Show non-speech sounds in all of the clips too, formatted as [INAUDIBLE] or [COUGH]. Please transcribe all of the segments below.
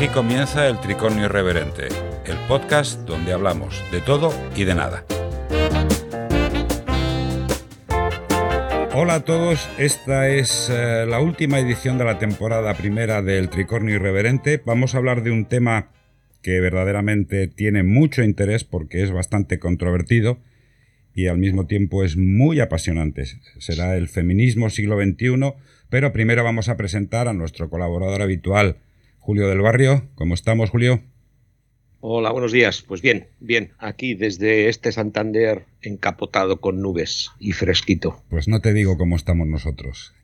Aquí comienza el Tricornio Irreverente, el podcast donde hablamos de todo y de nada. Hola a todos, esta es eh, la última edición de la temporada primera del Tricornio Irreverente. Vamos a hablar de un tema que verdaderamente tiene mucho interés porque es bastante controvertido y al mismo tiempo es muy apasionante. Será el feminismo siglo XXI, pero primero vamos a presentar a nuestro colaborador habitual, Julio del Barrio. ¿Cómo estamos, Julio? Hola, buenos días. Pues bien, bien, aquí desde este Santander encapotado con nubes y fresquito. Pues no te digo cómo estamos nosotros.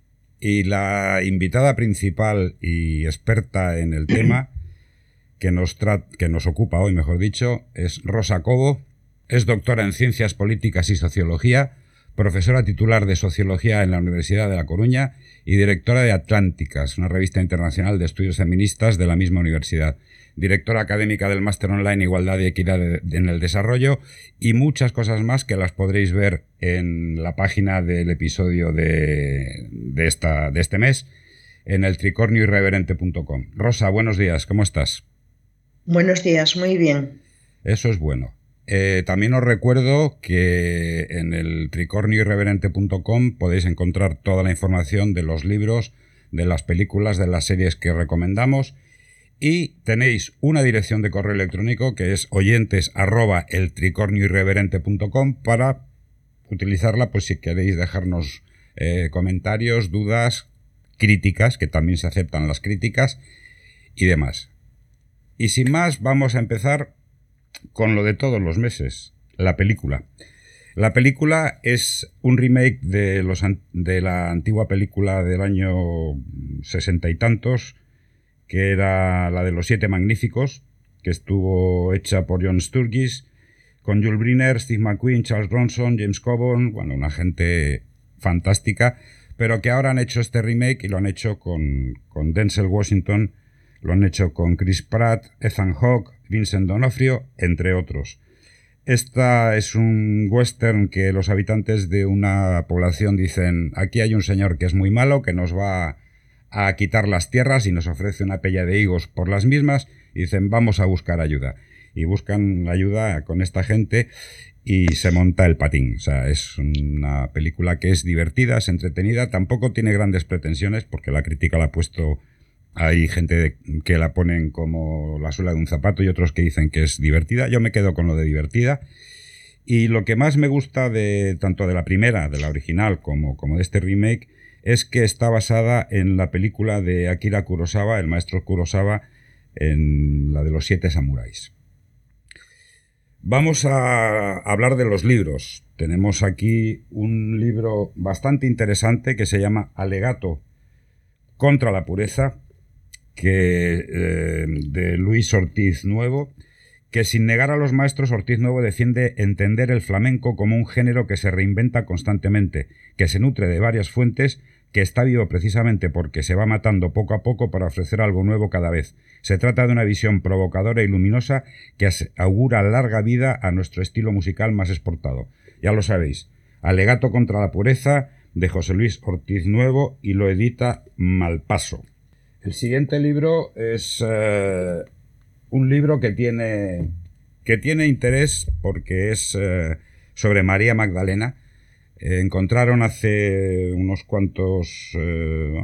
Y la invitada principal y experta en el tema [CLEARS THROAT] que nos, que nos ocupa hoy, mejor dicho, es Rosa Cobo. Es doctora en Ciencias Políticas y Sociología, profesora titular de Sociología en la Universidad de La Coruña y directora de Atlánticas, una revista internacional de estudios feministas de la misma universidad. Directora académica del Máster Online Igualdad y Equidad en el Desarrollo y muchas cosas más que las podréis ver en la página del episodio de, de, esta, de este mes en el tricornioirreverente.com. Rosa, buenos días, ¿cómo estás? Buenos días, muy bien. Eso es bueno. Eh, también os recuerdo que en el tricornioirreverente.com podéis encontrar toda la información de los libros, de las películas, de las series que recomendamos y tenéis una dirección de correo electrónico que es oyentes arroba para utilizarla pues si queréis dejarnos eh, comentarios, dudas, críticas, que también se aceptan las críticas y demás. Y sin más, vamos a empezar con lo de todos los meses, la película. La película es un remake de, los, de la antigua película del año sesenta y tantos, que era la de los Siete Magníficos, que estuvo hecha por John Sturgis, con Jules Briner, Steve McQueen, Charles Bronson, James Coburn, bueno, una gente fantástica, pero que ahora han hecho este remake y lo han hecho con, con Denzel Washington, lo han hecho con Chris Pratt, Ethan Hawke, Vincent D'Onofrio, entre otros. Esta es un western que los habitantes de una población dicen, aquí hay un señor que es muy malo, que nos va a quitar las tierras y nos ofrece una pella de higos por las mismas, y dicen, vamos a buscar ayuda. Y buscan ayuda con esta gente y se monta el patín. O sea, es una película que es divertida, es entretenida, tampoco tiene grandes pretensiones porque la crítica la ha puesto hay gente que la ponen como la suela de un zapato y otros que dicen que es divertida. Yo me quedo con lo de divertida. Y lo que más me gusta de tanto de la primera, de la original, como, como de este remake, es que está basada en la película de Akira Kurosawa, el maestro Kurosawa, en la de los siete samuráis. Vamos a hablar de los libros. Tenemos aquí un libro bastante interesante que se llama Alegato contra la pureza, que, eh, de Luis Ortiz Nuevo, que sin negar a los maestros, Ortiz Nuevo defiende entender el flamenco como un género que se reinventa constantemente, que se nutre de varias fuentes, que está vivo precisamente porque se va matando poco a poco para ofrecer algo nuevo cada vez. Se trata de una visión provocadora y luminosa que augura larga vida a nuestro estilo musical más exportado. Ya lo sabéis, Alegato contra la pureza de José Luis Ortiz Nuevo y lo edita Malpaso. El siguiente libro es eh, un libro que tiene, que tiene interés porque es eh, sobre María Magdalena. Eh, encontraron hace unos cuantos,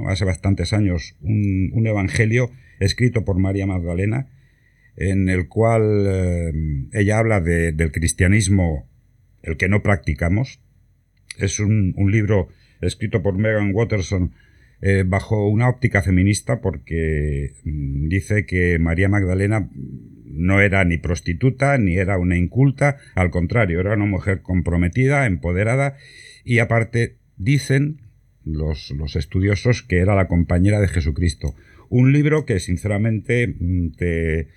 hace bastantes años, un, evangelio escrito por María Magdalena, en el cual ella habla del cristianismo, el que no practicamos. Es un, un libro escrito por Megan Watterson, eh, bajo una óptica feminista porque mm, dice que María Magdalena no era ni prostituta ni era una inculta, al contrario, era una mujer comprometida, empoderada y aparte dicen los, los estudiosos que era la compañera de Jesucristo. Un libro que sinceramente mm, te,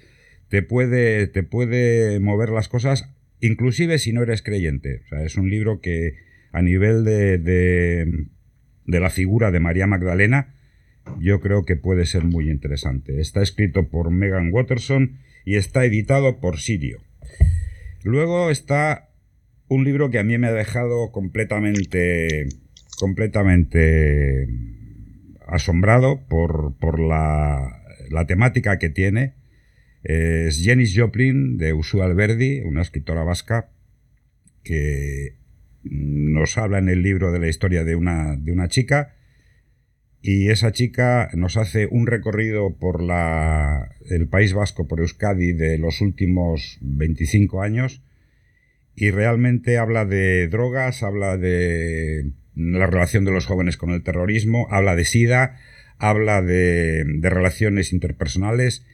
te, puede, te puede mover las cosas inclusive si no eres creyente. Es un libro que a nivel de de la figura de María Magdalena, yo creo que puede ser muy interesante. Está escrito por Megan Watterson y está editado por Sirio. Luego está un libro que a mí me ha dejado completamente, completamente asombrado por, por la, la temática que tiene. Es Jenis Joplin, de Usu Alberdi, una escritora vasca que nos habla en el libro de la historia de una, de una chica y esa chica nos hace un recorrido por la, el País Vasco, por Euskadi, de los últimos 25 años y realmente habla de drogas, habla de la relación de los jóvenes con el terrorismo, habla de SIDA, habla de, relaciones interpersonales.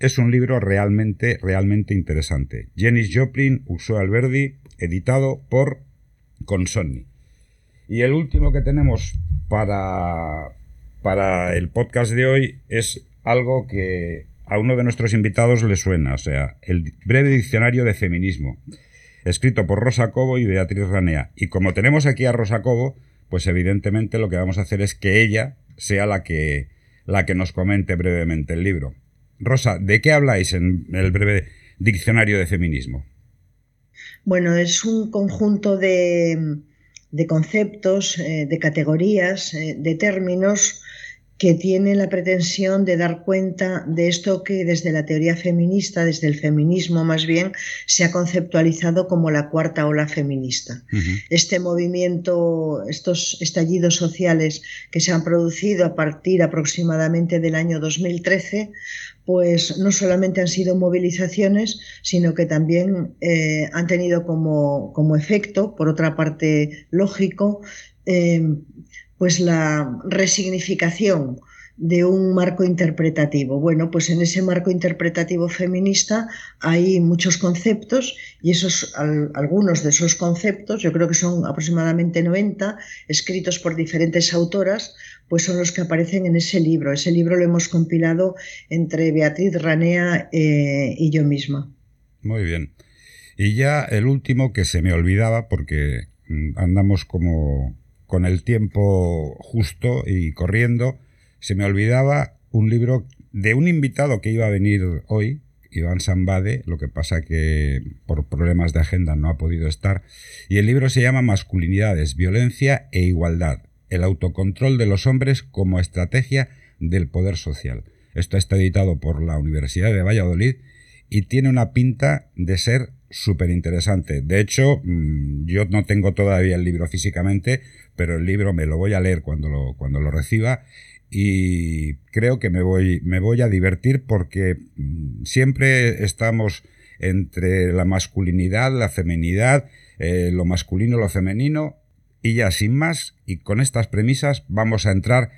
Es un libro realmente, realmente interesante. Jenny Joplin, Uso Alberdi, editado por Consonni. Y el último que tenemos para, para el podcast de hoy es algo que a uno de nuestros invitados le suena, o sea, el breve diccionario de feminismo, escrito por Rosa Cobo y Beatriz Ranea. Y como tenemos aquí a Rosa Cobo, pues evidentemente lo que vamos a hacer es que ella sea la que, la que nos comente brevemente el libro. Rosa, ¿de qué habláis en el breve diccionario de feminismo? Bueno, es un conjunto de, conceptos, eh, de categorías, eh, de términos que tiene la pretensión de dar cuenta de esto que desde la teoría feminista, desde el feminismo más bien, se ha conceptualizado como la cuarta ola feminista. Este movimiento, estos estallidos sociales que se han producido a partir aproximadamente del año 2013, pues no solamente han sido movilizaciones, sino que también eh, han tenido como, como, efecto, por otra parte lógico, eh, pues la resignificación de un marco interpretativo. Bueno, pues en ese marco interpretativo feminista hay muchos conceptos y esos algunos de esos conceptos, yo creo que son aproximadamente 90, escritos por diferentes autoras, pues son los que aparecen en ese libro. Ese libro lo hemos compilado entre Beatriz Ranea eh, y yo misma. Muy bien. Y ya el último que se me olvidaba porque mm, andamos como con el tiempo justo y corriendo, se me olvidaba un libro de un invitado que iba a venir hoy, Iván Sambade, lo que pasa que por problemas de agenda no ha podido estar, y el libro se llama Masculinidades, Violencia e Igualdad, el autocontrol de los hombres como estrategia del poder social. Esto está editado por la Universidad de Valladolid y tiene una pinta de ser súper interesante. De hecho, mm, yo no tengo todavía el libro físicamente, pero el libro me lo voy a leer cuando lo, cuando lo reciba y creo que me voy, me voy a divertir porque mm, siempre estamos entre la masculinidad, la feminidad, eh, lo masculino, lo femenino, y ya sin más, y con estas premisas vamos a entrar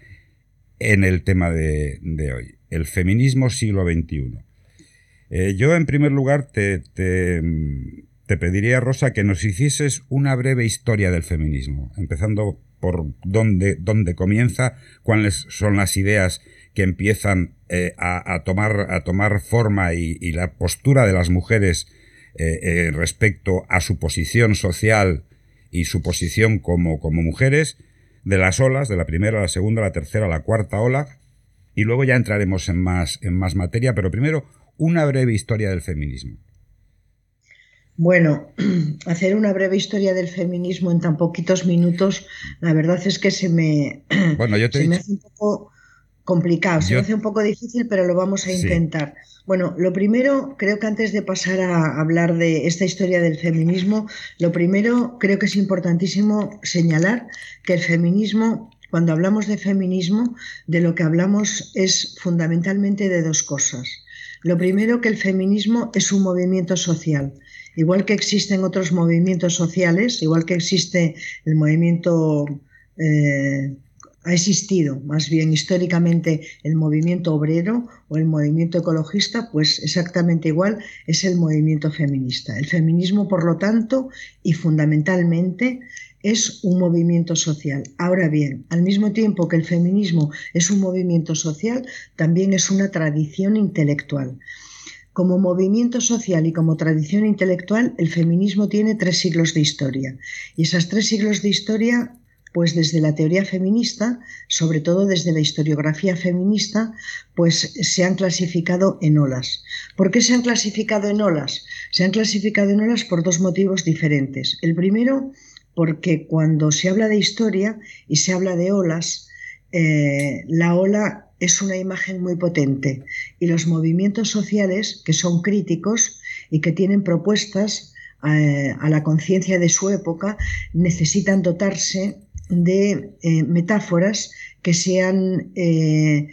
en el tema de, hoy, el feminismo siglo XXI. Eh, yo, en primer lugar, te, te, te pediría, Rosa, que nos hicieses una breve historia del feminismo, empezando por dónde, dónde comienza, cuáles son las ideas que empiezan eh, a, tomar, a tomar forma y, la postura de las mujeres eh, eh, respecto a su posición social y su posición como, como mujeres, de las olas, de la primera, la segunda, la tercera, la cuarta ola, y luego ya entraremos en más, en más materia, pero primero una breve historia del feminismo. Bueno, [CLEARS THROAT] hacer una breve historia del feminismo en tan poquitos minutos, la verdad es que se me, [CLEARS THROAT] bueno, yo te me hace un poco complicado, se me hace un poco difícil, pero lo vamos a intentar. Bueno, lo primero, creo que antes de pasar a hablar de esta historia del feminismo, lo primero creo que es importantísimo señalar que el feminismo, cuando hablamos de feminismo, de lo que hablamos es fundamentalmente de dos cosas. Lo primero, que el feminismo es un movimiento social igual que existen otros movimientos sociales, igual que existe el movimiento, eh, ha existido más bien históricamente el movimiento obrero o el movimiento ecologista, pues exactamente igual es el movimiento feminista. El feminismo, por lo tanto, y fundamentalmente, es un movimiento social. Ahora bien, al mismo tiempo que el feminismo es un movimiento social, también es una tradición intelectual. Como movimiento social y como tradición intelectual, el feminismo tiene tres siglos de historia. Y esas tres siglos de historia, pues desde la teoría feminista, sobre todo desde la historiografía feminista, pues se han clasificado en olas. ¿Por qué se han clasificado en olas? Se han clasificado en olas por dos motivos diferentes. El primero, porque cuando se habla de historia y se habla de olas, eh, la ola es una imagen muy potente y los movimientos sociales que son críticos y que tienen propuestas eh, a la conciencia de su época necesitan dotarse de eh, metáforas que sean eh,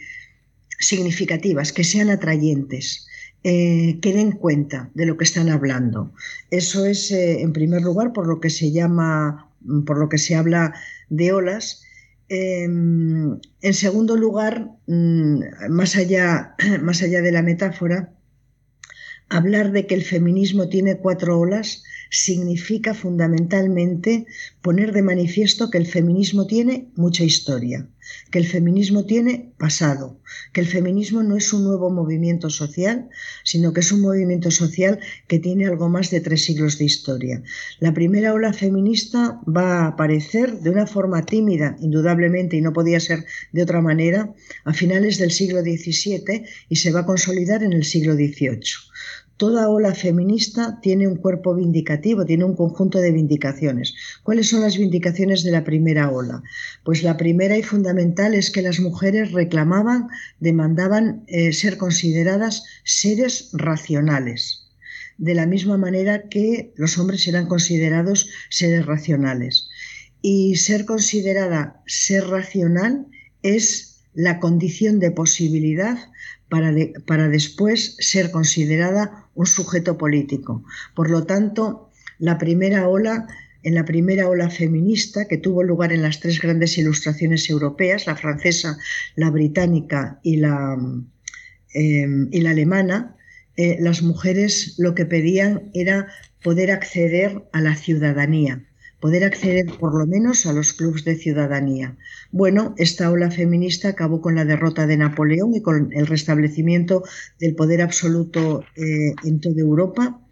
significativas, que sean atrayentes. que den cuenta de lo que están hablando. Eso es, en primer lugar, por lo que se llama, por lo que se habla de olas, Em, en segundo lugar, mm, más allá, [CLEARS THROAT] más allá de la metáfora, hablar de que el feminismo tiene cuatro olas significa fundamentalmente poner de manifiesto que el feminismo tiene mucha historia, que el feminismo tiene pasado, que el feminismo no es un nuevo movimiento social, sino que es un movimiento social que tiene algo más de tres siglos de historia. La primera ola feminista va a aparecer de una forma tímida, indudablemente, y no podía ser de otra manera, a finales del siglo XVII y se va a consolidar en el siglo XVIII. Toda ola feminista tiene un cuerpo vindicativo, tiene un conjunto de vindicaciones. ¿Cuáles son las vindicaciones de la primera ola? Pues la primera y fundamental es que las mujeres reclamaban, demandaban eh, ser consideradas seres racionales, de la misma manera que los hombres eran considerados seres racionales. Y ser considerada ser racional es la condición de posibilidad para, después ser considerada un sujeto político. Por lo tanto, la primera ola en la primera ola feminista que tuvo lugar en las tres grandes ilustraciones europeas, la francesa, la británica y la, em, y la alemana, eh, las mujeres lo que pedían era poder acceder a la ciudadanía, poder acceder por lo menos a los clubes de ciudadanía. Bueno, esta ola feminista acabó con la derrota de Napoleón y con el restablecimiento del poder absoluto eh, en toda Europa.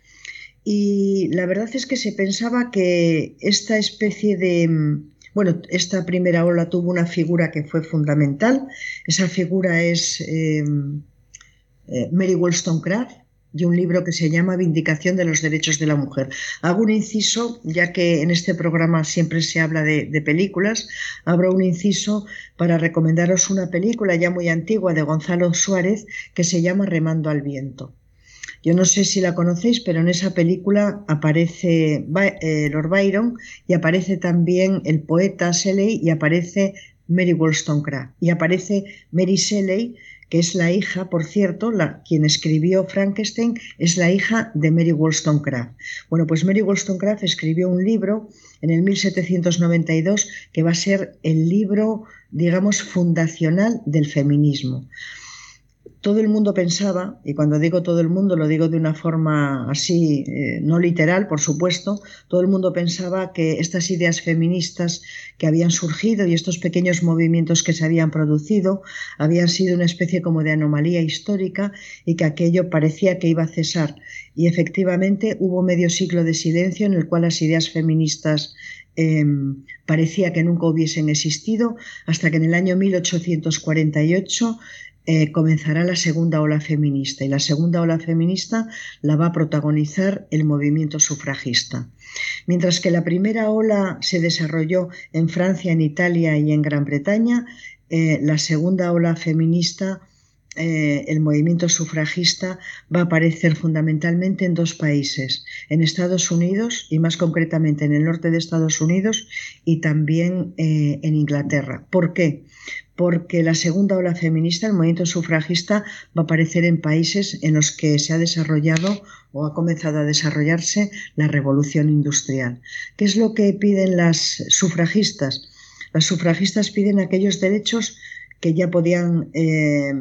Y la verdad es que se pensaba que esta especie de... Bueno, esta primera ola tuvo una figura que fue fundamental. Esa figura es eh, eh, Mary Wollstonecraft, y un libro que se llama Vindicación de los Derechos de la Mujer. Hago un inciso, ya que en este programa siempre se habla de, películas, abro un inciso para recomendaros una película ya muy antigua de Gonzalo Suárez que se llama Remando al Viento. Yo no sé si la conocéis, pero en esa película aparece eh, Lord Byron y aparece también el poeta Shelley y aparece Mary Wollstonecraft y aparece Mary Shelley que es la hija, por cierto, la, quien escribió Frankenstein es la hija de Mary Wollstonecraft. Bueno, pues Mary Wollstonecraft escribió un libro en el 1792 que va a ser el libro, digamos, fundacional del feminismo todo el mundo pensaba, y cuando digo todo el mundo lo digo de una forma así, eh, no literal, por supuesto, todo el mundo pensaba que estas ideas feministas que habían surgido y estos pequeños movimientos que se habían producido habían sido una especie como de anomalía histórica y que aquello parecía que iba a cesar. Y efectivamente hubo medio siglo de silencio en el cual las ideas feministas em, parecía que nunca hubiesen existido, hasta que en el año 1848 eh, comenzará la segunda ola feminista y la segunda ola feminista la va a protagonizar el movimiento sufragista. Mientras que la primera ola se desarrolló en Francia, en Italia y en Gran Bretaña, eh, la segunda ola feminista eh, el movimiento sufragista va a aparecer fundamentalmente en dos países, en Estados Unidos y más concretamente en el norte de Estados Unidos y también en Inglaterra. ¿Por qué? Porque la segunda ola feminista, el movimiento sufragista, va a aparecer en países en los que se ha desarrollado o ha comenzado a desarrollarse la revolución industrial. ¿Qué es lo que piden las sufragistas? Las sufragistas piden aquellos derechos que ya podían, eh,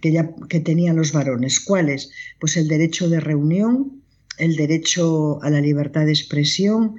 que ya que tenían los varones. ¿Cuáles? Pues el derecho de reunión, el derecho a la libertad de expresión,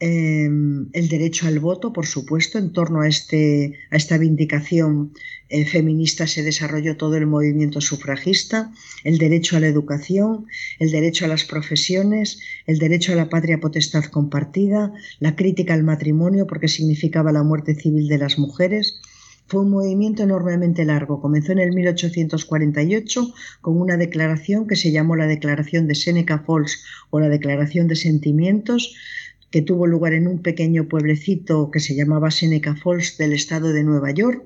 Em, el derecho al voto, por supuesto, en torno a, este, a esta vindicación eh, feminista se desarrolló todo el movimiento sufragista, el derecho a la educación, el derecho a las profesiones, el derecho a la patria potestad compartida, la crítica al matrimonio porque significaba la muerte civil de las mujeres. Fue un movimiento enormemente largo. Comenzó en el 1848 con una declaración que se llamó la Declaración de Seneca Falls o la Declaración de Sentimientos, que tuvo lugar en un pequeño pueblecito que se llamaba Seneca Falls del estado de Nueva York.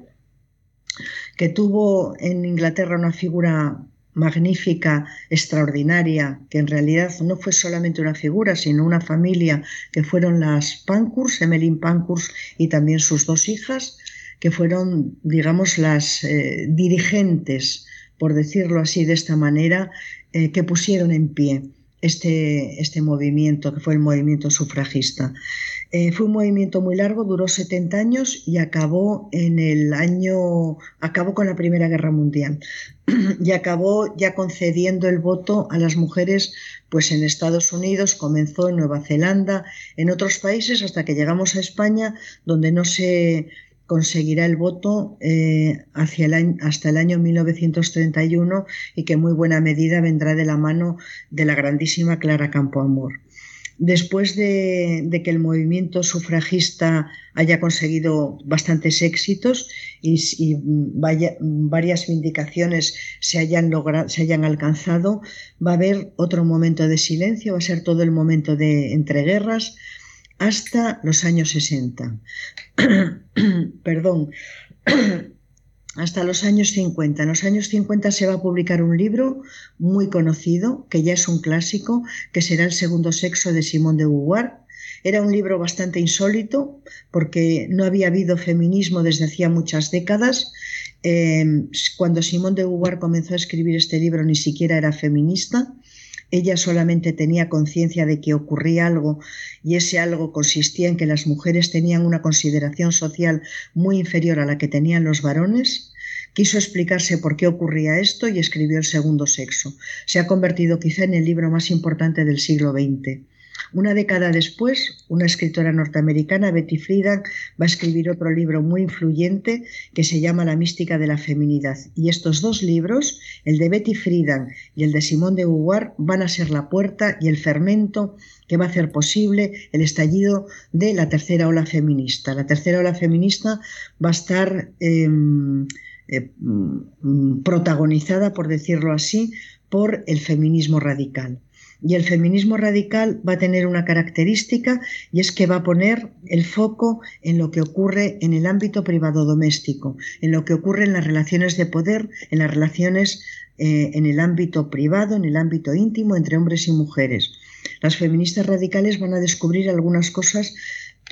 que tuvo en Inglaterra una figura magnífica, extraordinaria, que en realidad no fue solamente una figura, sino una familia, que fueron las Pankhurst, Emmeline Pankhurst y también sus dos hijas, que fueron, digamos, las eh, dirigentes, por decirlo así de esta manera, eh, que pusieron en pie este, este movimiento, que fue el movimiento sufragista. Eh, fue un movimiento muy largo, duró 70 años y acabó en el año, acabó con la Primera Guerra Mundial [CLEARS THROAT] y acabó ya concediendo el voto a las mujeres pues en Estados Unidos, comenzó en Nueva Zelanda, en otros países hasta que llegamos a España, donde no se conseguirá el voto eh, hasta el año 1931 y que muy buena medida vendrá de la mano de la grandísima Clara Campoamor. Después de, que el movimiento sufragista haya conseguido bastantes éxitos y, varias vindicaciones se hayan, se hayan alcanzado, va a haber otro momento de silencio, va a ser todo el momento de entreguerras, hasta los años 60. [CLEARS THROAT] Perdón. [CLEARS THROAT] hasta los años 50. En los años 50 se va a publicar un libro muy conocido, que ya es un clásico, que será El segundo sexo de Simón de Beauvoir. Era un libro bastante insólito porque no había habido feminismo desde hacía muchas décadas. Eh, cuando Simón de Beauvoir comenzó a escribir este libro ni siquiera era feminista ella solamente tenía conciencia de que ocurría algo y ese algo consistía en que las mujeres tenían una consideración social muy inferior a la que tenían los varones. Quiso explicarse por qué ocurría esto y escribió El segundo sexo. Se ha convertido quizá en el libro más importante del siglo XX. Una década después, una escritora norteamericana, Betty Friedan, va a escribir otro libro muy influyente que se llama La mística de la feminidad. Y estos dos libros, el de Betty Friedan y el de Simone de Beauvoir, van a ser la puerta y el fermento que va a hacer posible el estallido de la tercera ola feminista. La tercera ola feminista va a estar em, eh, mm, protagonizada, por decirlo así, por el feminismo radical. Y el feminismo radical va a tener una característica y es que va a poner el foco en lo que ocurre en el ámbito privado doméstico, en lo que ocurre en las relaciones de poder, en las relaciones eh, en el ámbito privado, en el ámbito íntimo entre hombres y mujeres. Las feministas radicales van a descubrir algunas cosas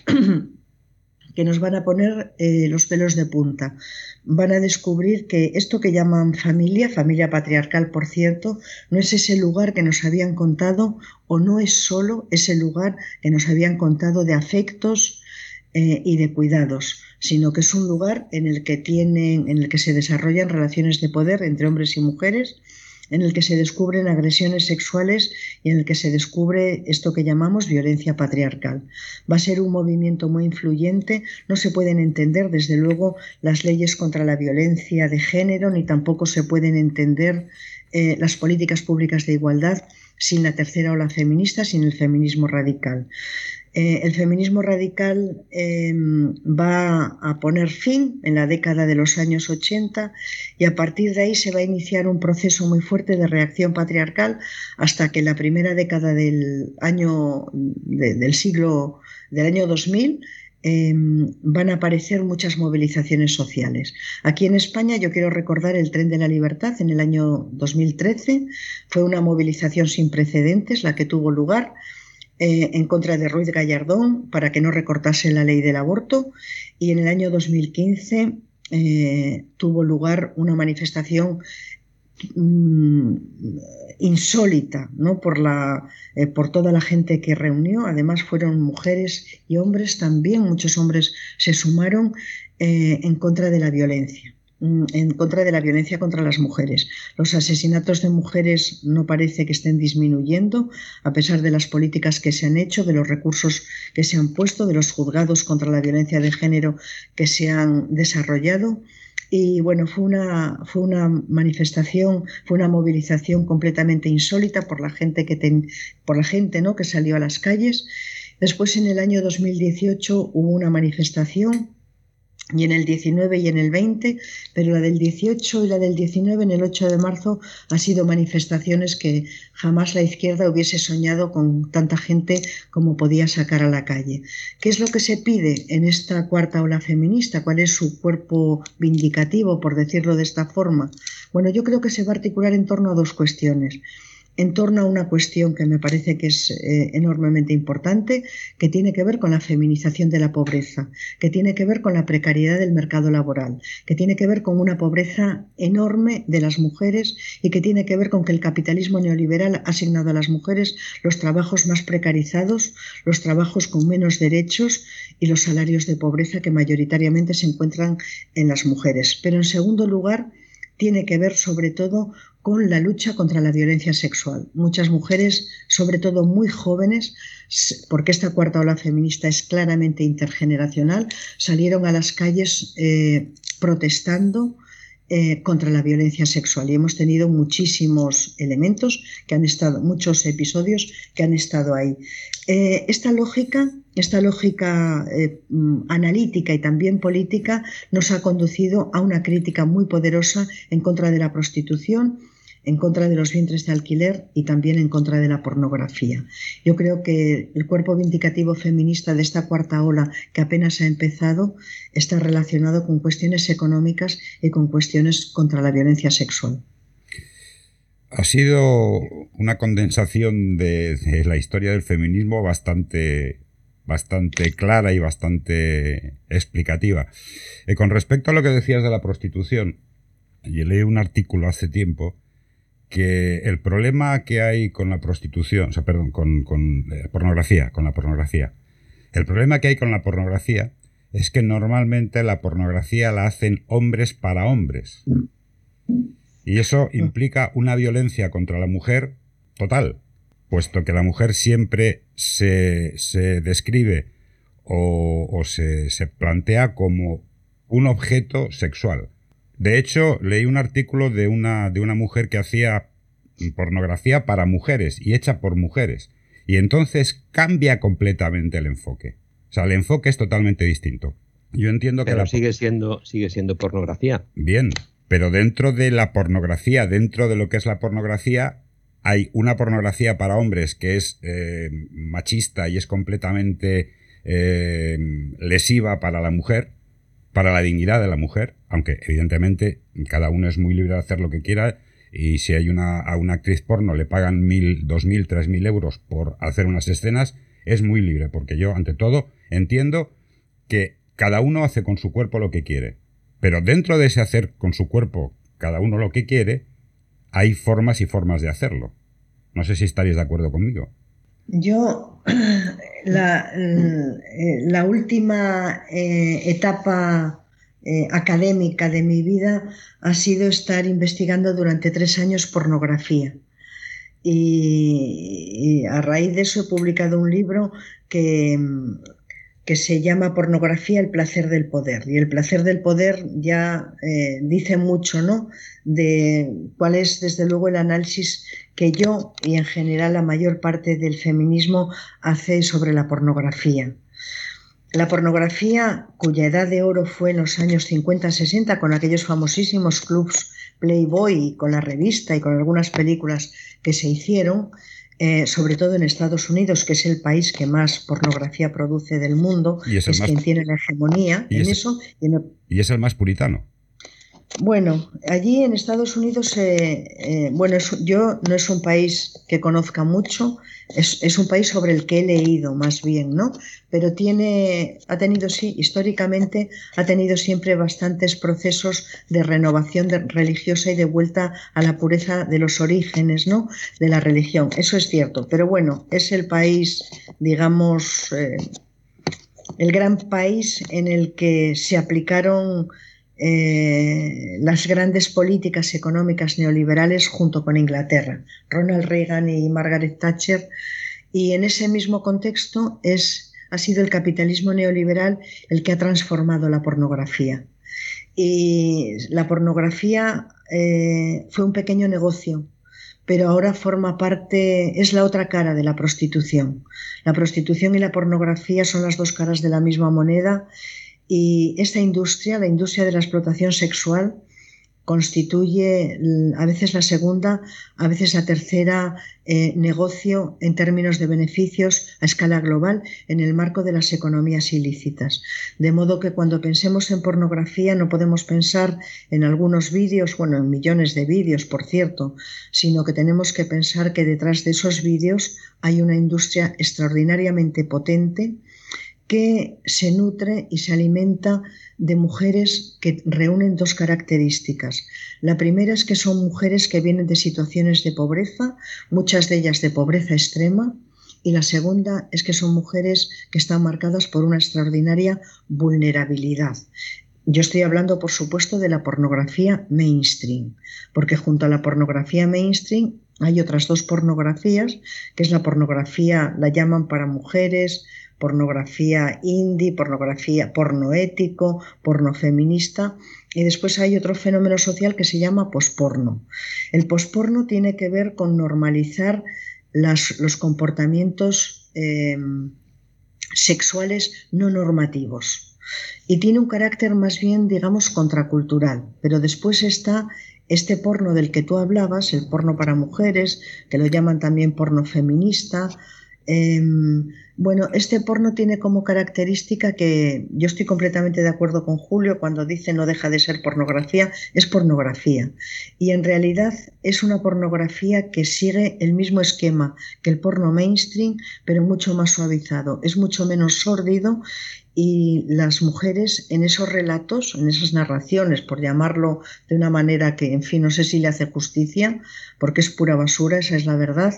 [CLEARS THROAT] que nos van a poner eh, los pelos de punta. Van a descubrir que esto que llaman familia, familia patriarcal por cierto, no es ese lugar que nos habían contado o no es solo ese lugar que nos habían contado de afectos eh, y de cuidados, sino que es un lugar en el que tienen, en el que se desarrollan relaciones de poder entre hombres y mujeres en el que se descubren agresiones sexuales y en el que se descubre esto que llamamos violencia patriarcal. Va a ser un movimiento muy influyente, no se pueden entender desde luego las leyes contra la violencia de género, ni tampoco se pueden entender eh, las políticas públicas de igualdad sin la tercera ola feminista, sin el feminismo radical. Eh, el feminismo radical em, va a poner fin en la década de los años 80 y a partir de ahí se va a iniciar un proceso muy fuerte de reacción patriarcal hasta que la primera década del año del siglo del año 2000 em, van a aparecer muchas movilizaciones sociales. Aquí en España yo quiero recordar el Tren de la Libertad en el año 2013. Fue una movilización sin precedentes la que tuvo lugar eh, en contra de Ruiz Gallardón para que no recortase la ley del aborto y en el año 2015 eh, tuvo lugar una manifestación mm, insólita ¿no? por, la, eh, por toda la gente que reunió. Además fueron mujeres y hombres también, muchos hombres se sumaron en contra de la violencia. Mm, en contra de la violencia contra las mujeres. Los asesinatos de mujeres no parece que estén disminuyendo, a pesar de las políticas que se han hecho, de los recursos que se han puesto, de los juzgados contra la violencia de género que se han desarrollado. Y bueno, fue una, fue una manifestación, fue una movilización completamente insólita por la gente, que por la gente ¿no? que salió a las calles. Después, en el año 2018, hubo una manifestación y en el 19 y en el 20, pero la del 18 y la del 19 en el 8 de marzo ha sido manifestaciones que jamás la izquierda hubiese soñado con tanta gente como podía sacar a la calle. ¿Qué es lo que se pide en esta cuarta ola feminista? ¿Cuál es su cuerpo vindicativo, por decirlo de esta forma? Bueno, yo creo que se va a articular en torno a dos cuestiones en torno a una cuestión que me parece que es eh, enormemente importante, que tiene que ver con la feminización de la pobreza, que tiene que ver con la precariedad del mercado laboral, que tiene que ver con una pobreza enorme de las mujeres y que tiene que ver con que el capitalismo neoliberal ha asignado a las mujeres los trabajos más precarizados, los trabajos con menos derechos y los salarios de pobreza que mayoritariamente se encuentran en las mujeres. Pero en segundo lugar, tiene que ver sobre todo con la lucha contra la violencia sexual. Muchas mujeres, sobre todo muy jóvenes, porque esta cuarta ola feminista es claramente intergeneracional, salieron a las calles eh, protestando eh, contra la violencia sexual y hemos tenido muchísimos elementos que han estado, muchos episodios que han estado ahí. Eh, esta lógica, esta lógica mm, analítica y también política nos ha conducido a una crítica muy poderosa en contra de la prostitución, en contra de los vientres de alquiler y también en contra de la pornografía. Yo creo que el cuerpo vindicativo feminista de esta cuarta ola que apenas ha empezado está relacionado con cuestiones económicas y con cuestiones contra la violencia sexual. Ha sido una condensación de, la historia del feminismo bastante, bastante clara y bastante explicativa. Eh, con respecto a lo que decías de la prostitución, yo leí un artículo hace tiempo que el problema que hay con la prostitución, o sea, perdón, con, con eh, pornografía, con la pornografía, el problema que hay con la pornografía es que normalmente la pornografía la hacen hombres para hombres. Y eso implica una violencia contra la mujer total, puesto que la mujer siempre se, se describe o, o se, se plantea como un objeto sexual. De hecho, leí un artículo de una, de una mujer que hacía pornografía para mujeres y hecha por mujeres. Y entonces cambia completamente el enfoque. O sea, el enfoque es totalmente distinto. Yo entiendo que... Pero sigue, siendo, sigue siendo pornografía. Bien, pero dentro de la pornografía, dentro de lo que es la pornografía, hay una pornografía para hombres que es eh, machista y es completamente eh, lesiva para la mujer, para la dignidad de la mujer, aunque evidentemente cada uno es muy libre de hacer lo que quiera y si hay una, a una actriz porno le pagan mil, dos mil, tres mil euros por hacer unas escenas, es muy libre, porque yo, ante todo, entiendo que cada uno hace con su cuerpo lo que quiere, pero dentro de ese hacer con su cuerpo cada uno lo que quiere, hay formas y formas de hacerlo. No sé si estaréis de acuerdo conmigo. Yo, la, la última eh, etapa eh, académica de mi vida ha sido estar investigando durante tres años pornografía. Y, a raíz de eso he publicado un libro que, que, se llama Pornografía, el placer del poder. Y el placer del poder ya eh, dice mucho, ¿no? De cuál es, desde luego, el análisis que yo y en general la mayor parte del feminismo hace sobre la pornografía. La pornografía, cuya edad de oro fue en los años 50-60, con aquellos famosísimos clubs Playboy, con la revista y con algunas películas que se hicieron, eh, sobre todo en Estados Unidos, que es el país que más pornografía produce del mundo, es, quien tiene la hegemonía en eso. y es el más puritano. Bueno, allí en Estados Unidos, eh, eh, bueno, yo no es un país que conozca mucho, es, un país sobre el que he leído más bien, ¿no? Pero tiene, ha tenido, sí, históricamente ha tenido siempre bastantes procesos de renovación religiosa y de vuelta a la pureza de los orígenes, ¿no? De la religión, eso es cierto, pero bueno, es el país, digamos, eh, el gran país en el que se aplicaron eh, las grandes políticas económicas neoliberales junto con Inglaterra, Ronald Reagan y Margaret Thatcher, y en ese mismo contexto es, ha sido el capitalismo neoliberal el que ha transformado la pornografía. Y la pornografía eh, fue un pequeño negocio, pero ahora forma parte, es la otra cara de la prostitución. La prostitución y la pornografía son las dos caras de la misma moneda Y esta industria, la industria de la explotación sexual, constituye a veces la segunda, a veces la tercera eh, negocio en términos de beneficios a escala global en el marco de las economías ilícitas. De modo que cuando pensemos en pornografía no podemos pensar en algunos vídeos, bueno, en millones de vídeos, por cierto, sino que tenemos que pensar que detrás de esos vídeos hay una industria extraordinariamente potente que se nutre y se alimenta de mujeres que reúnen dos características. La primera es que son mujeres que vienen de situaciones de pobreza, muchas de ellas de pobreza extrema, y la segunda es que son mujeres que están marcadas por una extraordinaria vulnerabilidad. Yo estoy hablando, por supuesto, de la pornografía mainstream, porque junto a la pornografía mainstream hay otras dos pornografías, que es la pornografía, la llaman para mujeres, pornografía indie, pornografía pornoético, porno feminista. Y después hay otro fenómeno social que se llama posporno. El posporno tiene que ver con normalizar los comportamientos em, sexuales no normativos. Y tiene un carácter más bien, digamos, contracultural. Pero después está este porno del que tú hablabas, el porno para mujeres, que lo llaman también porno feminista, Em, bueno, este porno tiene como característica que yo estoy completamente de acuerdo con Julio cuando dice no deja de ser pornografía, es pornografía. Y en realidad es una pornografía que sigue el mismo esquema que el porno mainstream, pero mucho más suavizado. Es mucho menos sórdido y las mujeres en esos relatos, en esas narraciones, por llamarlo de una manera que, en fin, no sé si le hace justicia, porque es pura basura, esa es la verdad,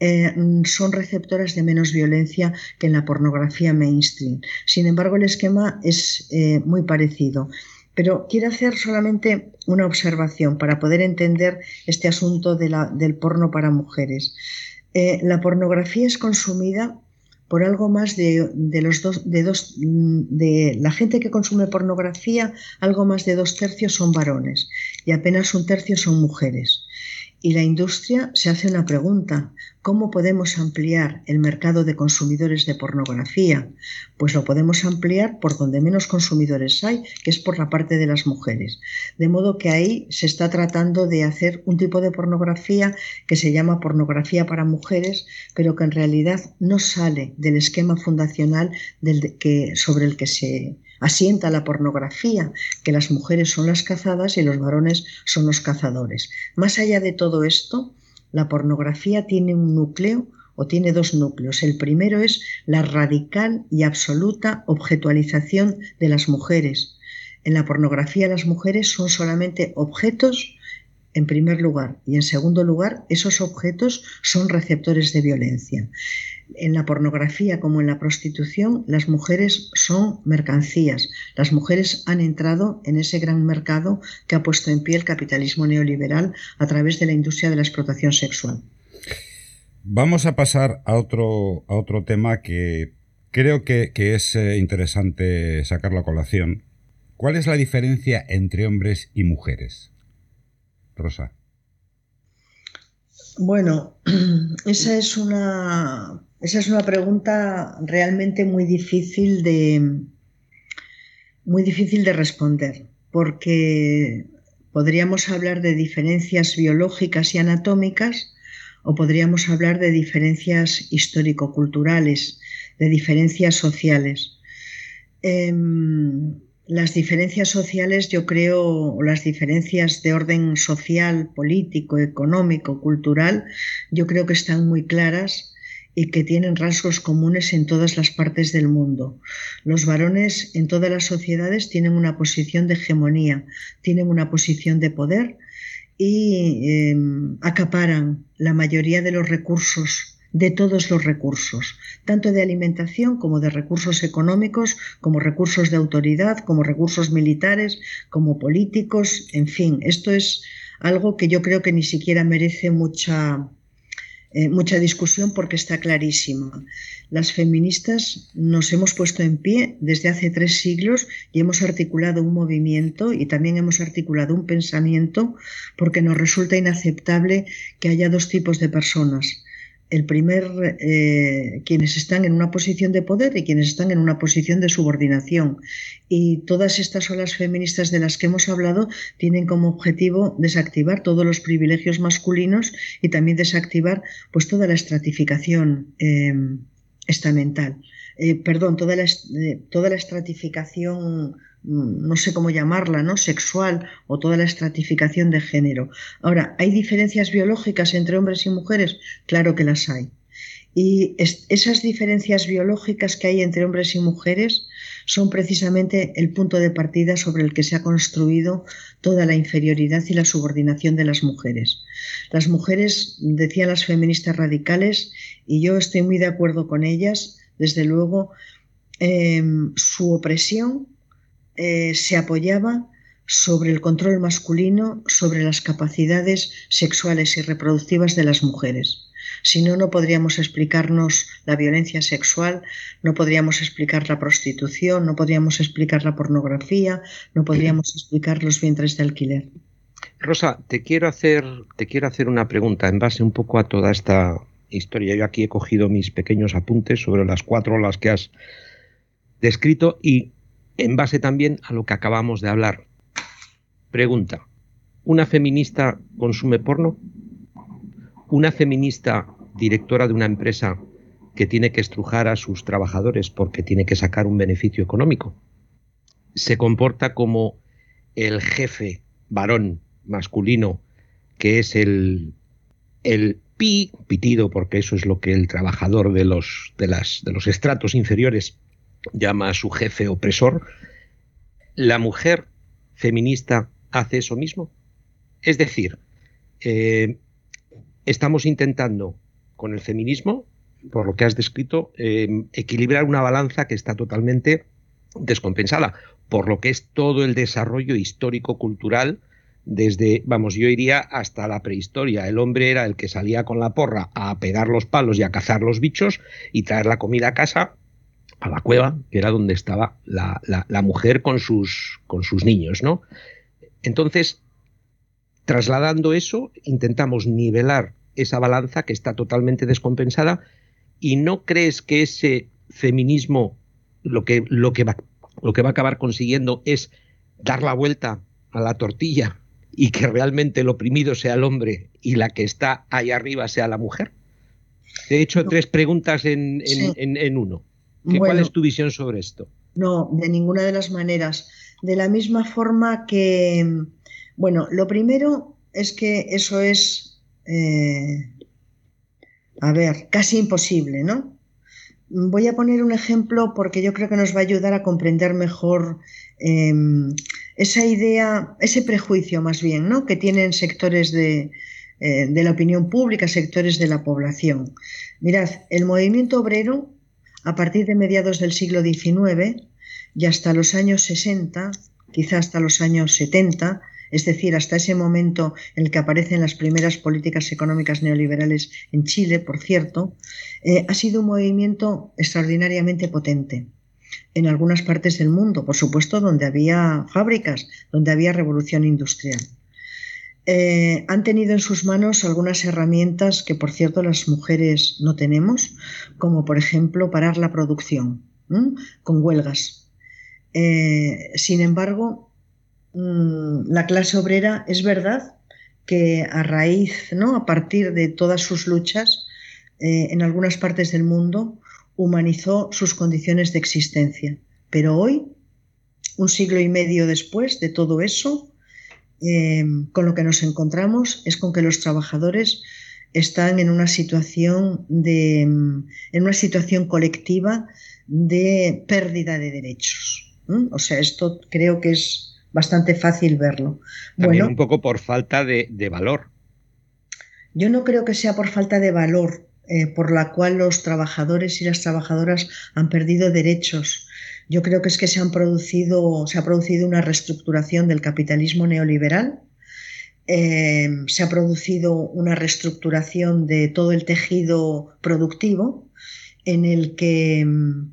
eh, son receptoras de menos violencia que en la pornografía mainstream. Sin embargo, el esquema es eh, muy parecido. Pero quiero hacer solamente una observación para poder entender este asunto del porno para mujeres. Eh, la pornografía es consumida por algo más de, los dos, de dos, de la gente que consume pornografía, algo más de dos tercios son varones y apenas un tercio son mujeres. Y la industria se hace una pregunta, ¿cómo podemos ampliar el mercado de consumidores de pornografía? Pues lo podemos ampliar por donde menos consumidores hay, que es por la parte de las mujeres. De modo que ahí se está tratando de hacer un tipo de pornografía que se llama pornografía para mujeres, pero que en realidad no sale del esquema fundacional sobre el que se, asienta la pornografía, que las mujeres son las cazadas y los varones son los cazadores. Más allá de todo esto, la pornografía tiene un núcleo o tiene dos núcleos. El primero es la radical y absoluta objetualización de las mujeres. En la pornografía las mujeres son solamente objetos en primer lugar y en segundo lugar esos objetos son receptores de violencia en la pornografía como en la prostitución, las mujeres son mercancías. Las mujeres han entrado en ese gran mercado que ha puesto en pie el capitalismo neoliberal a través de la industria de la explotación sexual. Vamos a pasar a otro, a otro tema que creo que, es eh, interesante sacarlo a colación. ¿Cuál es la diferencia entre hombres y mujeres? Rosa. Bueno, [CLEARS THROAT] esa es una esa es una pregunta realmente muy difícil de, muy difícil de responder, porque podríamos hablar de diferencias biológicas y anatómicas o podríamos hablar de diferencias histórico-culturales, de diferencias sociales. Em, las diferencias sociales, yo creo, o las diferencias de orden social, político, económico, cultural, yo creo que están muy claras y que tienen rasgos comunes en todas las partes del mundo. Los varones en todas las sociedades tienen una posición de hegemonía, tienen una posición de poder y em, acaparan la mayoría de los recursos, de todos los recursos, tanto de alimentación como de recursos económicos, como recursos de autoridad, como recursos militares, como políticos, en fin, esto es algo que yo creo que ni siquiera merece mucha, eh, mucha discusión porque está clarísima. Las feministas nos hemos puesto en pie desde hace tres siglos y hemos articulado un movimiento y también hemos articulado un pensamiento porque nos resulta inaceptable que haya dos tipos de personas el primer, eh, quienes están en una posición de poder y quienes están en una posición de subordinación. Y todas estas olas feministas de las que hemos hablado tienen como objetivo desactivar todos los privilegios masculinos y también desactivar pues toda la estratificación em, estamental. Eh, perdón, toda la, eh, toda la estratificación Mm, no sé cómo llamarla, ¿no? sexual o toda la estratificación de género. Ahora, ¿hay diferencias biológicas entre hombres y mujeres? Claro que las hay. Y esas diferencias biológicas que hay entre hombres y mujeres son precisamente el punto de partida sobre el que se ha construido toda la inferioridad y la subordinación de las mujeres. Las mujeres, decían las feministas radicales, y yo estoy muy de acuerdo con ellas, desde luego, em, su opresión eh, se apoyaba sobre el control masculino sobre las capacidades sexuales y reproductivas de las mujeres. Si no, no podríamos explicarnos la violencia sexual, no podríamos explicar la prostitución, no podríamos explicar la pornografía, no podríamos explicar los vientres de alquiler. Rosa, te quiero hacer, te quiero hacer una pregunta en base un poco a toda esta historia. Yo aquí he cogido mis pequeños apuntes sobre las cuatro las que has descrito y en base también a lo que acabamos de hablar. Pregunta, ¿una feminista consume porno? ¿Una feminista directora de una empresa que tiene que estrujar a sus trabajadores porque tiene que sacar un beneficio económico? ¿Se comporta como el jefe varón masculino que es el, el pi, pitido, porque eso es lo que el trabajador de los, de las, de los estratos inferiores llama a su jefe opresor, la mujer feminista hace eso mismo. Es decir, eh, estamos intentando con el feminismo, por lo que has descrito, eh, equilibrar una balanza que está totalmente descompensada, por lo que es todo el desarrollo histórico-cultural desde, vamos, yo iría hasta la prehistoria. El hombre era el que salía con la porra a pegar los palos y a cazar los bichos y traer la comida a casa a la cueva, que era donde estaba la, mujer con sus, con sus niños, ¿no? Entonces, trasladando eso, intentamos nivelar esa balanza que está totalmente descompensada y no crees que ese feminismo lo que, lo que, va, lo que va a acabar consiguiendo es dar la vuelta a la tortilla y que realmente el oprimido sea el hombre y la que está ahí arriba sea la mujer? He hecho tres preguntas en, en uno. ¿Cuál es tu visión sobre esto? No, de ninguna de las maneras. De la misma forma que, bueno, lo primero es que eso es, eh, a ver, casi imposible, ¿no? Voy a poner un ejemplo porque yo creo que nos va a ayudar a comprender mejor em, esa idea, ese prejuicio más bien, ¿no? Que tienen sectores de, eh, de la opinión pública, sectores de la población. Mirad, el movimiento obrero a partir de mediados del siglo XIX y hasta los años 60, quizá hasta los años 70, es decir, hasta ese momento en el que aparecen las primeras políticas económicas neoliberales en Chile, por cierto, eh, ha sido un movimiento extraordinariamente potente en algunas partes del mundo, por supuesto, donde había fábricas, donde había revolución industrial. Eh, han tenido en sus manos algunas herramientas que, por cierto, las mujeres no tenemos, como por ejemplo parar la producción con huelgas. Eh, sin embargo, mm, la clase obrera es verdad que a raíz, ¿no? a partir de todas sus luchas, eh, en algunas partes del mundo, humanizó sus condiciones de existencia. Pero hoy, un siglo y medio después de todo eso, Em, con lo que nos encontramos es con que los trabajadores están en una situación de em, en una situación colectiva de pérdida de derechos. O sea, esto creo que es bastante fácil verlo. También un poco por falta de, valor. Yo no creo que sea por falta de valor eh, por la cual los trabajadores y las trabajadoras han perdido derechos. Yo creo que es que se, han producido, se ha producido una reestructuración del capitalismo neoliberal, eh, se ha producido una reestructuración de todo el tejido productivo en el que mm,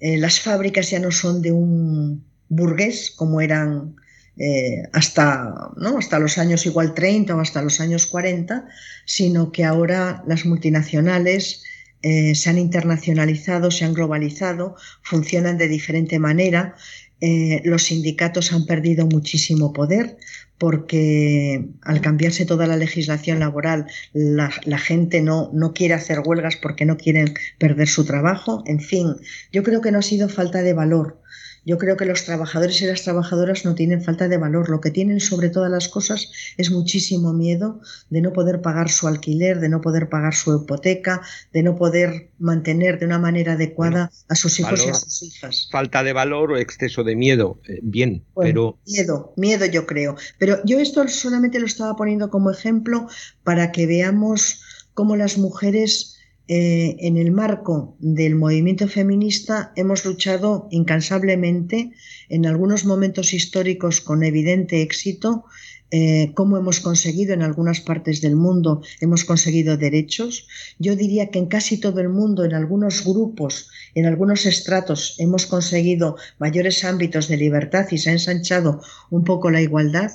eh, las fábricas ya no son de un burgués como eran eh, hasta, ¿no? hasta los años igual 30 o hasta los años 40, sino que ahora las multinacionales eh, se han internacionalizado, se han globalizado, funcionan de diferente manera. Eh, los sindicatos han perdido muchísimo poder porque al cambiarse toda la legislación laboral, la, la, gente no, no quiere hacer huelgas porque no quieren perder su trabajo. En fin, yo creo que no ha sido falta de valor, yo creo que los trabajadores y las trabajadoras no tienen falta de valor. Lo que tienen sobre todas las cosas es muchísimo miedo de no poder pagar su alquiler, de no poder pagar su hipoteca, de no poder mantener de una manera adecuada a sus hijos y a sus hijas. Falta de valor o exceso de miedo. Eh, bien, pero... Miedo, miedo yo creo. Pero yo esto solamente lo estaba poniendo como ejemplo para que veamos cómo las mujeres eh, en el marco del movimiento feminista hemos luchado incansablemente, en algunos momentos históricos con evidente éxito, eh, cómo hemos conseguido en algunas partes del mundo, hemos conseguido derechos. Yo diría que en casi todo el mundo, en algunos grupos, en algunos estratos, hemos conseguido mayores ámbitos de libertad y se ha ensanchado un poco la igualdad,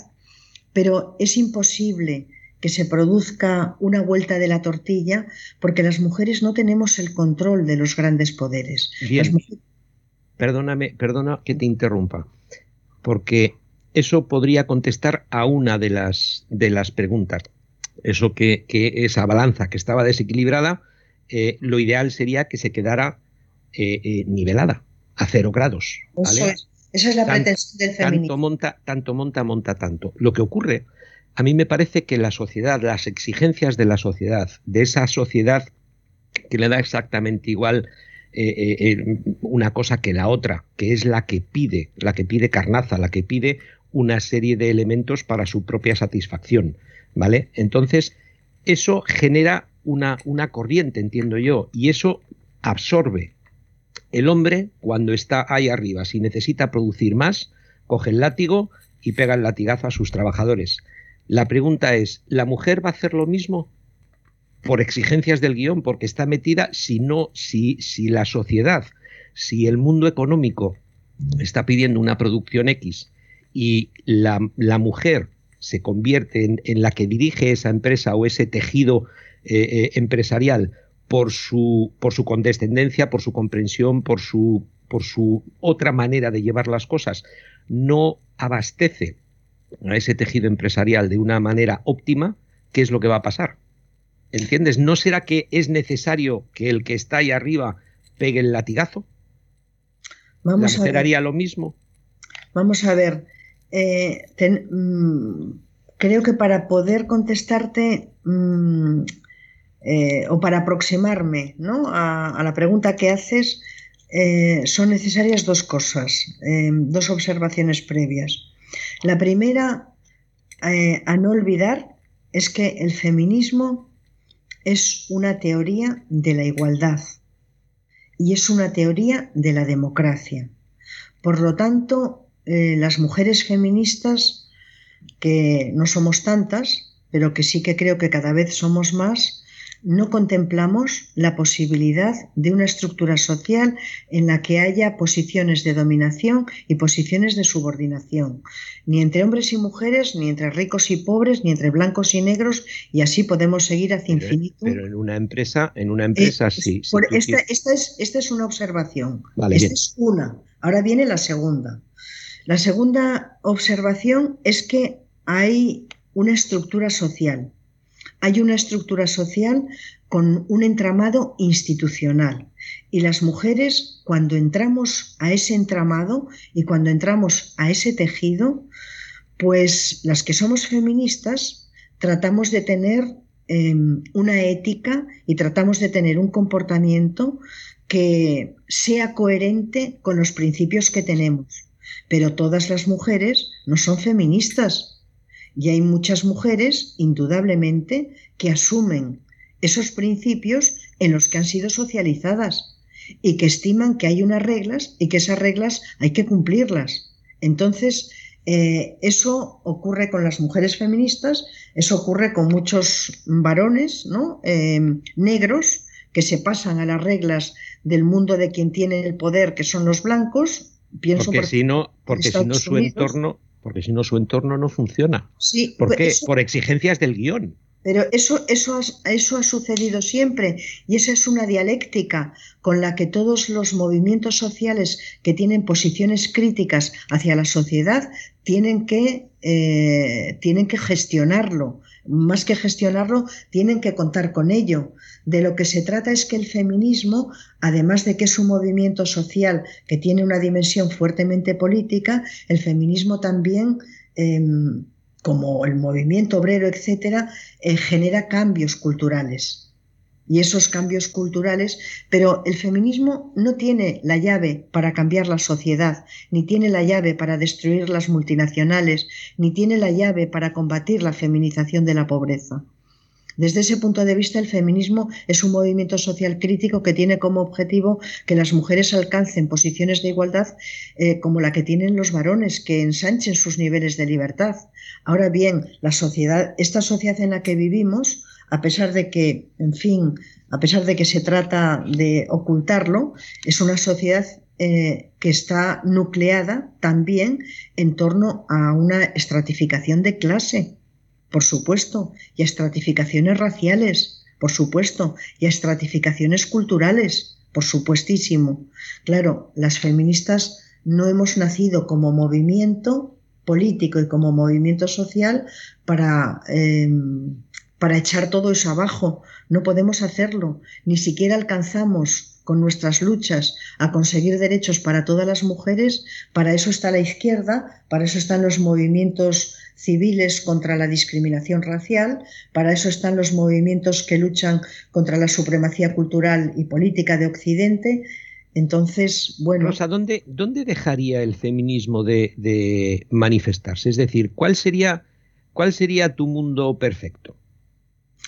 pero es imposible que se produzca una vuelta de la tortilla, porque las mujeres no tenemos el control de los grandes poderes. Bien. Perdóname, perdona que te interrumpa, porque eso podría contestar a una de las, de las preguntas. Eso que, esa balanza que estaba desequilibrada, eh, lo ideal sería que se quedara eh, eh, nivelada a cero grados. Esa es la pretensión del feminismo. Tanto monta, tanto monta, monta tanto. Lo que ocurre a mí me parece que la sociedad, las exigencias de la sociedad, de esa sociedad que le da exactamente igual eh, eh, eh, una cosa que la otra, que es la que pide, la que pide carnaza, la que pide una serie de elementos para su propia satisfacción, ¿vale? Entonces, eso genera una, una corriente, entiendo yo, y eso absorbe. El hombre, cuando está ahí arriba, si necesita producir más, coge el látigo y pega el latigazo a sus trabajadores. La pregunta es, ¿la mujer va a hacer lo mismo? Por exigencias del guion, porque está metida, si no, si, la sociedad, si el mundo económico está pidiendo una producción X y la, mujer se convierte en, la que dirige esa empresa o ese tejido eh, eh, empresarial por su, condescendencia, por su comprensión, por su otra manera de llevar las cosas, no abastece a ese tejido empresarial de una manera óptima, ¿qué es lo que va a pasar? ¿Entiendes? ¿No será que es necesario que el que está ahí arriba pegue el latigazo? Vamos ¿La a haría lo mismo? Vamos a ver. Eh, mm, creo que para poder contestarte mm, eh, o para aproximarme ¿no? a, la pregunta que haces, eh, son necesarias dos cosas, dos observaciones previas. La primera eh, a no olvidar es que el feminismo es una teoría de la igualdad y es una teoría de la democracia. Por lo tanto, eh, las mujeres feministas, que no somos tantas, pero que sí que creo que cada vez somos más, no contemplamos la posibilidad de una estructura social en la que haya posiciones de dominación y posiciones de subordinación, ni entre hombres y mujeres, ni entre ricos y pobres, ni entre blancos y negros, y así podemos seguir hacia infinito. Pero en una empresa, en una empresa sí. esta, es, una observación. esta es una. Ahora viene la segunda. La segunda observación es que hay una estructura social hay una estructura social con un entramado institucional. Y las mujeres, cuando entramos a ese entramado y cuando entramos a ese tejido, pues las que somos feministas tratamos de tener em, una ética y tratamos de tener un comportamiento que sea coherente con los principios que tenemos. Pero todas las mujeres no son feministas, y hay muchas mujeres, indudablemente, que asumen esos principios en los que han sido socializadas y que estiman que hay unas reglas y que esas reglas hay que cumplirlas. Entonces, eh, eso ocurre con las mujeres feministas, eso ocurre con muchos varones ¿no? Eh, negros que se pasan a las reglas del mundo de quien tiene el poder, que son los blancos. Pienso porque si no, porque si no su entorno porque si no su entorno no funciona. Sí, ¿Por qué? Por exigencias del guion. Pero eso, eso, eso ha sucedido siempre y esa es una dialéctica con la que todos los movimientos sociales que tienen posiciones críticas hacia la sociedad tienen que, eh, tienen que gestionarlo. Más que gestionarlo, tienen que contar con ello. De lo que se trata es que el feminismo, además de que es un movimiento social que tiene una dimensión fuertemente política, el feminismo también... Em, como el movimiento obrero, etcétera, eh, genera cambios culturales. Y esos cambios culturales, pero el feminismo no tiene la llave para cambiar la sociedad, ni tiene la llave para destruir las multinacionales, ni tiene la llave para combatir la feminización de la pobreza. Desde ese punto de vista, el feminismo es un movimiento social crítico que tiene como objetivo que las mujeres alcancen posiciones de igualdad eh, como la que tienen los varones, que ensanchen sus niveles de libertad. Ahora bien, la sociedad, esta sociedad en la que vivimos, a pesar de que, en fin, a pesar de que se trata de ocultarlo, es una sociedad eh, que está nucleada también en torno a una estratificación de clase por supuesto, y a estratificaciones raciales, por supuesto, y a estratificaciones culturales, por supuestísimo. Claro, las feministas no hemos nacido como movimiento político y como movimiento social para, em, para echar todo eso abajo. No podemos hacerlo, ni siquiera alcanzamos con nuestras luchas a conseguir derechos para todas las mujeres, para eso está la izquierda, para eso están los movimientos civiles contra la discriminación racial, para eso están los movimientos que luchan contra la supremacía cultural y política de Occidente. Entonces, bueno. Rosa, ¿dónde, dejaría el feminismo de, manifestarse? Es decir, ¿cuál sería, ¿cuál sería tu mundo perfecto?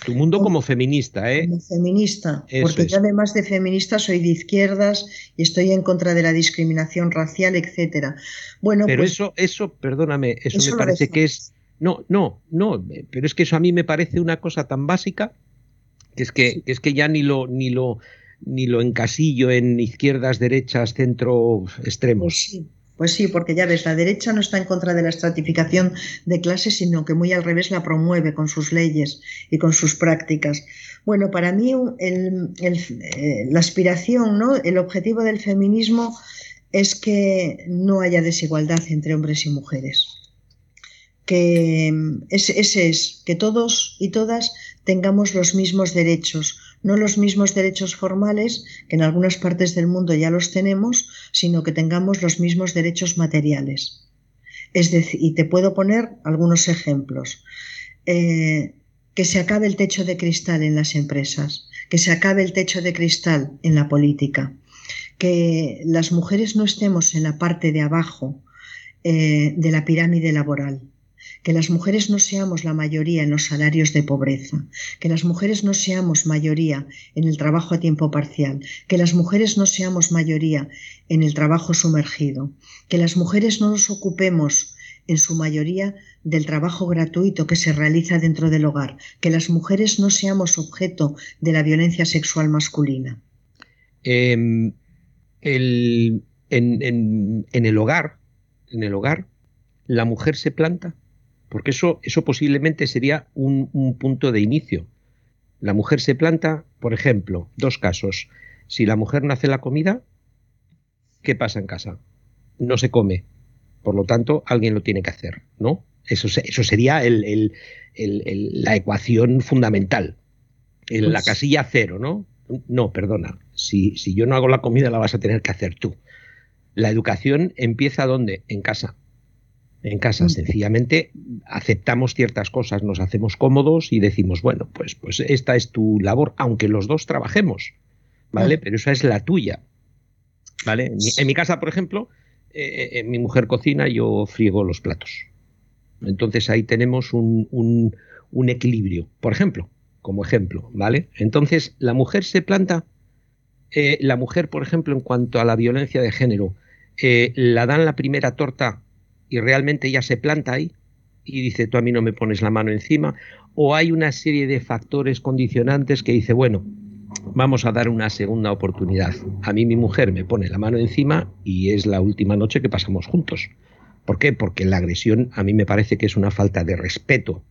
Tu mundo como feminista, ¿eh? Como feminista, porque yo además de feminista soy de izquierdas y estoy en contra de la discriminación racial, etcétera. Bueno, pero pues eso, eso, perdóname, eso, me parece que es, no, no, no, pero es que eso a mí me parece una cosa tan básica que es que, es que ya ni lo, ni lo, ni lo encasillo en izquierdas, derechas, centro, extremos. Pues pues sí, porque ya ves, la derecha no está en contra de la estratificación de clases, sino que muy al revés la promueve con sus leyes y con sus prácticas. Bueno, para mí eh, la aspiración, ¿no? el objetivo del feminismo es que no haya desigualdad entre hombres y mujeres. Que ese es, que todos y todas tengamos los mismos derechos, no los mismos derechos formales, que en algunas partes del mundo ya los tenemos, sino que tengamos los mismos derechos materiales. Es decir, y te puedo poner algunos ejemplos. Eh, que se acabe el techo de cristal en las empresas, que se acabe el techo de cristal en la política, que las mujeres no estemos en la parte de abajo eh, de la pirámide laboral, que las mujeres no seamos la mayoría en los salarios de pobreza, que las mujeres no seamos mayoría en el trabajo a tiempo parcial, que las mujeres no seamos mayoría en el trabajo sumergido, que las mujeres no nos ocupemos en su mayoría del trabajo gratuito que se realiza dentro del hogar, que las mujeres no seamos objeto de la violencia sexual masculina. Em, en, el hogar, en el hogar, la mujer se planta porque eso, eso posiblemente sería un, punto de inicio. La mujer se planta, por ejemplo, dos casos. Si la mujer no hace la comida, ¿qué pasa en casa? No se come. Por lo tanto, alguien lo tiene que hacer, ¿no? Eso, eso sería la ecuación fundamental. En la pues casilla cero, ¿no? No, perdona. Si, si yo no hago la comida, la vas a tener que hacer tú. La educación empieza ¿dónde? En casa en casa. Mm. Sencillamente aceptamos ciertas cosas, nos hacemos cómodos y decimos, bueno, pues, pues esta es tu labor, aunque los dos trabajemos, ¿vale? Pero esa es la tuya, ¿vale? En mi, casa, por ejemplo, eh, eh, mi mujer cocina, yo friego los platos. Entonces ahí tenemos un, un, equilibrio, por ejemplo, como ejemplo, ¿vale? Entonces la mujer se planta, eh, la mujer, por ejemplo, en cuanto a la violencia de género, la dan la primera torta y realmente ya se planta ahí y dice tú a mí no me pones la mano encima o hay una serie de factores condicionantes que dice bueno vamos a dar una segunda oportunidad a mí mi mujer me pone la mano encima y es la última noche que pasamos juntos ¿Por qué? Porque la agresión a mí me parece que es una falta de respeto,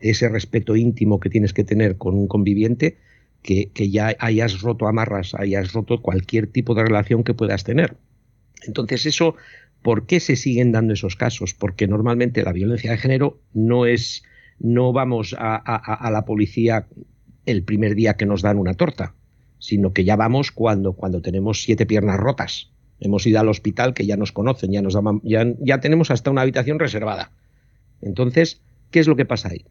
ese respeto íntimo que tienes que tener con un conviviente, que, que ya hayas roto amarras, hayas roto cualquier tipo de relación que puedas tener. Entonces eso, ¿por qué se siguen dando esos casos? Porque normalmente la violencia de género no es, no vamos a, la policía el primer día que nos dan una torta, sino que ya vamos cuando, cuando tenemos siete piernas rotas. Hemos ido al hospital que ya nos conocen, ya, nos ya, ya tenemos hasta una habitación reservada. Entonces, ¿qué es lo que pasa ahí?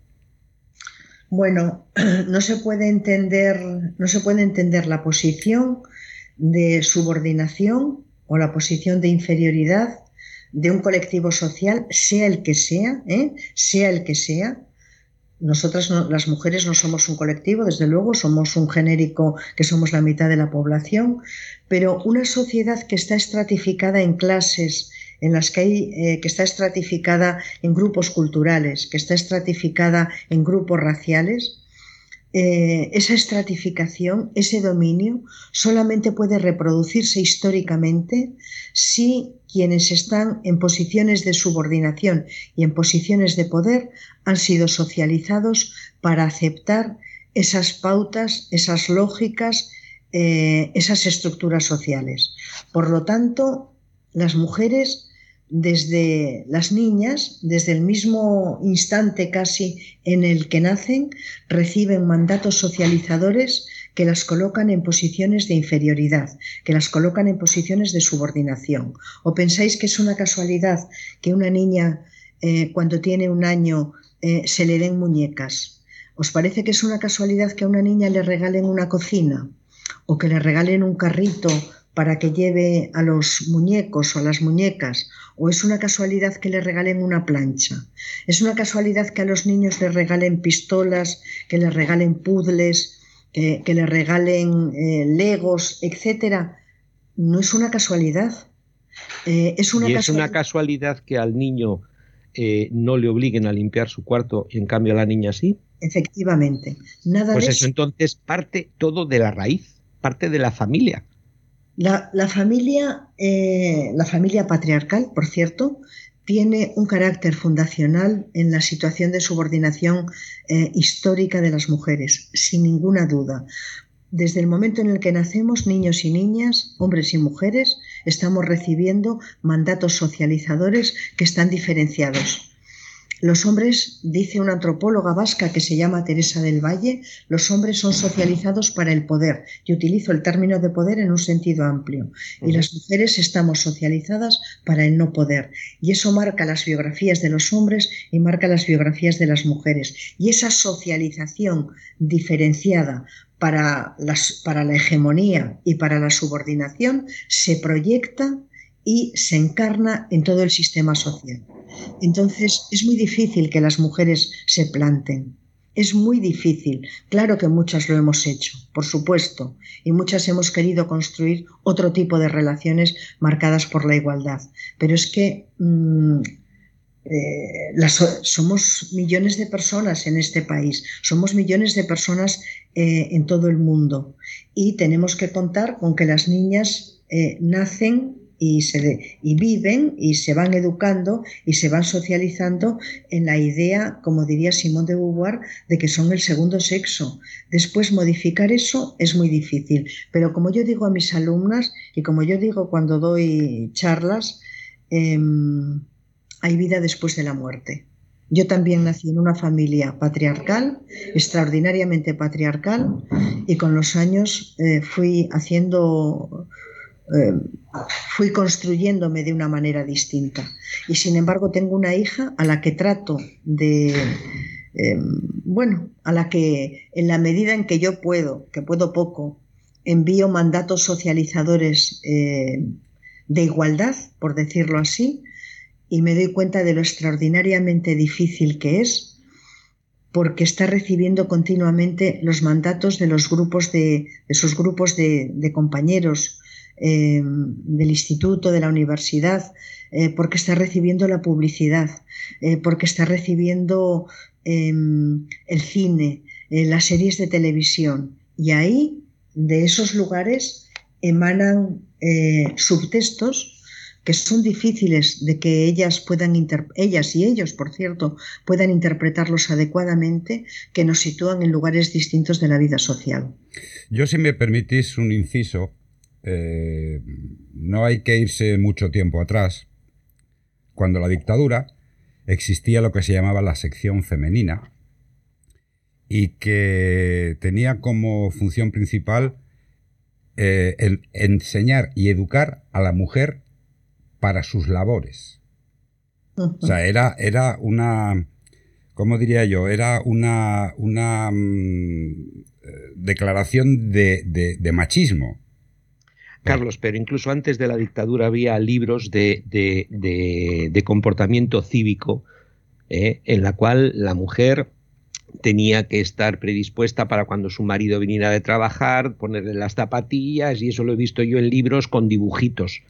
Bueno, [CLEARS THROAT] no se puede entender, no se puede entender la posición de subordinación o la posición de inferioridad de un colectivo social, sea el que sea, ¿eh? sea el que sea, nosotras, las mujeres, no somos un colectivo, desde luego, somos un genérico que somos la mitad de la población, pero una sociedad que está estratificada en clases, en las que hay, eh, que está estratificada en grupos culturales, que está estratificada en grupos raciales, eh, esa estratificación, ese dominio, solamente puede reproducirse históricamente si quienes están en posiciones de subordinación y en posiciones de poder han sido socializados para aceptar esas pautas, esas lógicas, eh, esas estructuras sociales. Por lo tanto, las mujeres desde las niñas, desde el mismo instante casi en el que nacen, reciben mandatos socializadores que las colocan en posiciones de inferioridad, que las colocan en posiciones de subordinación. ¿O pensáis que es una casualidad que una niña eh, cuando tiene un año eh, se le den muñecas? ¿Os parece que es una casualidad que a una niña le regalen una cocina o que le regalen un carrito para que lleve a los muñecos o a las muñecas ¿O es una casualidad que le regalen una plancha? ¿Es una casualidad que a los niños les regalen pistolas, que les regalen puzzles, que, les regalen eh, legos, etcétera? No es una casualidad. Eh, es una, y es una casualidad que al niño eh, no le obliguen a limpiar su cuarto y en cambio a la niña sí. Efectivamente. Nada pues eso entonces parte todo de la raíz, parte de la familia. La, familia, eh, la familia patriarcal, por cierto, tiene un carácter fundacional en la situación de subordinación eh, histórica de las mujeres, sin ninguna duda. Desde el momento en el que nacemos, niños y niñas, hombres y mujeres, estamos recibiendo mandatos socializadores que están diferenciados. Los hombres, dice una antropóloga vasca que se llama Teresa del Valle, los hombres son socializados para el poder. Y utilizo el término de poder en un sentido amplio. Y las mujeres estamos socializadas para el no poder. Y eso marca las biografías de los hombres y marca las biografías de las mujeres. Y esa socialización diferenciada para, para la hegemonía y para la subordinación se proyecta y se encarna en todo el sistema social. Entonces es muy difícil que las mujeres se planten. Es muy difícil. Claro que muchas lo hemos hecho, por supuesto, y muchas hemos querido construir otro tipo de relaciones marcadas por la igualdad. Pero es que mm, eh, somos millones de personas en este país, somos millones de personas eh, en todo el mundo y tenemos que contar con que las niñas eh, nacen y, se, y viven y se van educando y se van socializando en la idea, como diría Simón de Beauvoir, de que son el segundo sexo. Después modificar eso es muy difícil, pero como yo digo a mis alumnas y como yo digo cuando doy charlas, em, hay vida después de la muerte. Yo también nací en una familia patriarcal, extraordinariamente patriarcal, y con los años eh, fui haciendo eh, fui construyéndome de una manera distinta. Y sin embargo tengo una hija a la que trato de, eh, bueno, a la que en la medida en que yo puedo, que puedo poco, envío mandatos socializadores eh, de igualdad, por decirlo así, y me doy cuenta de lo extraordinariamente difícil que es, porque está recibiendo continuamente los mandatos de los grupos de, de sus grupos de compañeros Em, del instituto, de la universidad, eh, porque está recibiendo la publicidad, eh, porque está recibiendo em, el cine, eh, las series de televisión. Y ahí, de esos lugares, emanan subtextos que son difíciles de que ellas puedan ellas y ellos, por cierto, puedan interpretarlos adecuadamente, que nos sitúan en lugares distintos de la vida social. Yo, si me permitís un inciso, eh, no hay que irse mucho tiempo atrás. Cuando la dictadura existía lo que se llamaba la sección femenina y que tenía como función principal eh, el enseñar y educar a la mujer para sus labores. O sea, era, era una, ¿cómo diría yo? Era una, una mm, eh, declaración de, machismo. Carlos, pero incluso antes de la dictadura había libros de, de comportamiento cívico eh, en la cual la mujer tenía que estar predispuesta para cuando su marido viniera de trabajar, ponerle las zapatillas, y eso lo he visto yo en libros con dibujitos,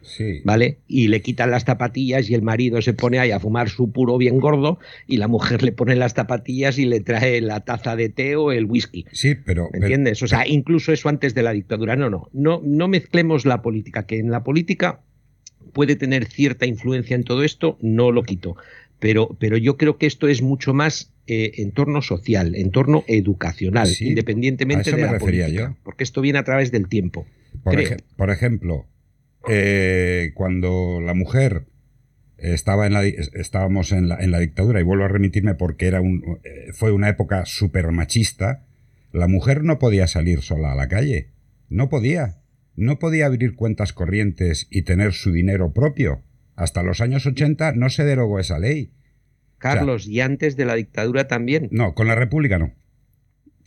¿vale? Y le quitan las zapatillas y el marido se pone ahí a fumar su puro bien gordo y la mujer le pone las zapatillas y le trae la taza de té o el whisky. Sí, pero... ¿Me entiendes? O sea, incluso eso antes de la dictadura. No, no, no, no mezclemos la política, que en la política puede tener cierta influencia en todo esto, no lo quito. Pero, pero yo creo que esto es mucho más eh, entorno social, entorno educacional, independientemente de la política, porque esto viene a través del tiempo. Por, ejemplo, eh, cuando la mujer estaba en la, estábamos en la, en la, dictadura, y vuelvo a remitirme porque era un, eh, fue una época súper machista, la mujer no podía salir sola a la calle. No podía. No podía abrir cuentas corrientes y tener su dinero propio. Hasta los años 80 no se derogó esa ley. Carlos, ¿y antes de la dictadura también? No, con la República no.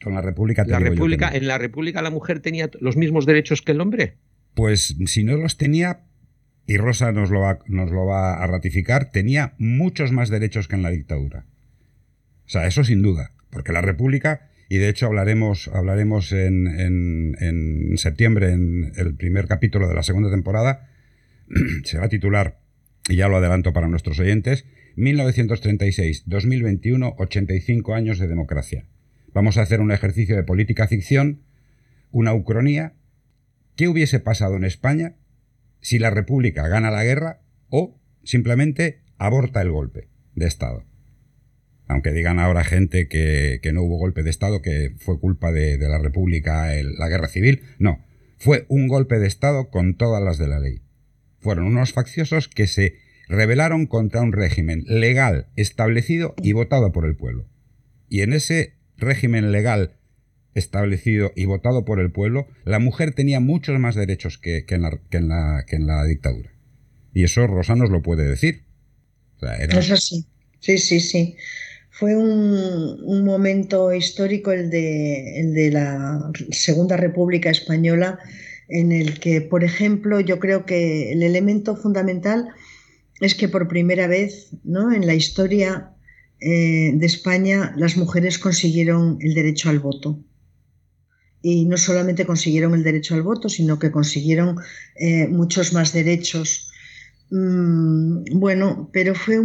Con la República, la República ¿En la República la mujer tenía los mismos derechos que el hombre? Pues si no los tenía, y Rosa nos lo va, nos lo va a ratificar, tenía muchos más derechos que en la dictadura. O sea, eso sin duda, porque la República, y de hecho hablaremos, hablaremos en, en, en septiembre, en el primer capítulo de la segunda temporada, [CLEARS THROAT] se va a titular, y ya lo adelanto para nuestros oyentes, 1936-2021, 85 años de democracia. Vamos a hacer un ejercicio de política ficción, una ucronía. ¿Qué hubiese pasado en España si la República gana la guerra o simplemente aborta el golpe de Estado? Aunque digan ahora gente que, no hubo golpe de Estado, que fue culpa de, la República la guerra civil. No, fue un golpe de Estado con todas las de la ley. Fueron unos facciosos que se rebelaron contra un régimen legal establecido y votado por el pueblo. Y en ese régimen legal establecido y votado por el pueblo, la mujer tenía muchos más derechos que, en, la, dictadura. Y eso Rosa nos lo puede decir. Es así. Sí, sí, sí. Fue un, momento histórico el de, el de la Segunda República Española en el que, por ejemplo, yo creo que el elemento fundamental es que por primera vez ¿no? en la historia eh, de España las mujeres consiguieron el derecho al voto. Y no solamente consiguieron el derecho al voto, sino que consiguieron eh, muchos más derechos. Mm, bueno, pero fue,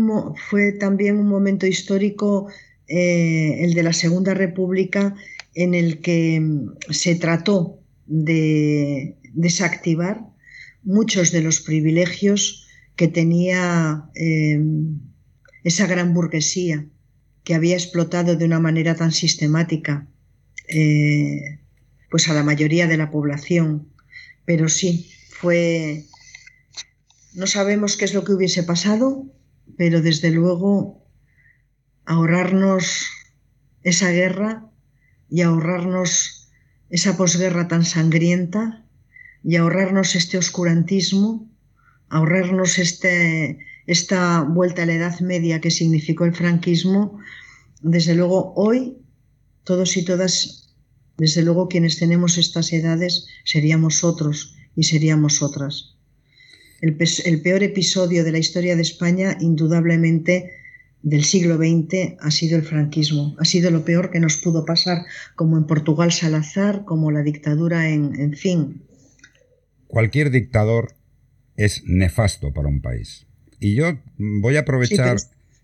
fue, también un momento histórico, eh, el de la Segunda República, en el que mm, se trató de desactivar muchos de los privilegios que tenía em, esa gran burguesía que había explotado de una manera tan sistemática eh, pues a la mayoría de la población. Pero sí, fue... No sabemos qué es lo que hubiese pasado, pero desde luego ahorrarnos esa guerra y ahorrarnos esa posguerra tan sangrienta y ahorrarnos este oscurantismo ahorrarnos este, esta vuelta a la Edad Media que significó el franquismo, desde luego hoy todos y todas, desde luego quienes tenemos estas edades seríamos otros y seríamos otras. El, el peor episodio de la historia de España, indudablemente, del siglo XX ha sido el franquismo. Ha sido lo peor que nos pudo pasar, como en Portugal Salazar, como la dictadura en, en fin. Cualquier dictador es nefasto para un país. Y yo voy a aprovechar...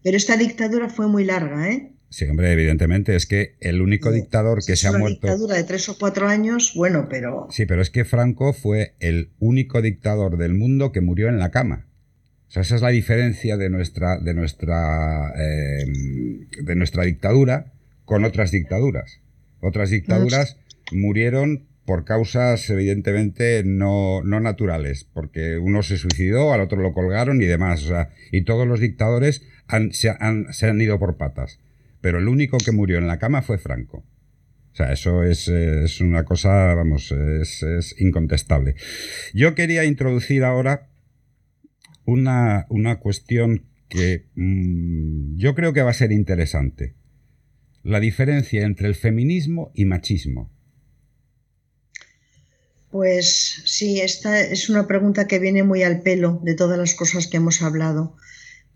pero, esta dictadura fue muy larga, ¿eh? Sí, hombre, evidentemente es que el único dictador que se ha muerto... Una dictadura de tres o cuatro años, bueno, pero... Sí, pero es que Franco fue el único dictador del mundo que murió en la cama. O sea, esa es la diferencia de nuestra, de nuestra, em, de nuestra dictadura con otras dictaduras. Otras dictaduras murieron por causas evidentemente no, no, naturales, porque uno se suicidó, al otro lo colgaron y demás. O sea, y todos los dictadores se, han, se, han, ido por patas. Pero el único que murió en la cama fue Franco. O sea, eso es, es una cosa, vamos, es, es, incontestable. Yo quería introducir ahora una, una cuestión que mmm, yo creo que va a ser interesante. La diferencia entre el feminismo y machismo. Pues sí, esta es una pregunta que viene muy al pelo de todas las cosas que hemos hablado.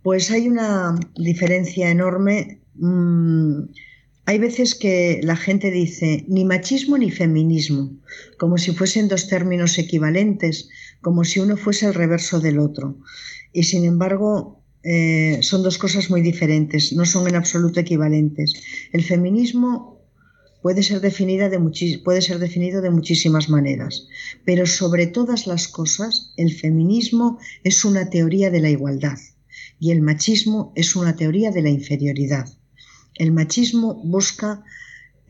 Pues hay una diferencia enorme. Mm, hay veces que la gente dice ni machismo ni feminismo, como si fuesen dos términos equivalentes, como si uno fuese el reverso del otro. Y sin embargo, eh, son dos cosas muy diferentes, no son en absoluto equivalentes. El feminismo puede ser, definida de puede ser definido de muchísimas maneras, pero sobre todas las cosas, el feminismo es una teoría de la igualdad y el machismo es una teoría de la inferioridad. El machismo busca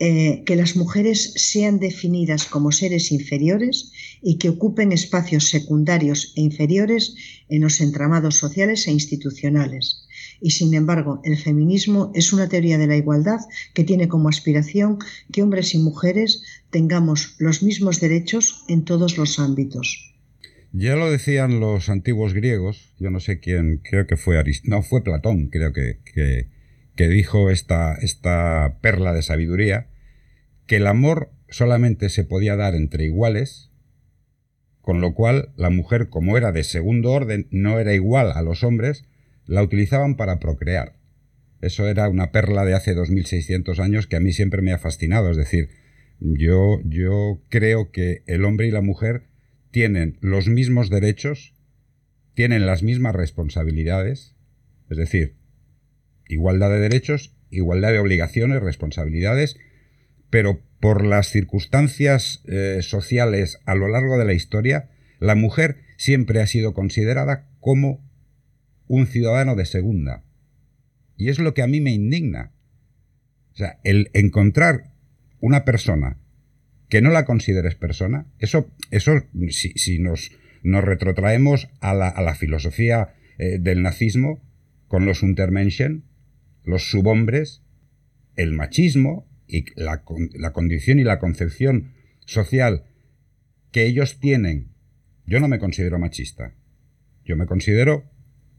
eh, que las mujeres sean definidas como seres inferiores y que ocupen espacios secundarios e inferiores en los entramados sociales e institucionales. Y sin embargo, el feminismo es una teoría de la igualdad que tiene como aspiración que hombres y mujeres tengamos los mismos derechos en todos los ámbitos. Ya lo decían los antiguos griegos, yo no sé quién, creo que fue Arist no, fue Platón, creo que, que, dijo esta, esta perla de sabiduría, que el amor solamente se podía dar entre iguales, con lo cual la mujer, como era de segundo orden, no era igual a los hombres, la utilizaban para procrear. Eso era una perla de hace 2600 años que a mí siempre me ha fascinado, es decir, yo, yo creo que el hombre y la mujer tienen los mismos derechos, tienen las mismas responsabilidades, es decir, igualdad de derechos, igualdad de obligaciones, responsabilidades, pero por las circunstancias eh, sociales a lo largo de la historia, la mujer siempre ha sido considerada como un ciudadano de segunda. Y es lo que a mí me indigna. O sea, el encontrar una persona que no la consideres persona, eso, eso si, nos, nos, retrotraemos a la, a la filosofía eh, del nazismo, con los Untermenschen, los subhombres, el machismo y la, la condición y la concepción social que ellos tienen, yo no me considero machista, yo me considero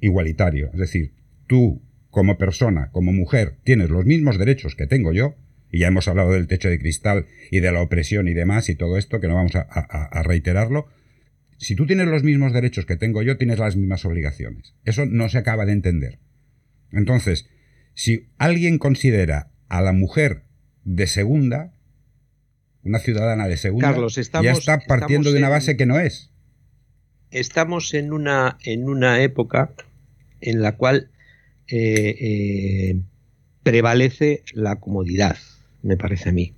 igualitario, es decir, tú como persona, como mujer, tienes los mismos derechos que tengo yo, y ya hemos hablado del techo de cristal y de la opresión y demás y todo esto, que no vamos a, reiterarlo. Si tú tienes los mismos derechos que tengo yo, tienes las mismas obligaciones. Eso no se acaba de entender. Entonces, si alguien considera a la mujer de segunda, una ciudadana de segunda, ya está partiendo de una base que no es. Estamos en una, en una época en la cual eh, eh, prevalece la comodidad me parece a mí.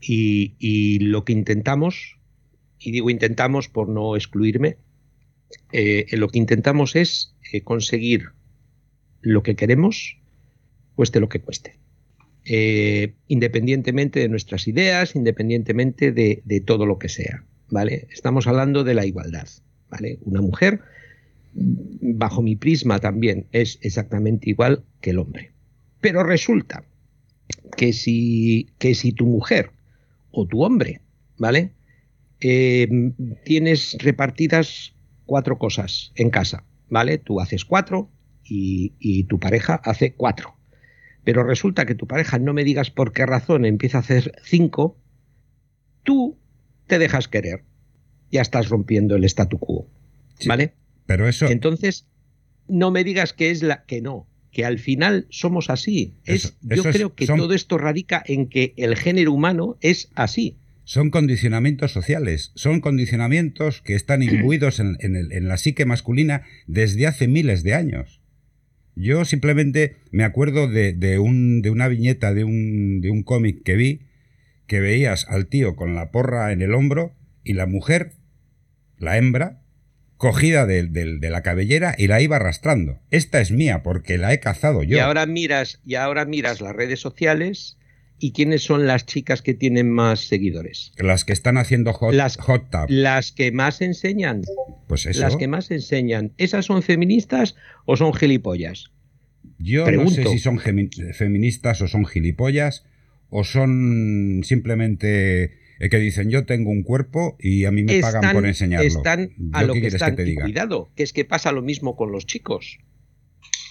Y, lo que intentamos, y digo intentamos por no excluirme, eh, lo que intentamos es conseguir lo que queremos, cueste lo que cueste. Eh, independientemente de nuestras ideas, independientemente de, todo lo que sea. ¿vale? Estamos hablando de la igualdad. ¿vale? Una mujer, bajo mi prisma también, es exactamente igual que el hombre. Pero resulta que si, que si tu mujer o tu hombre, ¿vale? Em, tienes repartidas cuatro cosas en casa, ¿vale? Tú haces cuatro y, y, tu pareja hace cuatro. Pero resulta que tu pareja, no me digas por qué razón, empieza a hacer cinco, tú te dejas querer. Ya estás rompiendo el statu quo, ¿vale? pero eso... Entonces, no me digas que es la que no que al final somos así. Es, yo creo que todo esto radica en que el género humano es así. Son condicionamientos sociales, son condicionamientos que están imbuidos en, la psique masculina desde hace miles de años. Yo simplemente me acuerdo de, un, de una viñeta de un, de un cómic que vi, que veías al tío con la porra en el hombro y la mujer, la hembra, cogida de, de, la cabellera y la iba arrastrando. Esta es mía porque la he cazado yo. Y ahora miras, y ahora miras las redes sociales y quiénes son las chicas que tienen más seguidores. Las que están haciendo hot, las, hot Las que más enseñan. Pues eso. Las que más enseñan. ¿Esas son feministas o son gilipollas? Yo no sé si son feministas o son gilipollas o son simplemente eh, que dicen yo tengo un cuerpo y a mí me pagan por enseñarlo. Están a lo que están. Que cuidado, que es que pasa lo mismo con los chicos.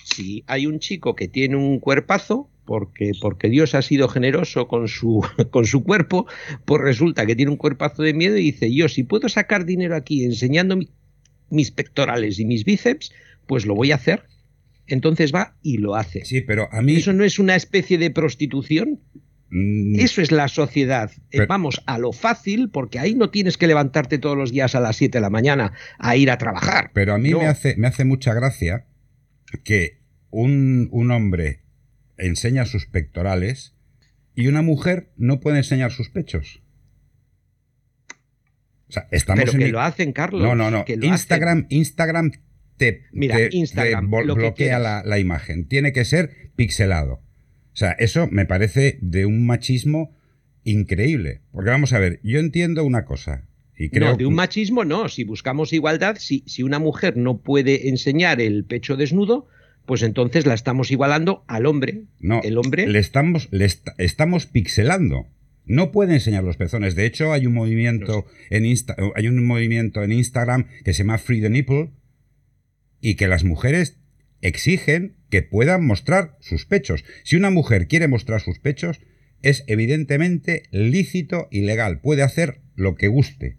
Si hay un chico que tiene un cuerpazo, porque, porque Dios ha sido generoso con su, [LAUGHS] con su cuerpo, pues resulta que tiene un cuerpazo de miedo y dice, yo si puedo sacar dinero aquí enseñando mis pectorales y mis bíceps, pues lo voy a hacer. Entonces va y lo hace. Sí, pero a mí... ¿Eso no es una especie de prostitución? Mm. Eso es la sociedad. Eh, vamos a lo fácil, porque ahí no tienes que levantarte todos los días a las 7 de la mañana a ir a trabajar. Pero a mí me, hace, me hace mucha gracia que un, hombre enseña sus pectorales y una mujer no puede enseñar sus pechos. O sea, estamos Pero que lo hacen, Carlos. No, no, no. Instagram, Instagram te, bloquea la imagen. Tiene que ser pixelado. O sea, eso me parece de un machismo increíble. Porque vamos a ver, yo entiendo una cosa. Y creo no, de un machismo no. Si buscamos igualdad, si, si una mujer no puede enseñar el pecho desnudo, pues entonces la estamos igualando al hombre. No, el hombre. Le estamos, le estamos pixelando. No puede enseñar los pezones. De hecho, hay un movimiento en hay un movimiento en Instagram que se llama Free the Nipple y que las mujeres exigen que puedan mostrar sus pechos. Si una mujer quiere mostrar sus pechos, es evidentemente lícito y legal, puede hacer lo que guste.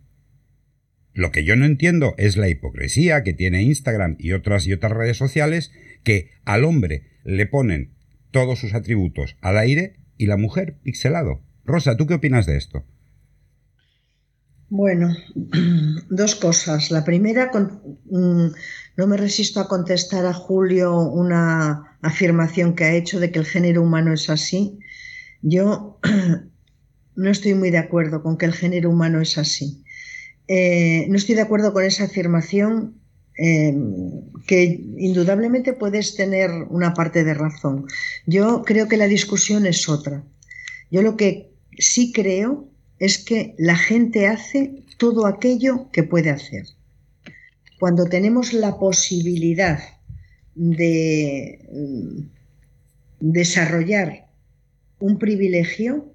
Lo que yo no entiendo es la hipocresía que tiene Instagram y otras y otras redes sociales que al hombre le ponen todos sus atributos al aire y la mujer pixelado. Rosa, ¿tú qué opinas de esto? Bueno, [CLEARS THROAT] dos cosas. La primera, mm, no me resisto a contestar a Julio una afirmación que ha hecho de que el género humano es así. Yo [CLEARS THROAT] no estoy muy de acuerdo con que el género humano es así. Eh, no estoy de acuerdo con esa afirmación eh, que indudablemente puedes tener una parte de razón. Yo creo que la discusión es otra. Yo lo que sí creo es que la gente hace todo aquello que puede hacer. Cuando tenemos la posibilidad de mm, desarrollar un privilegio,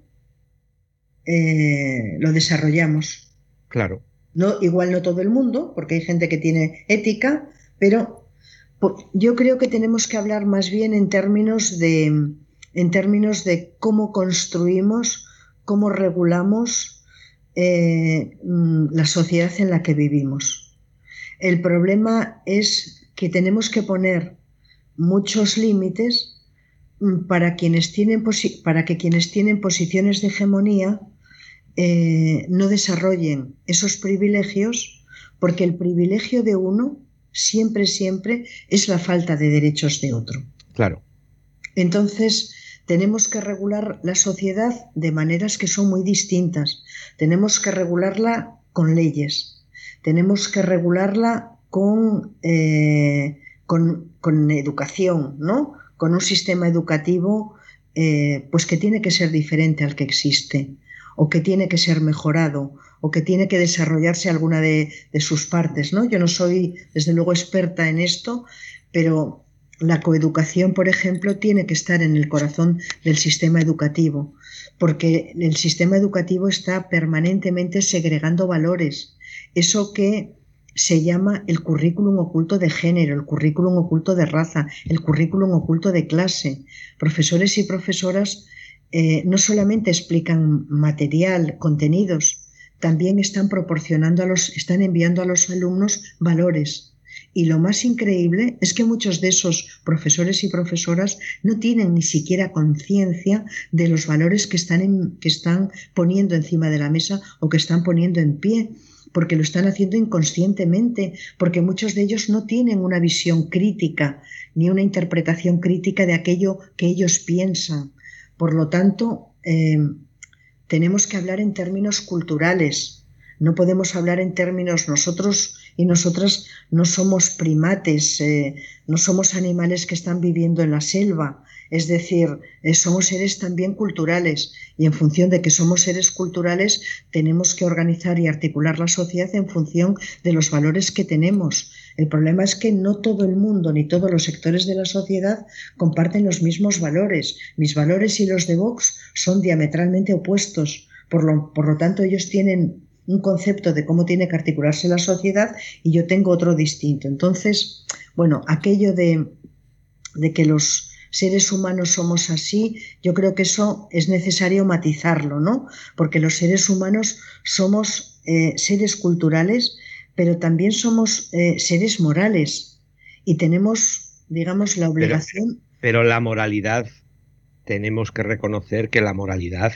eh, lo desarrollamos. Claro. No, igual no todo el mundo, porque hay gente que tiene ética, pero yo creo que tenemos que hablar más bien en términos de, en términos de cómo construimos cómo regulamos eh, mm, la sociedad en la que vivimos. El problema es que tenemos que poner muchos límites mm, para, quienes tienen para que quienes tienen posiciones de hegemonía eh, no desarrollen esos privilegios, porque el privilegio de uno siempre, siempre es la falta de derechos de otro. Claro. Entonces, tenemos que regular la sociedad de maneras que son muy distintas. Tenemos que regularla con leyes, tenemos que regularla con, eh, con, educación, ¿no? con un sistema educativo eh, pues que tiene que ser diferente al que existe o que tiene que ser mejorado o que tiene que desarrollarse alguna de, sus partes. ¿no? Yo no soy, desde luego, experta en esto, pero la coeducación, por ejemplo, tiene que estar en el corazón del sistema educativo, porque el sistema educativo está permanentemente segregando valores. Eso que se llama el currículum oculto de género, el currículum oculto de raza, el currículum oculto de clase. Profesores y profesoras eh, no solamente explican material, contenidos, también están proporcionando a los, están enviando a los alumnos valores, y lo más increíble es que muchos de esos profesores y profesoras no tienen ni siquiera conciencia de los valores que están, que están poniendo encima de la mesa o que están poniendo en pie porque lo están haciendo inconscientemente, porque muchos de ellos no tienen una visión crítica ni una interpretación crítica de aquello que ellos piensan. Por lo tanto, eh, tenemos que hablar en términos culturales, no podemos hablar en términos nosotros y nosotras no somos primates, eh, no somos animales que están viviendo en la selva. Es decir, eh, somos seres también culturales y en función de que somos seres culturales tenemos que organizar y articular la sociedad en función de los valores que tenemos. El problema es que no todo el mundo ni todos los sectores de la sociedad comparten los mismos valores. Mis valores y los de Vox son diametralmente opuestos. Por lo, por lo tanto, ellos tienen un concepto de cómo tiene que articularse la sociedad y yo tengo otro distinto. Entonces, bueno, aquello de, de que los seres humanos somos así, yo creo que eso es necesario matizarlo, ¿no? Porque los seres humanos somos eh, seres culturales, pero también somos eh, seres morales y tenemos, digamos, la obligación. pero la moralidad, tenemos que reconocer que la moralidad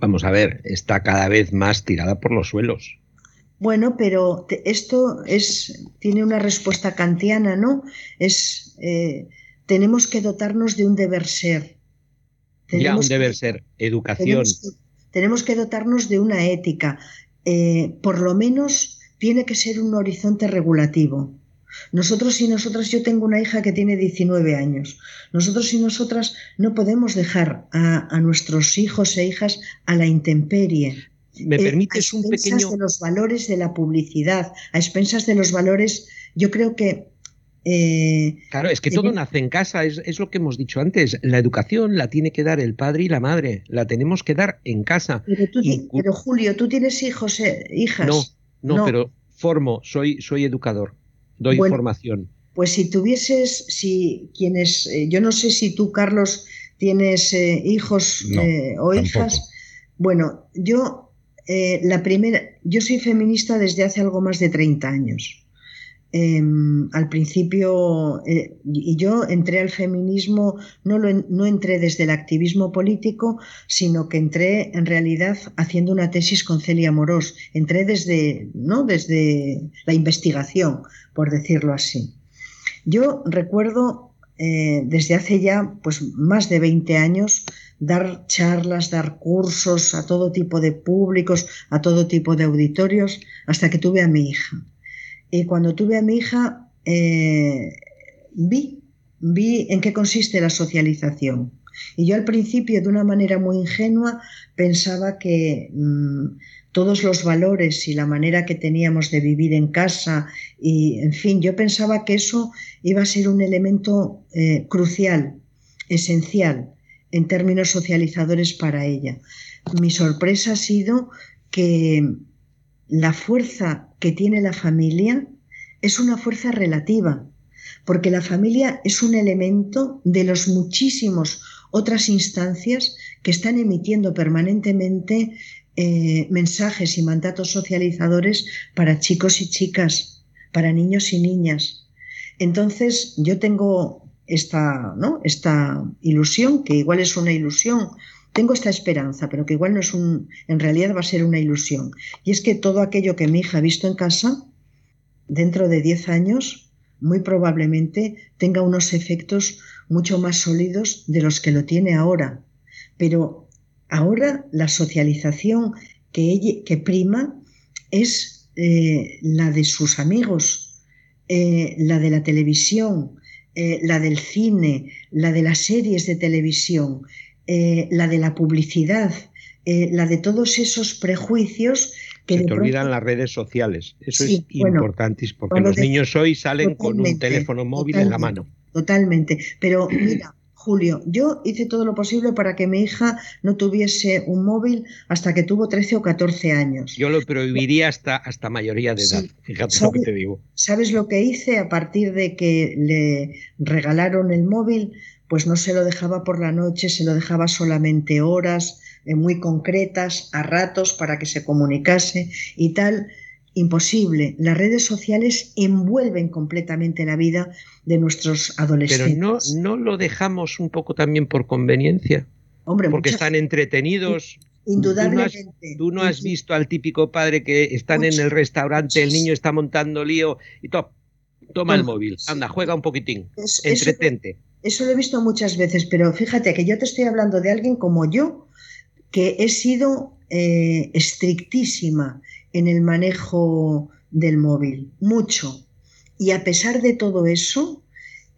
vamos a ver, está cada vez más tirada por los suelos. Bueno, pero esto es, tiene una respuesta kantiana, ¿no? Es, eh, tenemos que dotarnos de un deber ser. ya, un deber ser, educación. Tenemos que, dotarnos de una ética. Eh, por lo menos tiene que ser un horizonte regulativo. Nosotros y nosotras, yo tengo una hija que tiene 19 años. Nosotros y nosotras no podemos dejar a, nuestros hijos e hijas a la intemperie. ¿Me eh, permites un pequeño...? de los valores de la publicidad, a expensas de los valores, yo creo que... Eh, claro, es que todo nace en casa, es, lo que hemos dicho antes. La educación la tiene que dar el padre y la madre, la tenemos que dar en casa. Pero, Julio, ¿tú tienes hijos, e hijas? No, no, pero formo, soy, soy educador doy información. Pues si tuvieses, si quienes, eh, yo no sé si tú, Carlos, tienes eh, hijos eh, o hijas. Bueno, yo la primera, yo soy feminista desde hace algo más de 30 años. Em, al principio, eh, y yo entré al feminismo, no, no entré desde el activismo político, sino que entré en realidad haciendo una tesis con Celia Morós. Entré desde, ¿no? desde la investigación, por decirlo así. Yo recuerdo eh, desde hace ya pues, más de 20 años dar charlas, dar cursos a todo tipo de públicos, a todo tipo de auditorios, hasta que tuve a mi hija. Y cuando tuve a mi hija, eh, vi, vi en qué consiste la socialización. Y yo al principio, de una manera muy ingenua, pensaba que mm, todos los valores y la manera que teníamos de vivir en casa, y en fin, yo pensaba que eso iba a ser un elemento eh, crucial, esencial, en términos socializadores para ella. Mi sorpresa ha sido que la fuerza que tiene la familia es una fuerza relativa, porque la familia es un elemento de los muchísimos otras instancias que están emitiendo permanentemente eh, mensajes y mandatos socializadores para chicos y chicas, para niños y niñas. Entonces yo tengo esta, ¿no? esta ilusión, que igual es una ilusión, tengo esta esperanza, pero que igual no es un, en realidad va a ser una ilusión. Y es que todo aquello que mi hija ha visto en casa, dentro de 10 años, muy probablemente tenga unos efectos mucho más sólidos de los que lo tiene ahora. Pero ahora la socialización que, que prima es eh, la de sus amigos, eh, la de la televisión, eh, la del cine, la de las series de televisión, eh, la de la publicidad, eh, la de todos esos prejuicios que... Se te olvidan las redes sociales. Eso es importante, porque los niños hoy salen con un teléfono móvil en la mano. Totalmente. Pero mira, Julio, yo hice todo lo posible para que mi hija no tuviese un móvil hasta que tuvo 13 o 14 años. Yo lo prohibiría hasta, hasta mayoría de edad, fíjate lo que te digo. ¿Sabes lo que hice a partir de que le regalaron el móvil? Pues no se lo dejaba por la noche, se lo dejaba solamente horas eh, muy concretas, a ratos, para que se comunicase y tal. Imposible. Las redes sociales envuelven completamente la vida de nuestros adolescentes. Pero no, no lo dejamos un poco también por conveniencia. Hombre, porque están entretenidos. Indudablemente. Tú no, has, visto al típico padre que están en el restaurante, el niño está montando lío y. Toma el móvil, anda, juega un poquitín, entretente. Eso lo he visto muchas veces, pero fíjate que yo te estoy hablando de alguien como yo, que he sido eh, estrictísima en el manejo del móvil, mucho. Y a pesar de todo eso,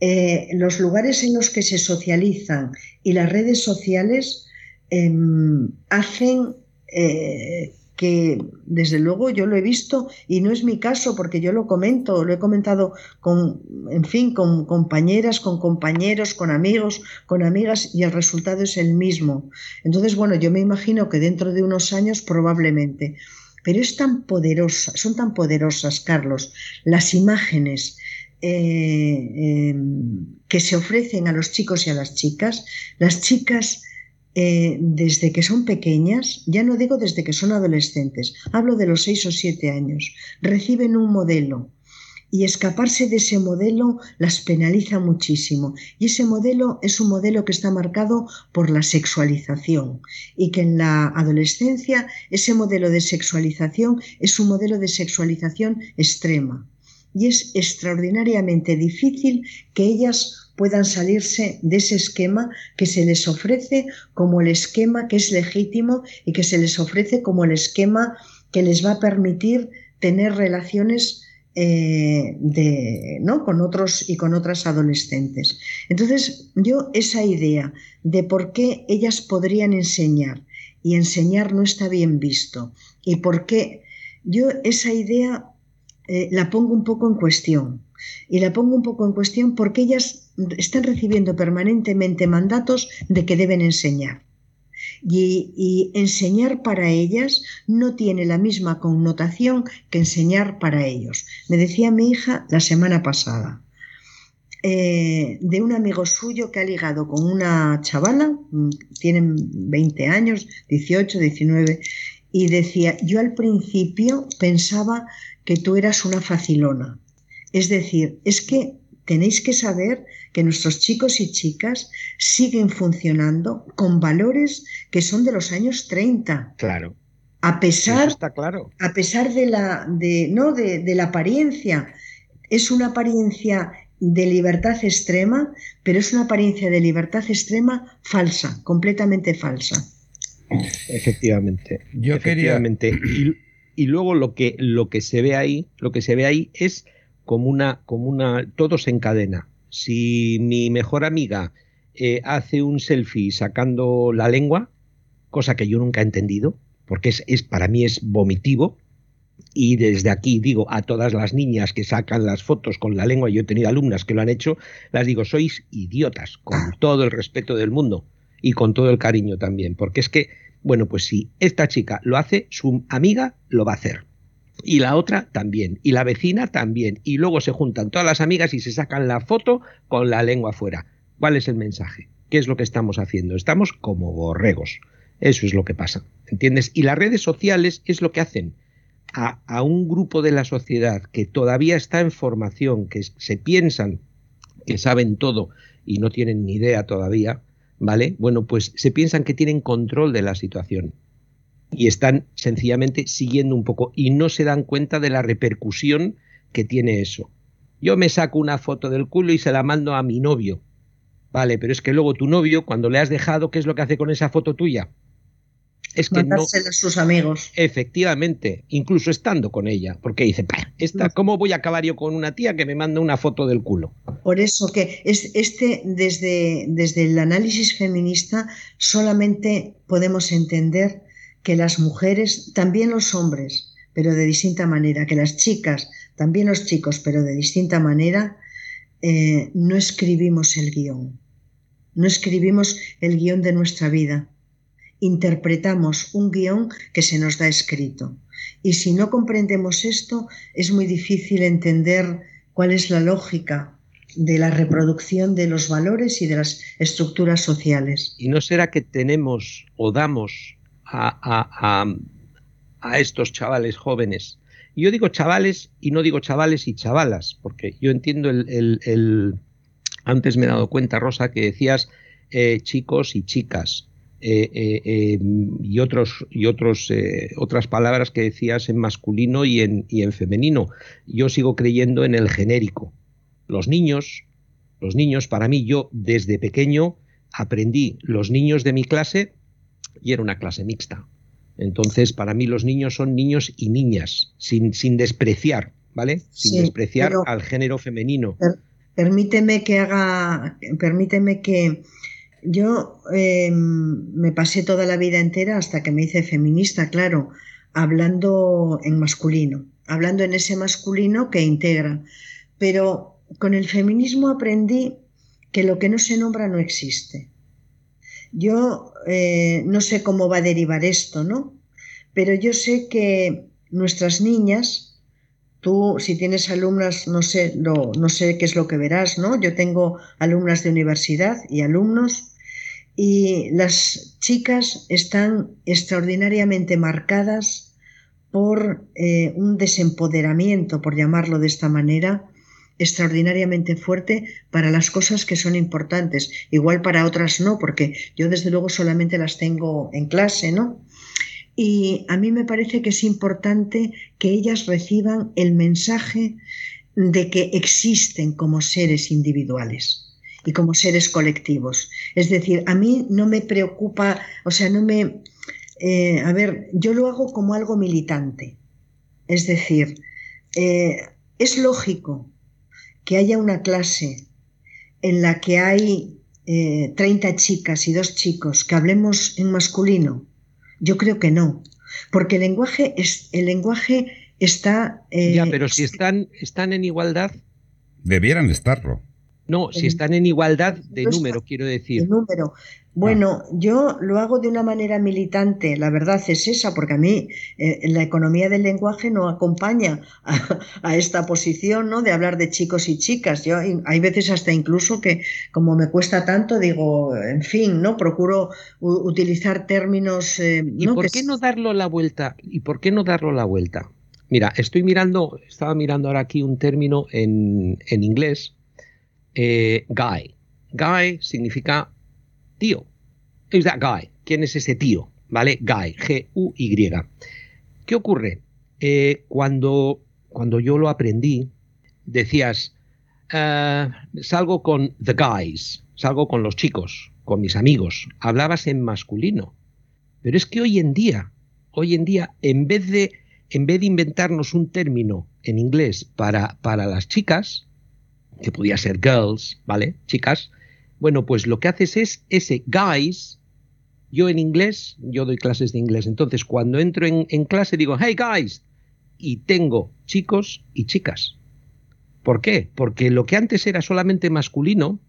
eh, los lugares en los que se socializan y las redes sociales em, hacen eh, que desde luego yo lo he visto y no es mi caso porque yo lo comento, lo he comentado con, en fin, con compañeras, con compañeros, con amigos, con amigas y el resultado es el mismo. Entonces, bueno, yo me imagino que dentro de unos años probablemente, pero es tan poderosa, son tan poderosas, Carlos, las imágenes eh, em, que se ofrecen a los chicos y a las chicas, las chicas eh, desde que son pequeñas, ya no digo desde que son adolescentes, hablo de los seis o siete años, reciben un modelo y escaparse de ese modelo las penaliza muchísimo. Y ese modelo es un modelo que está marcado por la sexualización y que en la adolescencia ese modelo de sexualización es un modelo de sexualización extrema. Y es extraordinariamente difícil que ellas puedan salirse de ese esquema que se les ofrece como el esquema que es legítimo y que se les ofrece como el esquema que les va a permitir tener relaciones eh, de, ¿no? con otros y con otras adolescentes. Entonces, yo esa idea de por qué ellas podrían enseñar y enseñar no está bien visto y por qué yo esa idea eh, la pongo un poco en cuestión. Y la pongo un poco en cuestión porque ellas están recibiendo permanentemente mandatos de que deben enseñar. Y, enseñar para ellas no tiene la misma connotación que enseñar para ellos. Me decía mi hija la semana pasada eh, de un amigo suyo que ha ligado con una chavala, mm, tienen 20 años, 18, 19, y decía, yo al principio pensaba que tú eras una facilona. Es decir, es que tenéis que saber que nuestros chicos y chicas siguen funcionando con valores que son de los años 30. Claro. A pesar, está claro. A pesar de la, de, no, de, de la apariencia. Es una apariencia de libertad extrema, pero es una apariencia de libertad extrema falsa, completamente falsa. Efectivamente. Yo efectivamente. Y, y, luego lo que, lo que se ve ahí, lo que se ve ahí es como una, como una, todo se encadena. Si mi mejor amiga eh, hace un selfie sacando la lengua, cosa que yo nunca he entendido, porque es, es, para mí es vomitivo, y desde aquí digo a todas las niñas que sacan las fotos con la lengua, yo he tenido alumnas que lo han hecho, las digo, sois idiotas, con todo el respeto del mundo y con todo el cariño también, porque es que, bueno, pues si esta chica lo hace, su amiga lo va a hacer y la otra también, y la vecina también, y luego se juntan todas las amigas y se sacan la foto con la lengua fuera. ¿Cuál es el mensaje? ¿Qué es lo que estamos haciendo? Estamos como borregos. Eso es lo que pasa, ¿entiendes? Y las redes sociales es lo que hacen a, a un grupo de la sociedad que todavía está en formación, que se piensan que saben todo y no tienen ni idea todavía, ¿vale? Bueno, pues se piensan que tienen control de la situación y están sencillamente siguiendo un poco y no se dan cuenta de la repercusión que tiene eso. Yo me saco una foto del culo y se la mando a mi novio. Vale, pero es que luego tu novio, cuando le has dejado, ¿qué es lo que hace con esa foto tuya? es que no, a sus amigos. Efectivamente, incluso estando con ella, porque dice, esta, ¿cómo voy a acabar yo con una tía que me manda una foto del culo? Por eso que es, este, desde, desde el análisis feminista, solamente podemos entender que las mujeres, también los hombres, pero de distinta manera, que las chicas, también los chicos, pero de distinta manera, eh, no escribimos el guion. No escribimos el guion de nuestra vida. Interpretamos un guion que se nos da escrito. Y si no comprendemos esto, es muy difícil entender cuál es la lógica de la reproducción de los valores y de las estructuras sociales. ¿Y no será que tenemos o damos a, estos chavales jóvenes. yo digo chavales y no digo chavales y chavalas, porque yo entiendo el... Antes me he dado cuenta, Rosa, que decías eh, chicos y chicas. Eh, eh, y otros y otros otras palabras que decías en masculino y en, y en femenino. Yo sigo creyendo en el genérico. Los niños, los niños, para mí, yo desde pequeño aprendí los niños de mi clase y era una clase mixta. Entonces, para mí los niños son niños y niñas, sin, sin despreciar, ¿vale? Sin despreciar al género femenino. permíteme que haga, permíteme que yo em, me pasé toda la vida entera hasta que me hice feminista, claro, hablando en masculino, hablando en ese masculino que integra. Pero con el feminismo aprendí que lo que no se nombra no existe. Yo eh, no sé cómo va a derivar esto, ¿no? Pero yo sé que nuestras niñas, tú si tienes alumnas, no sé, no sé qué es lo que verás, ¿no? Yo tengo alumnas de universidad y alumnos y las chicas están extraordinariamente marcadas por eh, un desempoderamiento, por llamarlo de esta manera, extraordinariamente fuerte para las cosas que son importantes. Igual para otras no, porque yo desde luego solamente las tengo en clase, ¿no? Y a mí me parece que es importante que ellas reciban el mensaje de que existen como seres individuales y como seres colectivos. Es decir, a mí no me preocupa, o sea, no me... Eh, a ver, yo lo hago como algo militante. Es decir, eh, es lógico que haya una clase en la que hay 30 eh, chicas y dos chicos que hablemos en masculino? Yo creo que no, porque el lenguaje, es, el lenguaje está... Eh, ya, pero si están, están en igualdad... Debieran estarlo. No, si están en igualdad de número, quiero decir. De número. Bueno, yo lo hago de una manera militante, la verdad es esa, porque a mí eh, la economía del lenguaje no acompaña a, esta posición, ¿no? De hablar de chicos y chicas. Yo hay veces hasta incluso que, como me cuesta tanto, digo, en fin, ¿no? Procuro utilizar términos. Eh, ¿Y por qué no darlo la vuelta? ¿Y por qué no darlo la vuelta? Mira, estoy mirando, estaba mirando ahora aquí un término en, en inglés, eh, guy. Guy significa tío. Guy? ¿Quién es ese tío? ¿Vale? Guy, G-U-Y. ¿Qué ocurre? Eh, cuando, cuando yo lo aprendí, decías, eh, salgo con the guys, salgo con los chicos, con mis amigos. Hablabas en masculino. Pero es que hoy en día, hoy en día, en vez de, en vez de inventarnos un término en inglés para, para las chicas, que podía ser girls, ¿vale? Chicas, bueno, pues lo que haces es ese guys. Yo en inglés, yo doy clases de inglés, entonces cuando entro en, clase digo, hey guys, y tengo chicos y chicas. ¿Por qué? Porque lo que antes era solamente masculino,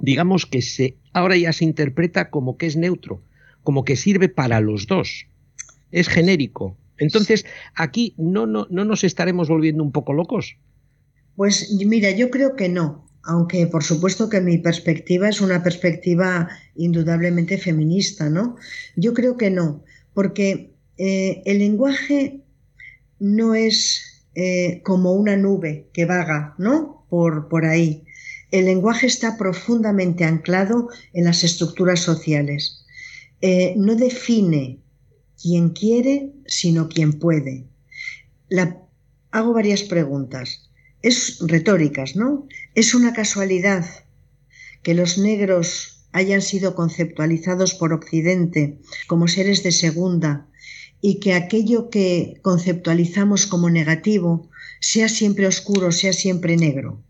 digamos que se, ahora ya se interpreta como que es neutro, como que sirve para los dos. Es genérico. Entonces, aquí no, no, no nos estaremos volviendo un poco locos. Pues mira, yo creo que no aunque por supuesto que mi perspectiva es una perspectiva indudablemente feminista, ¿no? Yo creo que no, porque eh, el lenguaje no es eh, como una nube que vaga, ¿no? Por, por ahí. El lenguaje está profundamente anclado en las estructuras sociales. Eh, no define quién quiere, sino quién puede. hago varias preguntas es retóricas, ¿no? Es una casualidad que los negros hayan sido conceptualizados por Occidente como seres de segunda y que aquello que conceptualizamos como negativo sea siempre oscuro, sea siempre negro.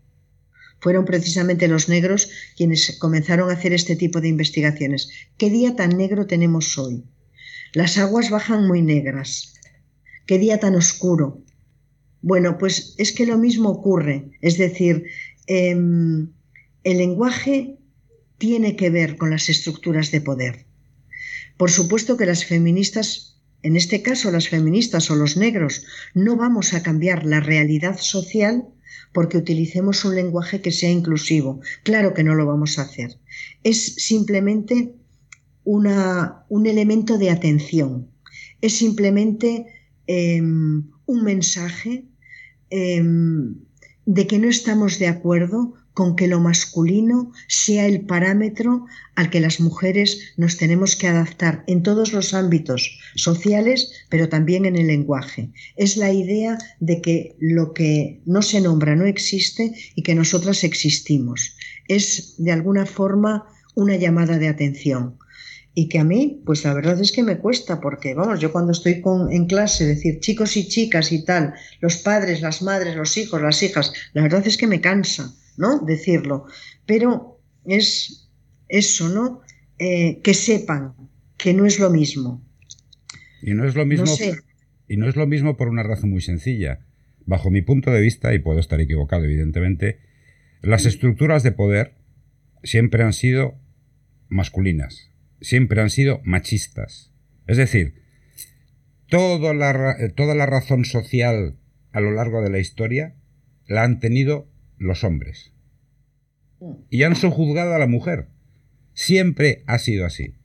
Fueron precisamente los negros quienes comenzaron a hacer este tipo de investigaciones. ¿Qué día tan negro tenemos hoy? Las aguas bajan muy negras. ¿Qué día tan oscuro? Bueno, pues es que lo mismo ocurre. Es decir, em, el lenguaje tiene que ver con las estructuras de poder. Por supuesto que las feministas, en este caso las feministas o los negros, no vamos a cambiar la realidad social porque utilicemos un lenguaje que sea inclusivo. Claro que no lo vamos a hacer. Es simplemente una, un elemento de atención. Es simplemente em, un mensaje Em, de que no estamos de acuerdo con que lo masculino sea el parámetro al que las mujeres nos tenemos que adaptar en todos los ámbitos sociales, pero también en el lenguaje. Es la idea de que lo que no se nombra no existe y que nosotras existimos. Es de alguna forma una llamada de atención. Y que a mí, pues la verdad es que me cuesta, porque vamos, yo cuando estoy con, en clase, decir chicos y chicas y tal, los padres, las madres, los hijos, las hijas, la verdad es que me cansa, ¿no? Decirlo, pero es eso, ¿no? Eh, que sepan que no es lo mismo. Y no es lo mismo. Y no es lo mismo por una razón muy sencilla. Bajo mi punto de vista, y puedo estar equivocado, evidentemente, las estructuras de poder siempre han sido masculinas, siempre han sido machistas. Es decir, toda la, toda la razón social a lo largo de la historia la han tenido los hombres. Y han sojuzgado a la mujer. Siempre ha sido así.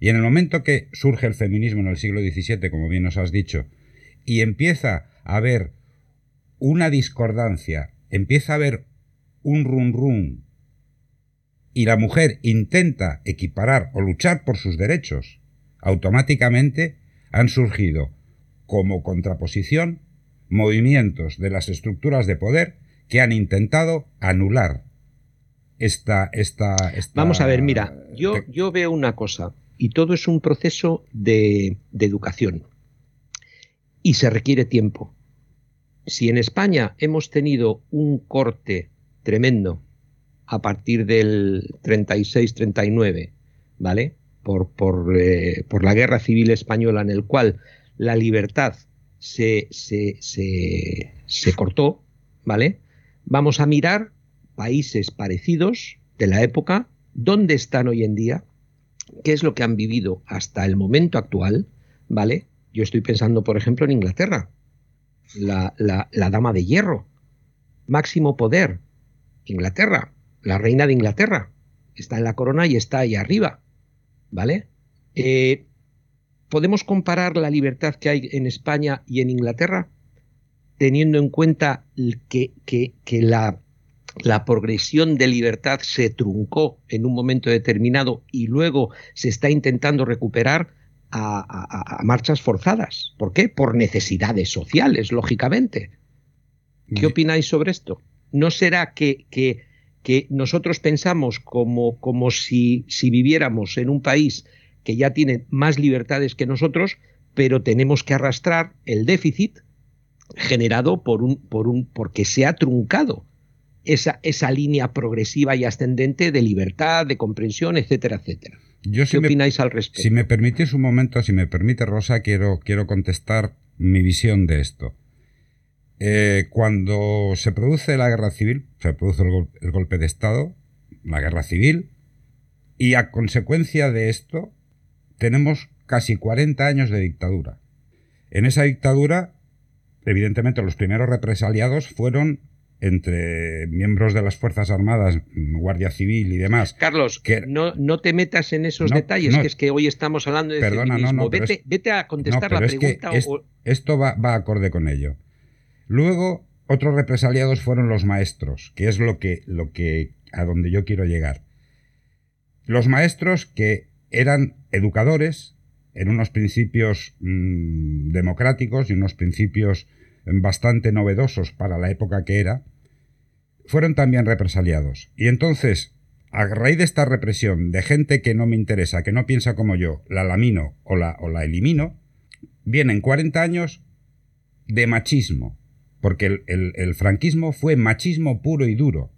Y en el momento que surge el feminismo en el siglo XVII, como bien nos has dicho, y empieza a haber una discordancia, empieza a haber un run run y la mujer intenta equiparar o luchar por sus derechos, automáticamente han surgido como contraposición movimientos de las estructuras de poder que han intentado anular esta... esta, Vamos a ver, mira, yo, yo veo una cosa, y todo es un proceso de, de educación, y se requiere tiempo. Si en España hemos tenido un corte tremendo a partir del 36-39, ¿vale? Por, por, eh, por, la guerra civil española en el cual la libertad se, se, se, cortó, ¿vale? Vamos a mirar países parecidos de la época, dónde están hoy en día, qué es lo que han vivido hasta el momento actual, ¿vale? Yo estoy pensando, por ejemplo, en Inglaterra, la, la, la dama de hierro, máximo poder, Inglaterra, la reina de Inglaterra. Está en la corona y está ahí arriba. ¿Vale? Eh, ¿Podemos comparar la libertad que hay en España y en Inglaterra? Teniendo en cuenta que, que, la, la progresión de libertad se truncó en un momento determinado y luego se está intentando recuperar a, marchas forzadas. ¿Por qué? Por necesidades sociales, lógicamente. ¿Qué opináis sobre esto? ¿No será que, que que nosotros pensamos como, como si, si viviéramos en un país que ya tiene más libertades que nosotros, pero tenemos que arrastrar el déficit generado por un, por un, porque se ha truncado esa, esa línea progresiva y ascendente de libertad, de comprensión, etcétera, etcétera. ¿Qué opináis al respecto? Si me permitís un momento, si me permite Rosa, quiero, quiero contestar mi visión de esto. Eh, cuando se produce la guerra civil, se produce el, golpe de Estado, la guerra civil, y a consecuencia de esto tenemos casi 40 años de dictadura. En esa dictadura, evidentemente, los primeros represaliados fueron entre miembros de las Fuerzas Armadas, Guardia Civil y demás. Carlos, que, no, no te metas en esos detalles, que es que hoy estamos hablando de perdona, No, vete, vete, a contestar la pregunta. esto va, va acorde con ello. Luego, otros represaliados fueron los maestros, que es lo que, a donde yo quiero llegar. Los maestros que eran educadores en unos principios mm, democráticos y unos principios bastante novedosos para la época que era, fueron también represaliados. Y entonces, a raíz de esta represión de gente que no me interesa, que no piensa como yo, la lamino o la, o la elimino, vienen 40 años de machismo, porque el, franquismo fue machismo puro y duro.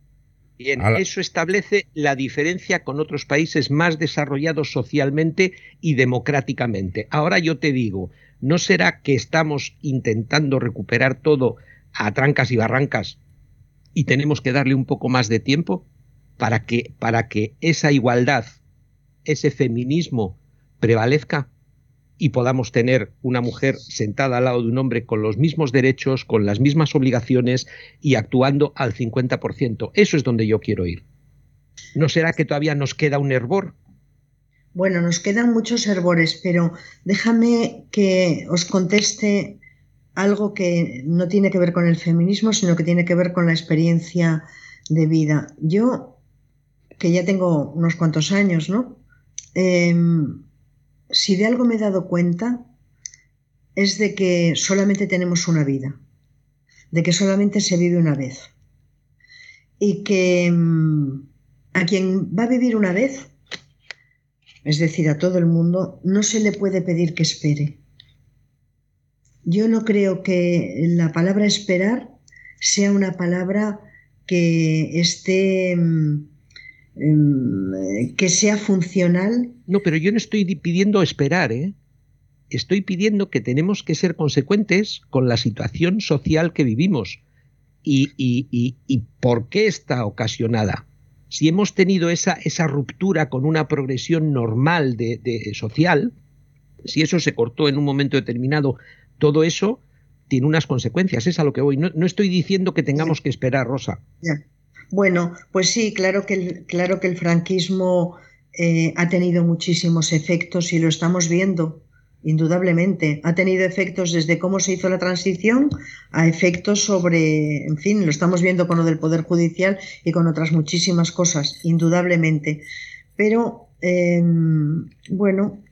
Bien, eso establece la diferencia con otros países más desarrollados socialmente y democráticamente. Ahora yo te digo, ¿no será que estamos intentando recuperar todo a trancas y barrancas y tenemos que darle un poco más de tiempo para que, para que esa igualdad, ese feminismo prevalezca? Y podamos tener una mujer sentada al lado de un hombre con los mismos derechos, con las mismas obligaciones y actuando al 50%. Eso es donde yo quiero ir. ¿No será que todavía nos queda un hervor? Bueno, nos quedan muchos hervores, pero déjame que os conteste algo que no tiene que ver con el feminismo, sino que tiene que ver con la experiencia de vida. Yo, que ya tengo unos cuantos años, ¿no? Em, si de algo me he dado cuenta, es de que solamente tenemos una vida, de que solamente se vive una vez. Y que mm, a quien va a vivir una vez, es decir, a todo el mundo, no se le puede pedir que espere. Yo no creo que la palabra esperar sea una palabra que esté mm, que sea funcional. No, pero yo no estoy pidiendo esperar, ¿eh? Estoy pidiendo que tenemos que ser consecuentes con la situación social que vivimos y, y por qué está ocasionada si hemos tenido esa, esa ruptura con una progresión normal de, social, si eso se cortó en un momento determinado, todo eso tiene unas consecuencias, es a lo que voy. No, estoy diciendo que tengamos que esperar, Rosa. Bueno, pues sí, claro que el, claro que el franquismo eh, ha tenido muchísimos efectos y lo estamos viendo indudablemente. Ha tenido efectos desde cómo se hizo la transición a efectos sobre, en fin, lo estamos viendo con lo del Poder Judicial y con otras muchísimas cosas, indudablemente. Pero, em, bueno,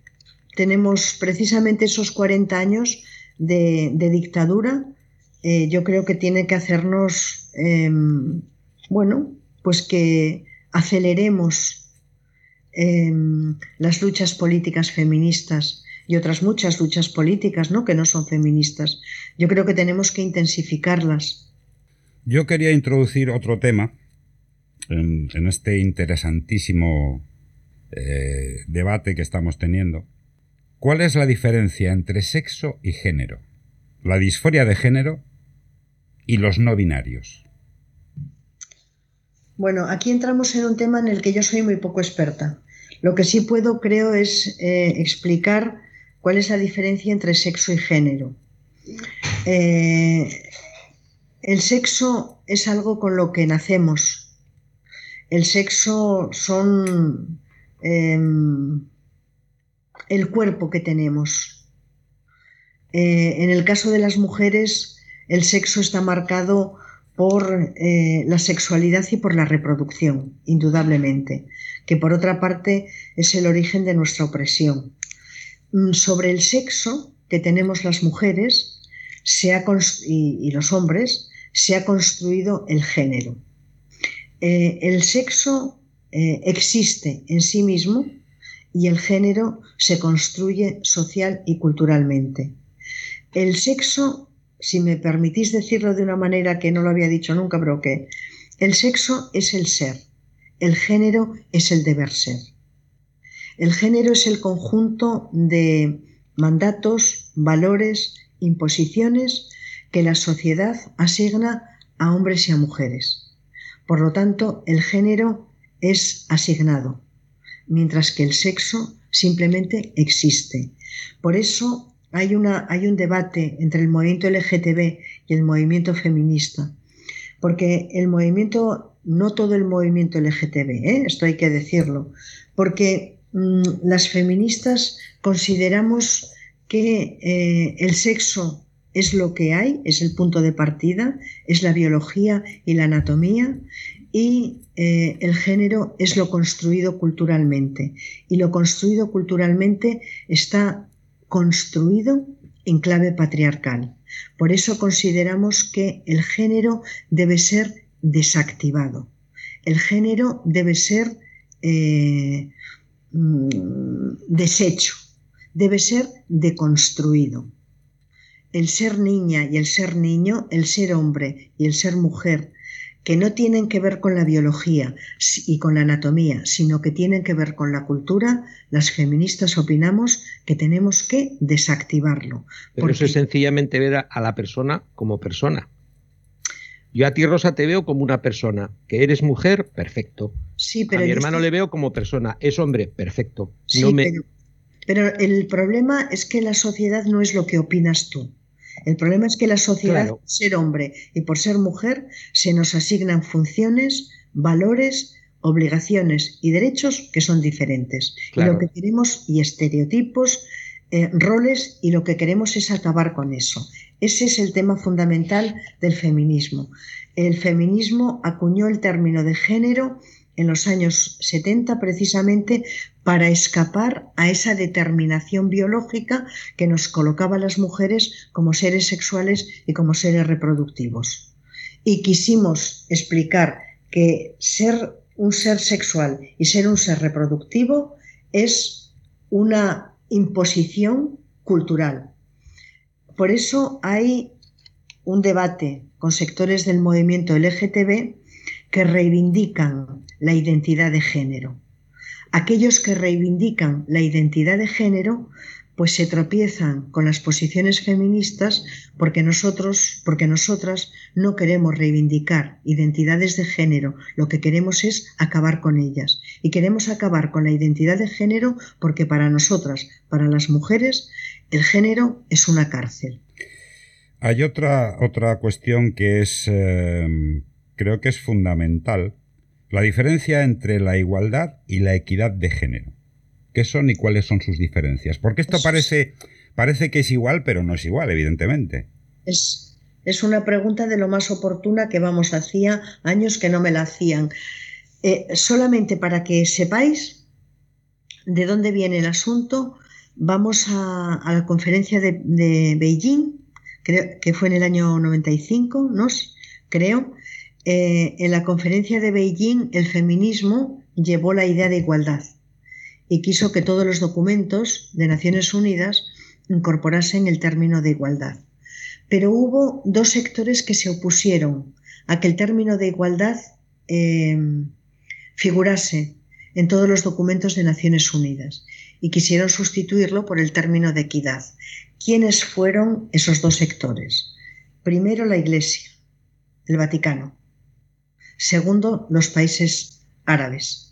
tenemos precisamente esos 40 años de, dictadura. Eh, yo creo que tiene que hacernos, em, bueno, pues que aceleremos em, las luchas políticas feministas y otras muchas luchas políticas, ¿no? Que no son feministas. Yo creo que tenemos que intensificarlas. Yo quería introducir otro tema en, este interesantísimo eh, debate que estamos teniendo. ¿Cuál es la diferencia entre sexo y género? La disforia de género y los no binarios. Bueno, aquí entramos en un tema en el que yo soy muy poco experta. Lo que sí puedo, creo, es eh, explicar ¿Cuál es la diferencia entre sexo y género? Eh, el sexo es algo con lo que nacemos. El sexo son em, el cuerpo que tenemos. Eh, en el caso de las mujeres, el sexo está marcado por eh, la sexualidad y por la reproducción, indudablemente, que por otra parte es el origen de nuestra opresión. Mm, sobre el sexo que tenemos las mujeres y, los hombres, se ha construido el género. Eh, el sexo eh, existe en sí mismo y el género se construye social y culturalmente. El sexo, si me permitís decirlo de una manera que no lo había dicho nunca, pero que el sexo es el ser, el género es el deber ser. El género es el conjunto de mandatos, valores, imposiciones que la sociedad asigna a hombres y a mujeres. Por lo tanto, el género es asignado, mientras que el sexo simplemente existe. Por eso hay, una, hay un debate entre el movimiento LGTB y el movimiento feminista, porque el movimiento, no todo el movimiento LGTB, ¿eh? esto hay que decirlo, porque Mm, las feministas consideramos que eh, el sexo es lo que hay, es el punto de partida, es la biología y la anatomía, y eh, el género es lo construido culturalmente. Y lo construido culturalmente está construido en clave patriarcal. Por eso consideramos que el género debe ser desactivado. El género debe ser eh, Mm, desecho, debe ser deconstruido. El ser niña y el ser niño, el ser hombre y el ser mujer, que no tienen que ver con la biología y con la anatomía, sino que tienen que ver con la cultura, las feministas opinamos que tenemos que desactivarlo. Pero eso es sencillamente ver a la persona como persona. Yo a ti, Rosa, te veo como una persona. Que eres mujer, perfecto. Sí, pero a mi hermano le veo como persona. Es hombre, perfecto. Sí, pero, el problema es que la sociedad no es lo que opinas tú. El problema es que la sociedad, por ser hombre y por ser mujer, se nos asignan funciones, valores, obligaciones y derechos que son diferentes. Y lo que queremos, y estereotipos, eh, roles, y lo que queremos es acabar con eso. Ese es el tema fundamental del feminismo. El feminismo acuñó el término de género en los años 70 precisamente para escapar a esa determinación biológica que nos colocaba a las mujeres como seres sexuales y como seres reproductivos. Y quisimos explicar que ser un ser sexual y ser un ser reproductivo es una imposición cultural. Por eso hay un debate con sectores del movimiento LGTB que reivindican la identidad de género. Aquellos que reivindican la identidad de género pues se tropiezan con las posiciones feministas porque nosotros, porque nosotras no queremos reivindicar identidades de género, lo que queremos es acabar con ellas. Y queremos acabar con la identidad de género porque para nosotras, para las mujeres, el género es una cárcel. Hay otra, otra cuestión que es, eh, creo que es fundamental, la diferencia entre la igualdad y la equidad de género. ¿Qué son y cuáles son sus diferencias? Porque esto parece, parece que es igual, pero no es igual, evidentemente. Es, es una pregunta de lo más oportuna que vamos, hacía años que no me la hacían. Eh, solamente para que sepáis de dónde viene el asunto, vamos a, la conferencia de, Beijing, creo que fue en el año 95, ¿no? creo. Eh, en la conferencia de Beijing el feminismo llevó la idea de igualdad y quiso que todos los documentos de Naciones Unidas incorporasen el término de igualdad. Pero hubo dos sectores que se opusieron a que el término de igualdad eh, figurase en todos los documentos de Naciones Unidas y quisieron sustituirlo por el término de equidad. ¿Quiénes fueron esos dos sectores? Primero la Iglesia, el Vaticano. Segundo, los países árabes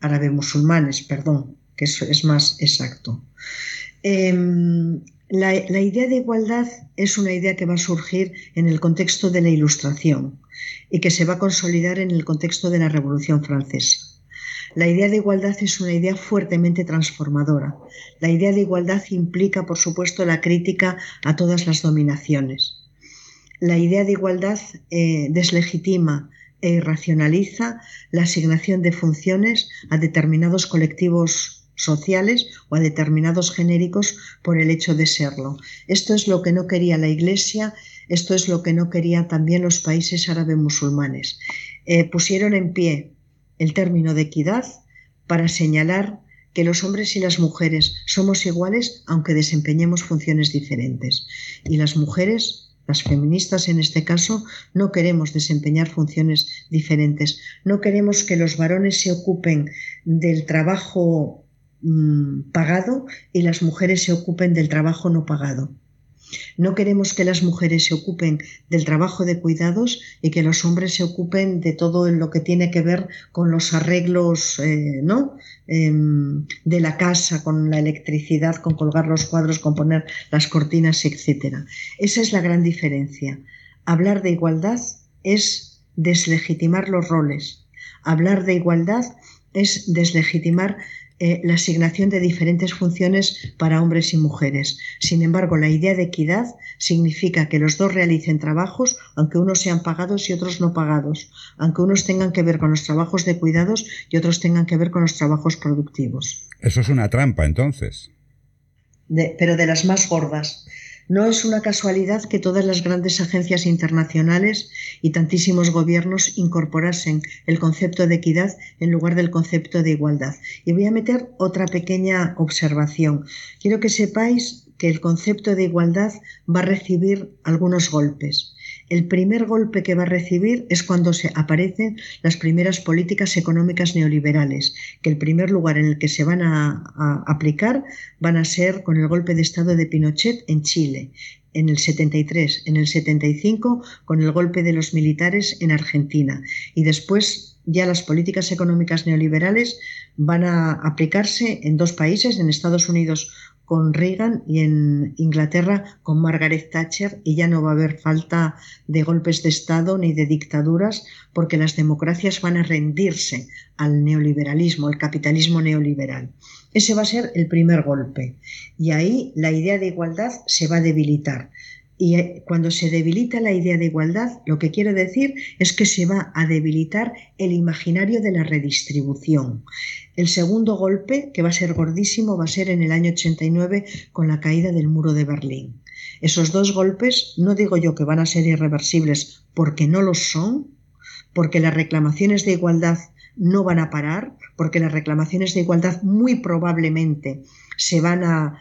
árabe musulmanes, perdón, que eso es más exacto. Em, la, la, idea de igualdad es una idea que va a surgir en el contexto de la Ilustración y que se va a consolidar en el contexto de la Revolución Francesa. La idea de igualdad es una idea fuertemente transformadora. La idea de igualdad implica, por supuesto, la crítica a todas las dominaciones. La idea de igualdad eh, deslegitima e irracionaliza la asignación de funciones a determinados colectivos sociales o a determinados genéricos por el hecho de serlo. Esto es lo que no quería la Iglesia, esto es lo que no querían también los países árabes musulmanes. Eh, pusieron en pie el término de equidad para señalar que los hombres y las mujeres somos iguales aunque desempeñemos funciones diferentes. Y las mujeres las feministas en este caso no queremos desempeñar funciones diferentes. No queremos que los varones se ocupen del trabajo mm, pagado y las mujeres se ocupen del trabajo no pagado. No queremos que las mujeres se ocupen del trabajo de cuidados y que los hombres se ocupen de todo lo que tiene que ver con los arreglos eh, ¿no? Em, de la casa, con la electricidad, con colgar los cuadros, con poner las cortinas, etc. Esa es la gran diferencia. Hablar de igualdad es deslegitimar los roles. Hablar de igualdad es deslegitimar eh, la asignación de diferentes funciones para hombres y mujeres. Sin embargo, la idea de equidad significa que los dos realicen trabajos, aunque unos sean pagados y otros no pagados, aunque unos tengan que ver con los trabajos de cuidados y otros tengan que ver con los trabajos productivos. Eso es una trampa, entonces. pero de las más gordas. No es una casualidad que todas las grandes agencias internacionales y tantísimos gobiernos incorporasen el concepto de equidad en lugar del concepto de igualdad. Y voy a meter otra pequeña observación. Quiero que sepáis que el concepto de igualdad va a recibir algunos golpes. El primer golpe que va a recibir es cuando se aparecen las primeras políticas económicas neoliberales, que el primer lugar en el que se van a, aplicar van a ser con el golpe de Estado de Pinochet en Chile, en el 73, en el 75 con el golpe de los militares en Argentina. Y después ya las políticas económicas neoliberales van a aplicarse en dos países, en Estados Unidos con Reagan y en Inglaterra con Margaret Thatcher y ya no va a haber falta de golpes de Estado ni de dictaduras porque las democracias van a rendirse al neoliberalismo, al capitalismo neoliberal. Ese va a ser el primer golpe y ahí la idea de igualdad se va a debilitar. Y eh, cuando se debilita la idea de igualdad, lo que quiero decir es que se va a debilitar el imaginario de la redistribución. El segundo golpe, que va a ser gordísimo, va a ser en el año 89 con la caída del muro de Berlín. Esos dos golpes, no digo yo que van a ser irreversibles porque no lo son, porque las reclamaciones de igualdad no van a parar, porque las reclamaciones de igualdad muy probablemente se van a,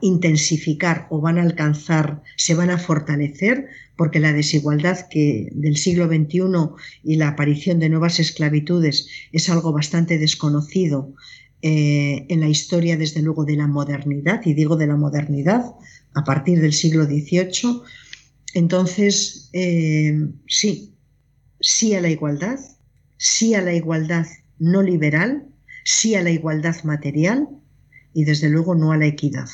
intensificar o van a alcanzar, se van a fortalecer, porque la desigualdad que del siglo XXI y la aparición de nuevas esclavitudes es algo bastante desconocido eh, en la historia, desde luego, de la modernidad, y digo de la modernidad a partir del siglo XVIII. Entonces, eh, sí, sí a la igualdad, sí a la igualdad no liberal, sí a la igualdad material y desde luego no a la equidad.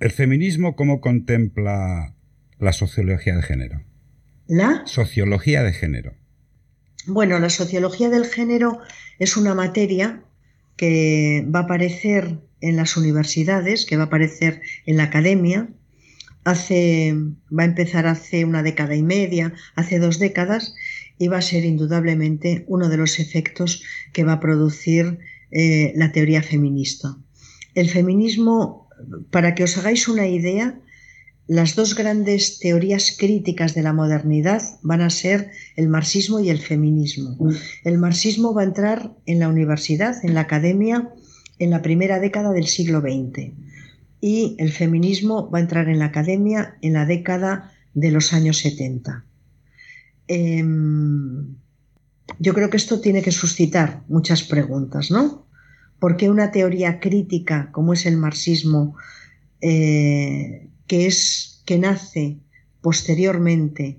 ¿El feminismo cómo contempla la sociología de género? ¿La? Sociología de género. Bueno, la sociología del género es una materia que va a aparecer en las universidades, que va a aparecer en la academia. Hace, va a empezar hace una década y media, hace dos décadas, y va a ser indudablemente uno de los efectos que va a producir eh, la teoría feminista. El feminismo, para que os hagáis una idea, las dos grandes teorías críticas de la modernidad van a ser el marxismo y el feminismo. El marxismo va a entrar en la universidad, en la academia, en la primera década del siglo XX y el feminismo va a entrar en la academia en la década de los años 70. Em, yo creo que esto tiene que suscitar muchas preguntas, ¿no? ¿Por qué una teoría crítica como es el marxismo, eh, que, es, que nace posteriormente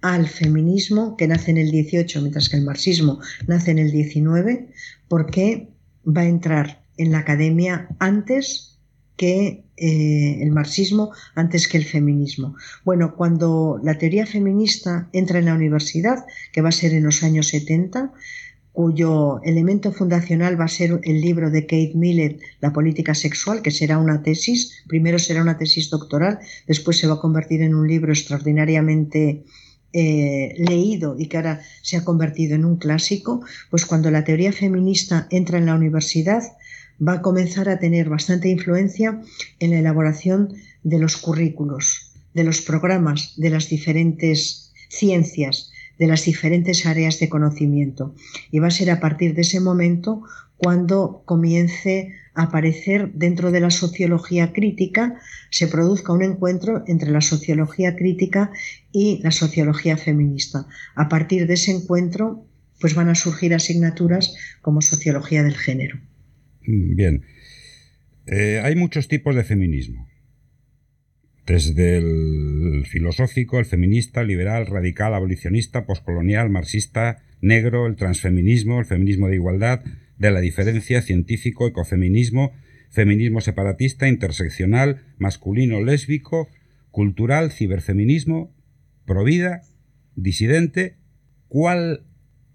al feminismo, que nace en el 18, mientras que el marxismo nace en el 19, ¿por qué va a entrar en la academia antes que eh, el marxismo antes que el feminismo. Bueno, cuando la teoría feminista entra en la universidad, que va a ser en los años 70, cuyo elemento fundacional va a ser el libro de Kate Miller, La política sexual, que será una tesis, primero será una tesis doctoral, después se va a convertir en un libro extraordinariamente eh, leído y que ahora se ha convertido en un clásico, pues cuando la teoría feminista entra en la universidad, va a comenzar a tener bastante influencia en la elaboración de los currículos, de los programas, de las diferentes ciencias, de las diferentes áreas de conocimiento. Y va a ser a partir de ese momento cuando comience a aparecer dentro de la sociología crítica, se produzca un encuentro entre la sociología crítica y la sociología feminista. A partir de ese encuentro, pues van a surgir asignaturas como sociología del género. Mm, bien. Eh, hay muchos tipos de feminismo. Desde el filosófico, el feminista, liberal, radical, abolicionista, poscolonial, marxista, negro, el transfeminismo, el feminismo de igualdad, de la diferencia, científico, ecofeminismo, feminismo separatista, interseccional, masculino, lésbico, cultural, ciberfeminismo, provida, disidente. ¿Cuál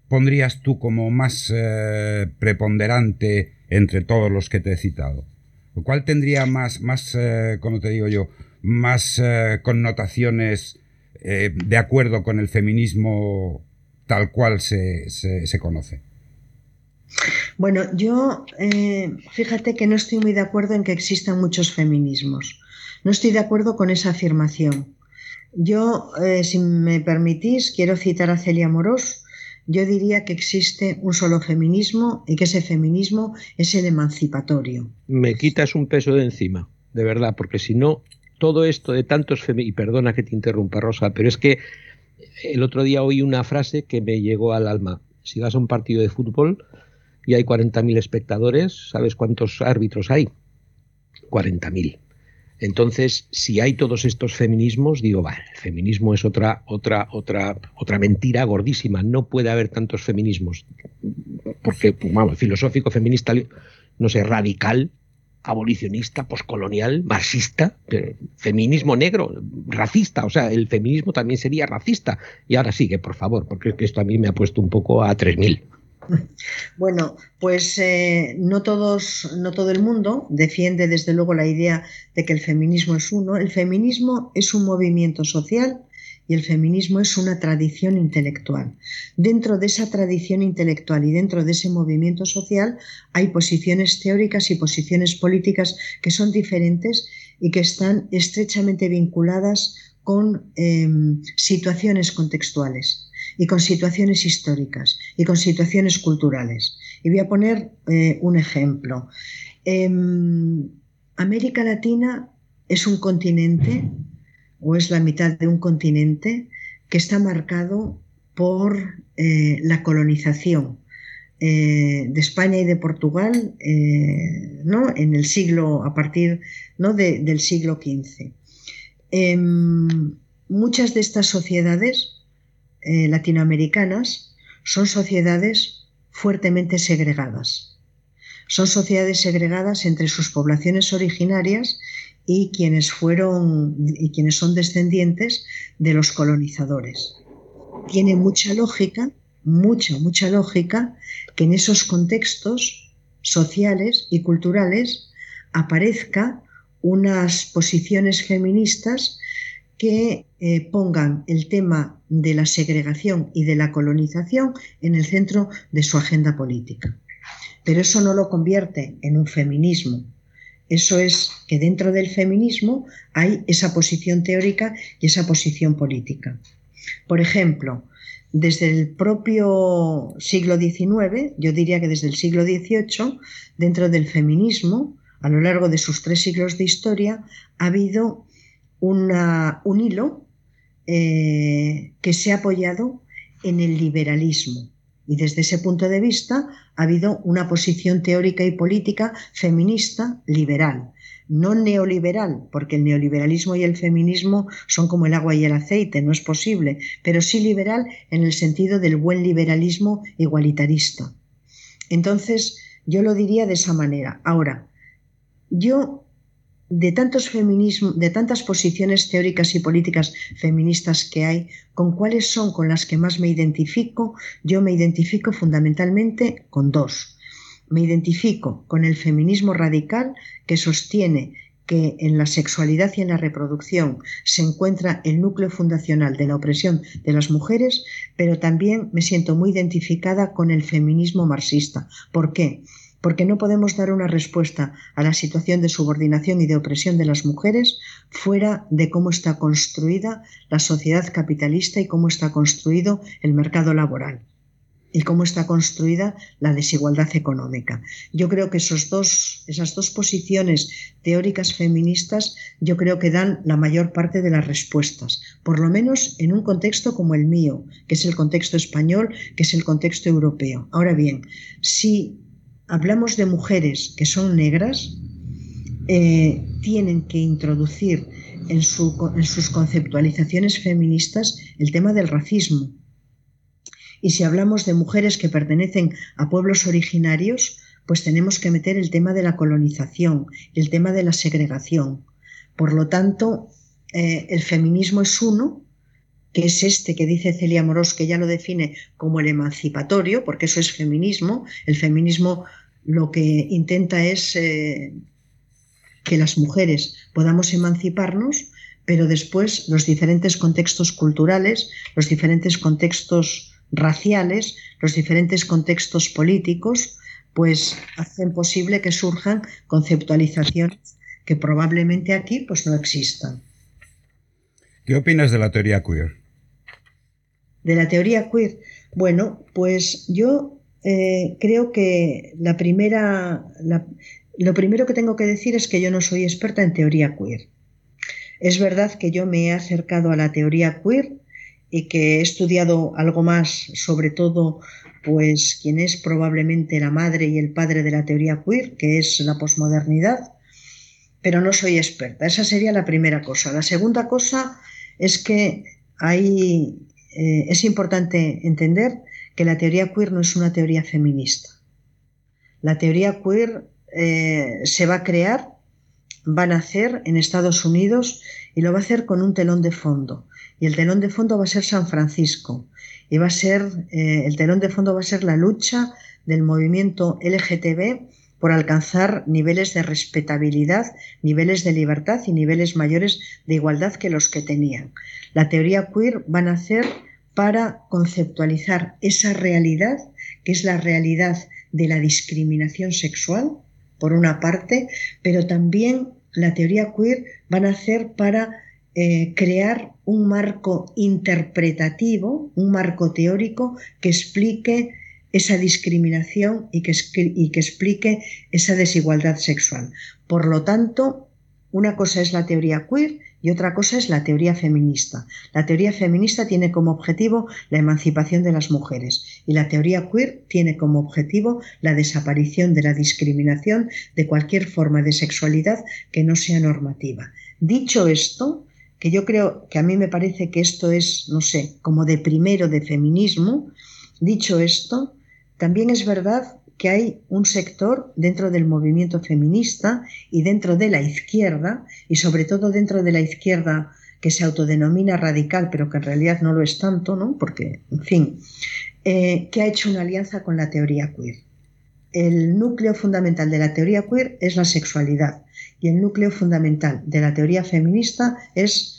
pondrías tú como más eh, preponderante entre todos los que te he citado. Lo cual tendría más, más eh, como te digo yo, más eh, connotaciones eh, de acuerdo con el feminismo tal cual se, conoce. Bueno, yo fíjate que no estoy muy de acuerdo en que existan muchos feminismos. No estoy de acuerdo con esa afirmación. Yo, si me permitís, quiero citar a Celia Morós, yo diría que existe un solo feminismo y que ese feminismo es el emancipatorio. Me quitas un peso de encima, de verdad, porque si no, todo esto de tantos feminismos, y perdona que te interrumpa, Rosa, pero es que el otro día oí una frase que me llegó al alma. Si vas a un partido de fútbol y hay 40.000 espectadores, ¿sabes cuántos árbitros hay? 40.000. Entonces, si hay todos estos feminismos, digo, vale, el feminismo es otra, otra, otra, otra mentira gordísima. No puede haber tantos feminismos. Porque, vamos, filosófico, feminista, no sé, radical, abolicionista, poscolonial, marxista, feminismo negro, racista, o sea, el feminismo también sería racista. Y ahora sigue, por favor, porque esto a mí me ha puesto un poco a 3000. Bueno, pues eh, no todos, no todo el mundo defiende desde luego la idea de que el feminismo es uno. El feminismo es un movimiento social y el feminismo es una tradición intelectual. Dentro de esa tradición intelectual y dentro de ese movimiento social hay posiciones teóricas y posiciones políticas que son diferentes y que están estrechamente vinculadas con em, situaciones contextuales. Y con situaciones históricas y con situaciones culturales. Y voy a poner eh, un ejemplo. Em, América Latina es un continente o es la mitad de un continente que está marcado por eh, la colonización eh, de España y de Portugal ¿no? en el siglo, a partir ¿no? del siglo XV. Em, muchas de estas sociedades eh, latinoamericanas son sociedades fuertemente segregadas. Son sociedades segregadas entre sus poblaciones originarias y quienes fueron y quienes son descendientes de los colonizadores. Tiene mucha lógica, mucha, mucha lógica que en esos contextos sociales y culturales aparezca unas posiciones feministas que eh, pongan el tema de la segregación y de la colonización en el centro de su agenda política. Pero eso no lo convierte en un feminismo. Eso es que dentro del feminismo hay esa posición teórica y esa posición política. Por ejemplo, desde el propio siglo XIX, yo diría que desde el siglo XVIII, dentro del feminismo, a lo largo de sus tres siglos de historia, ha habido un hilo eh, que se ha apoyado en el liberalismo. Y desde ese punto de vista ha habido una posición teórica y política feminista liberal, no neoliberal, porque el neoliberalismo y el feminismo son como el agua y el aceite, no es posible, pero sí liberal en el sentido del buen liberalismo igualitarista. Entonces, yo lo diría de esa manera. Ahora, yo de tantos feminismos, de tantas posiciones teóricas y políticas feministas que hay, con cuáles son con las que más me identifico, yo me identifico fundamentalmente con dos. Me identifico con el feminismo radical que sostiene que en la sexualidad y en la reproducción se encuentra el núcleo fundacional de la opresión de las mujeres, pero también me siento muy identificada con el feminismo marxista. ¿Por qué? Porque no podemos dar una respuesta a la situación de subordinación y de opresión de las mujeres fuera de cómo está construida la sociedad capitalista y cómo está construido el mercado laboral y cómo está construida la desigualdad económica. Yo creo que esos dos, esas dos posiciones teóricas feministas, yo creo que dan la mayor parte de las respuestas, por lo menos en un contexto como el mío, que es el contexto español, que es el contexto europeo. Ahora bien, si hablamos de mujeres que son negras, eh, tienen que introducir en, sus conceptualizaciones feministas el tema del racismo. Y si hablamos de mujeres que pertenecen a pueblos originarios, pues tenemos que meter el tema de la colonización, el tema de la segregación. Por lo tanto, eh, el feminismo es uno, que es este que dice Celia Morós, que ya lo define como el emancipatorio, porque eso es feminismo. El feminismo lo que intenta es eh, que las mujeres podamos emanciparnos, pero después los diferentes contextos culturales, los diferentes contextos raciales, los diferentes contextos políticos, pues hacen posible que surjan conceptualizaciones que probablemente aquí pues no existan. ¿Qué opinas de la teoría queer? De la teoría queer. Bueno, pues yo eh, creo que la primera, lo primero que tengo que decir es que yo no soy experta en teoría queer. Es verdad que yo me he acercado a la teoría queer y que he estudiado algo más, sobre todo, pues quien es probablemente la madre y el padre de la teoría queer, que es la posmodernidad, pero no soy experta. Esa sería la primera cosa. La segunda cosa es que hay, eh, es importante entender que la teoría queer no es una teoría feminista. La teoría queer eh, se va a crear, va a nacer en Estados Unidos y lo va a hacer con un telón de fondo. Y el telón de fondo va a ser San Francisco. Y va a ser, eh, el telón de fondo va a ser la lucha del movimiento LGTB por alcanzar niveles de respetabilidad, niveles de libertad y niveles mayores de igualdad que los que tenían. La teoría queer va a nacer para conceptualizar esa realidad, que es la realidad de la discriminación sexual, por una parte, pero también la teoría queer van a hacer para eh, crear un marco interpretativo, un marco teórico que explique esa discriminación y que, explique esa desigualdad sexual. Por lo tanto, una cosa es la teoría queer y otra cosa es la teoría feminista. La teoría feminista tiene como objetivo la emancipación de las mujeres y la teoría queer tiene como objetivo la desaparición de la discriminación de cualquier forma de sexualidad que no sea normativa. Dicho esto, que yo creo que a mí me parece que esto es, no sé, como de primero de feminismo, dicho esto, también es verdad que hay un sector dentro del movimiento feminista y dentro de la izquierda, y sobre todo dentro de la izquierda que se autodenomina radical, pero que en realidad no lo es tanto, ¿no? Porque, en fin, eh, que ha hecho una alianza con la teoría queer. El núcleo fundamental de la teoría queer es la sexualidad y el núcleo fundamental de la teoría feminista es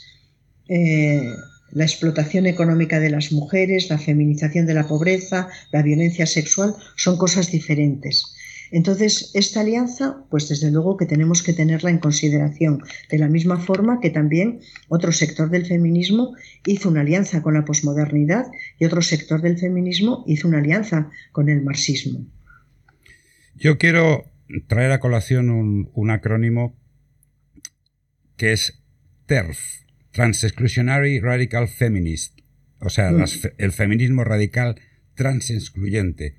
eh, la explotación económica de las mujeres, la feminización de la pobreza, la violencia sexual, son cosas diferentes. Entonces, esta alianza, pues desde luego que tenemos que tenerla en consideración, de la misma forma que también otro sector del feminismo hizo una alianza con la posmodernidad y otro sector del feminismo hizo una alianza con el marxismo. Yo quiero traer a colación un, acrónimo que es TERF, Trans-Exclusionary Radical Feminist, o sea, mm. el feminismo radical transexcluyente.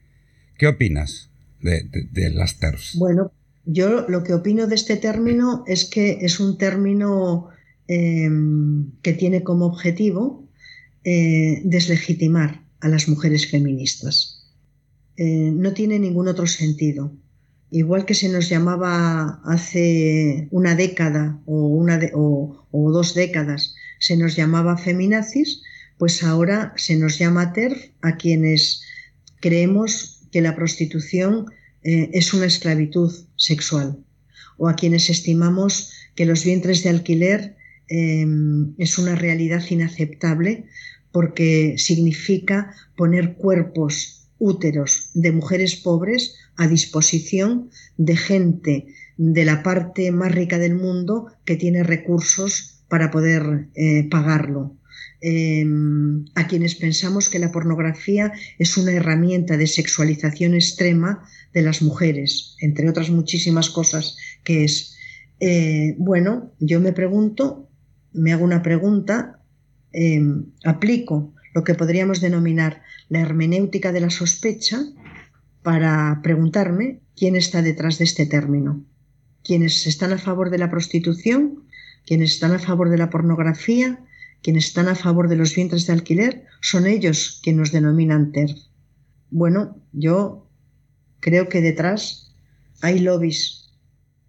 ¿Qué opinas de, las TERFs? Bueno, yo lo que opino de este término es que es un término em, que tiene como objetivo eh, deslegitimar a las mujeres feministas. Eh, no tiene ningún otro sentido. Igual que se nos llamaba hace una década o, una o, dos décadas, se nos llamaba feminazis, pues ahora se nos llama TERF a quienes creemos que la prostitución eh, es una esclavitud sexual o a quienes estimamos que los vientres de alquiler em, es una realidad inaceptable porque significa poner cuerpos úteros de mujeres pobres a disposición de gente de la parte más rica del mundo que tiene recursos para poder eh, pagarlo. Em, a quienes pensamos que la pornografía es una herramienta de sexualización extrema de las mujeres, entre otras muchísimas cosas que es. Eh, bueno, yo me pregunto, me hago una pregunta, em, aplico lo que podríamos denominar la hermenéutica de la sospecha para preguntarme quién está detrás de este término. Quienes están a favor de la prostitución, quienes están a favor de la pornografía, quienes están a favor de los vientres de alquiler, son ellos quienes nos denominan TER. Bueno, yo creo que detrás hay lobbies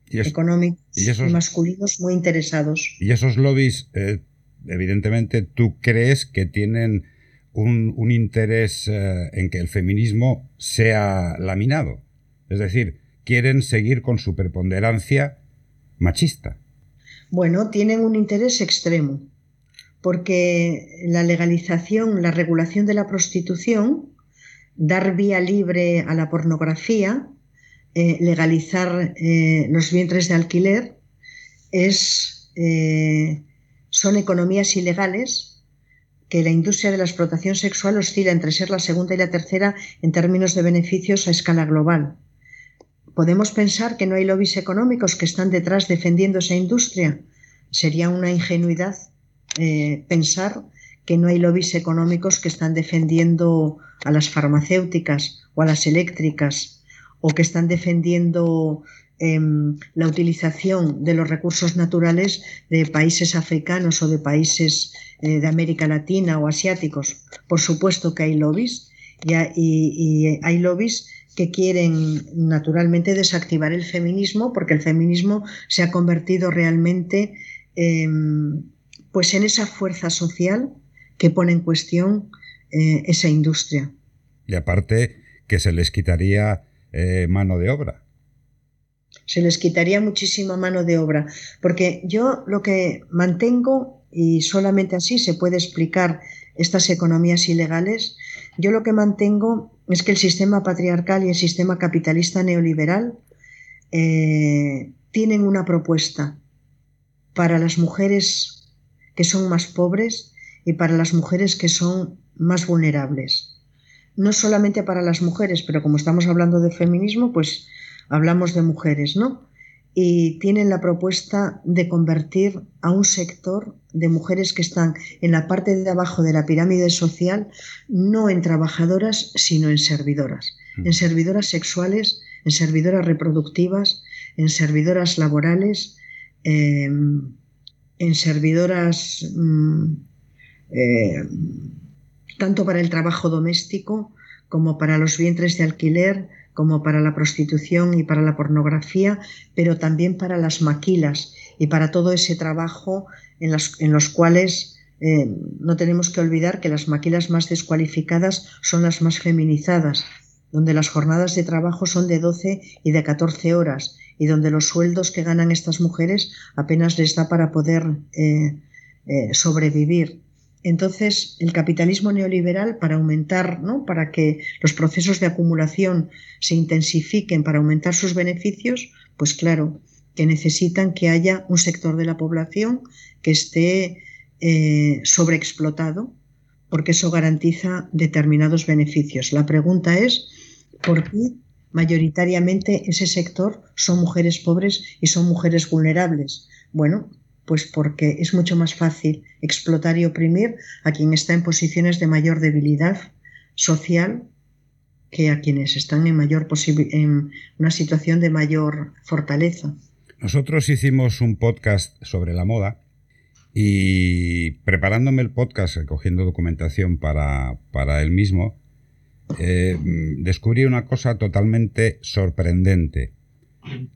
económicos y, masculinos muy interesados. Y esos lobbies, eh, evidentemente, tú crees que tienen un, interés eh, en que el feminismo sea laminado. Es decir, quieren seguir con su preponderancia machista. Bueno, tienen un interés extremo, porque la legalización, la regulación de la prostitución, dar vía libre a la pornografía, eh, legalizar eh, los vientres de alquiler, es, son economías ilegales que la industria de la explotación sexual oscila entre ser la segunda y la tercera en términos de beneficios a escala global. ¿Podemos pensar que no hay lobbies económicos que están detrás defendiendo esa industria? Sería una ingenuidad eh, pensar que no hay lobbies económicos que están defendiendo a las farmacéuticas o a las eléctricas o que están defendiendo em, la utilización de los recursos naturales de países africanos o de países eh, de América Latina o asiáticos. Por supuesto que hay lobbies y, hay lobbies que quieren naturalmente desactivar el feminismo porque el feminismo se ha convertido realmente pues en esa fuerza social que pone en cuestión eh, esa industria. Y aparte que se les quitaría eh, mano de obra. Se les quitaría muchísima mano de obra, porque yo lo que mantengo y solamente así se puede explicar estas economías ilegales, yo lo que mantengo es que el sistema patriarcal y el sistema capitalista neoliberal eh, tienen una propuesta para las mujeres que son más pobres y para las mujeres que son más vulnerables. No solamente para las mujeres, pero como estamos hablando de feminismo, pues hablamos de mujeres, ¿no? Y tienen la propuesta de convertir a un sector de mujeres que están en la parte de abajo de la pirámide social, no en trabajadoras, sino en servidoras, en mm. servidoras sexuales, en servidoras reproductivas, en servidoras laborales, em, en servidoras mm, eh, tanto para el trabajo doméstico como para los vientres de alquiler, como para la prostitución y para la pornografía, pero también para las maquilas y para todo ese trabajo en, los cuales eh, no tenemos que olvidar que las maquilas más descualificadas son las más feminizadas, donde las jornadas de trabajo son de 12 y de 14 horas y donde los sueldos que ganan estas mujeres apenas les da para poder eh, eh, sobrevivir. Entonces, el capitalismo neoliberal, para aumentar, ¿no? para que los procesos de acumulación se intensifiquen, para aumentar sus beneficios, pues claro, que necesitan que haya un sector de la población que esté eh, sobreexplotado, porque eso garantiza determinados beneficios. La pregunta es, ¿por qué mayoritariamente ese sector son mujeres pobres y son mujeres vulnerables? Bueno, pues porque es mucho más fácil explotar y oprimir a quien está en posiciones de mayor debilidad social que a quienes están en, mayor en una situación de mayor fortaleza. Nosotros hicimos un podcast sobre la moda y preparándome el podcast, cogiendo documentación para, para el mismo, eh, descubrí una cosa totalmente sorprendente.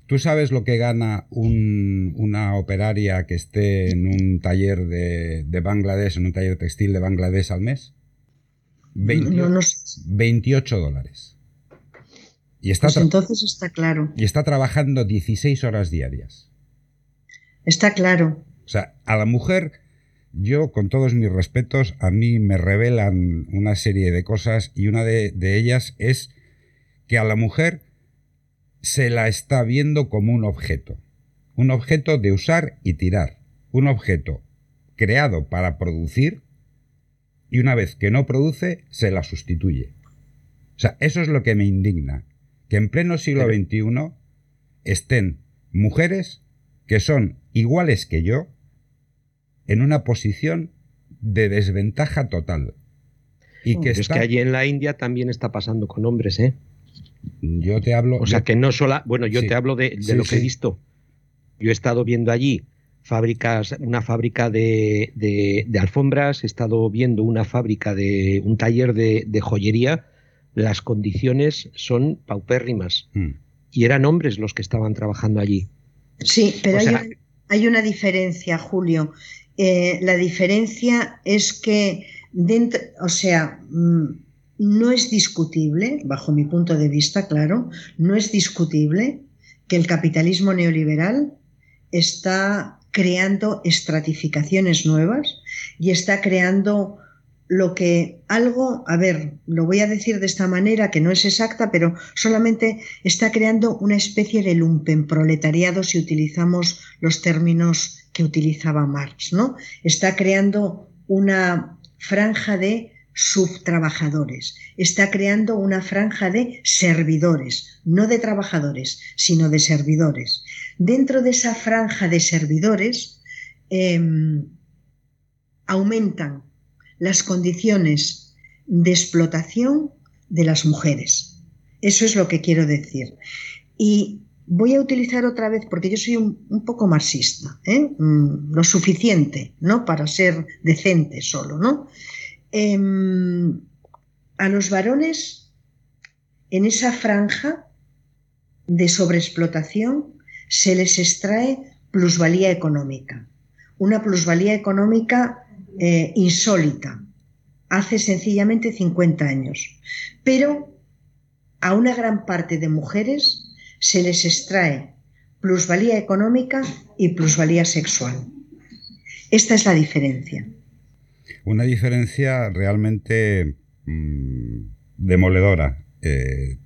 ¿Tú sabes lo que gana una operaria que esté en un taller de, Bangladesh, en un taller textil de Bangladesh al mes? 28 dólares. Y está pues entonces está claro. Y está trabajando 16 horas diarias. Está claro. O sea, a la mujer, yo con todos mis respetos, a mí me revelan una serie de cosas y una de ellas es que a la mujer se la está viendo como un objeto, un objeto de usar y tirar, un objeto creado para producir y una vez que no produce, se la sustituye. O sea, eso es lo que me indigna, que en pleno siglo XXI estén mujeres que son iguales que yo en una posición de desventaja total. Y que es que allí en la India también está pasando con hombres, ¿eh? Yo te hablo. O sea, que no solo. Bueno, yo te hablo de, lo que he visto. Yo he estado viendo allí fábricas, una fábrica de, de, alfombras, he estado viendo una fábrica de un taller de, joyería. Las condiciones son paupérrimas. Mm. Y eran hombres los que estaban trabajando allí. Sí, pero hay, una, diferencia, Julio. Eh, la diferencia es que dentro, o sea, mm, no es discutible, bajo mi punto de vista, claro, no es discutible que el capitalismo neoliberal está creando estratificaciones nuevas y está creando lo que algo, a ver, lo voy a decir de esta manera que no es exacta, pero solamente está creando una especie de lumpen proletariado si utilizamos los términos que utilizaba Marx, ¿no? Está creando una franja de subtrabajadores. Está creando una franja de servidores, no de trabajadores, sino de servidores. Dentro de esa franja de servidores em, aumentan las condiciones de explotación de las mujeres. Eso es lo que quiero decir. Y voy a utilizar otra vez, porque yo soy un, poco marxista, ¿eh? mm, lo suficiente, ¿no? Para ser decente solo, ¿no? Em, a los varones en esa franja de sobreexplotación se les extrae plusvalía económica, una plusvalía económica eh, insólita, hace sencillamente 50 años. Pero a una gran parte de mujeres se les extrae plusvalía económica y plusvalía sexual. Esta es la diferencia. Una diferencia realmente mm, demoledora. Eh,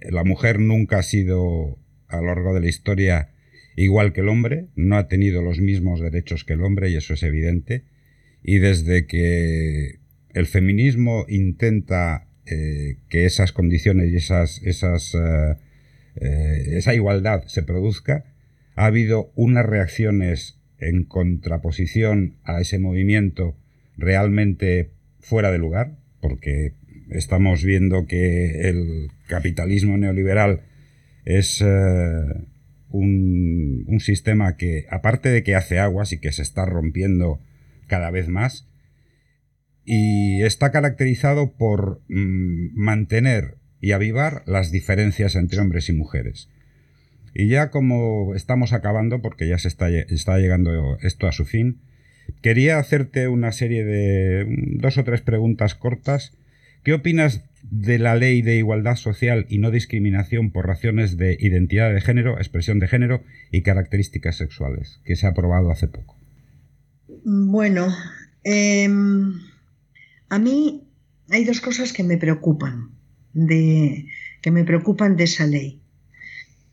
la mujer nunca ha sido a lo largo de la historia igual que el hombre, no ha tenido los mismos derechos que el hombre y eso es evidente. Y desde que el feminismo intenta eh, que esas condiciones y esas, esas, eh, esa igualdad se produzca, ha habido unas reacciones en contraposición a ese movimiento realmente fuera de lugar, porque estamos viendo que el capitalismo neoliberal es un, un, sistema que, aparte de que hace aguas y que se está rompiendo cada vez más, y está caracterizado por mm, mantener y avivar las diferencias entre hombres y mujeres. Y ya como estamos acabando, porque ya se está llegando esto a su fin, quería hacerte una serie de dos o tres preguntas cortas. ¿Qué opinas de la ley de igualdad social y no discriminación por razones de identidad de género, expresión de género y características sexuales, que se ha aprobado hace poco? Bueno, em, a mí hay dos cosas que me preocupan de, que me preocupan de esa ley.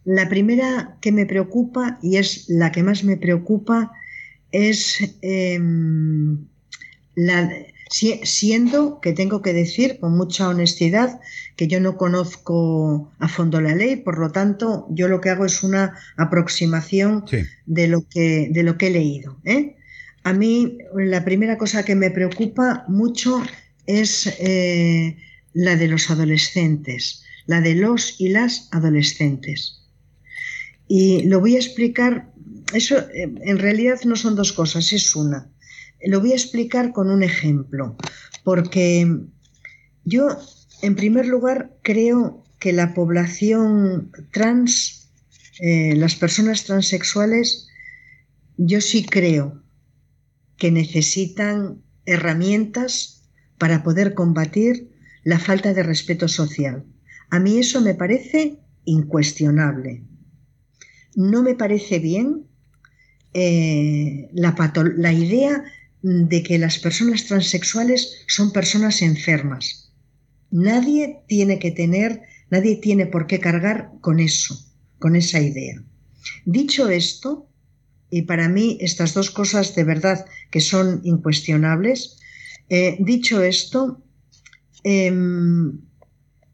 La primera que me preocupa y es la que más me preocupa es em, la, siendo que tengo que decir con mucha honestidad que yo no conozco a fondo la ley, por lo tanto yo lo que hago es una aproximación de, lo que, de lo que he leído. ¿eh? A mí la primera cosa que me preocupa mucho es eh, la de los adolescentes, la de los y las adolescentes. Y lo voy a explicar, eso eh, en realidad no son dos cosas, es una. Lo voy a explicar con un ejemplo, porque yo, en primer lugar, creo que la población trans, eh, las personas transexuales, yo sí creo que necesitan herramientas para poder combatir la falta de respeto social. A mí eso me parece incuestionable. No me parece bien eh, la, idea de que las personas transexuales son personas enfermas. Nadie tiene que tener, nadie tiene por qué cargar con eso, con esa idea. Dicho esto, y para mí estas dos cosas de verdad que son incuestionables. Eh, dicho esto, em,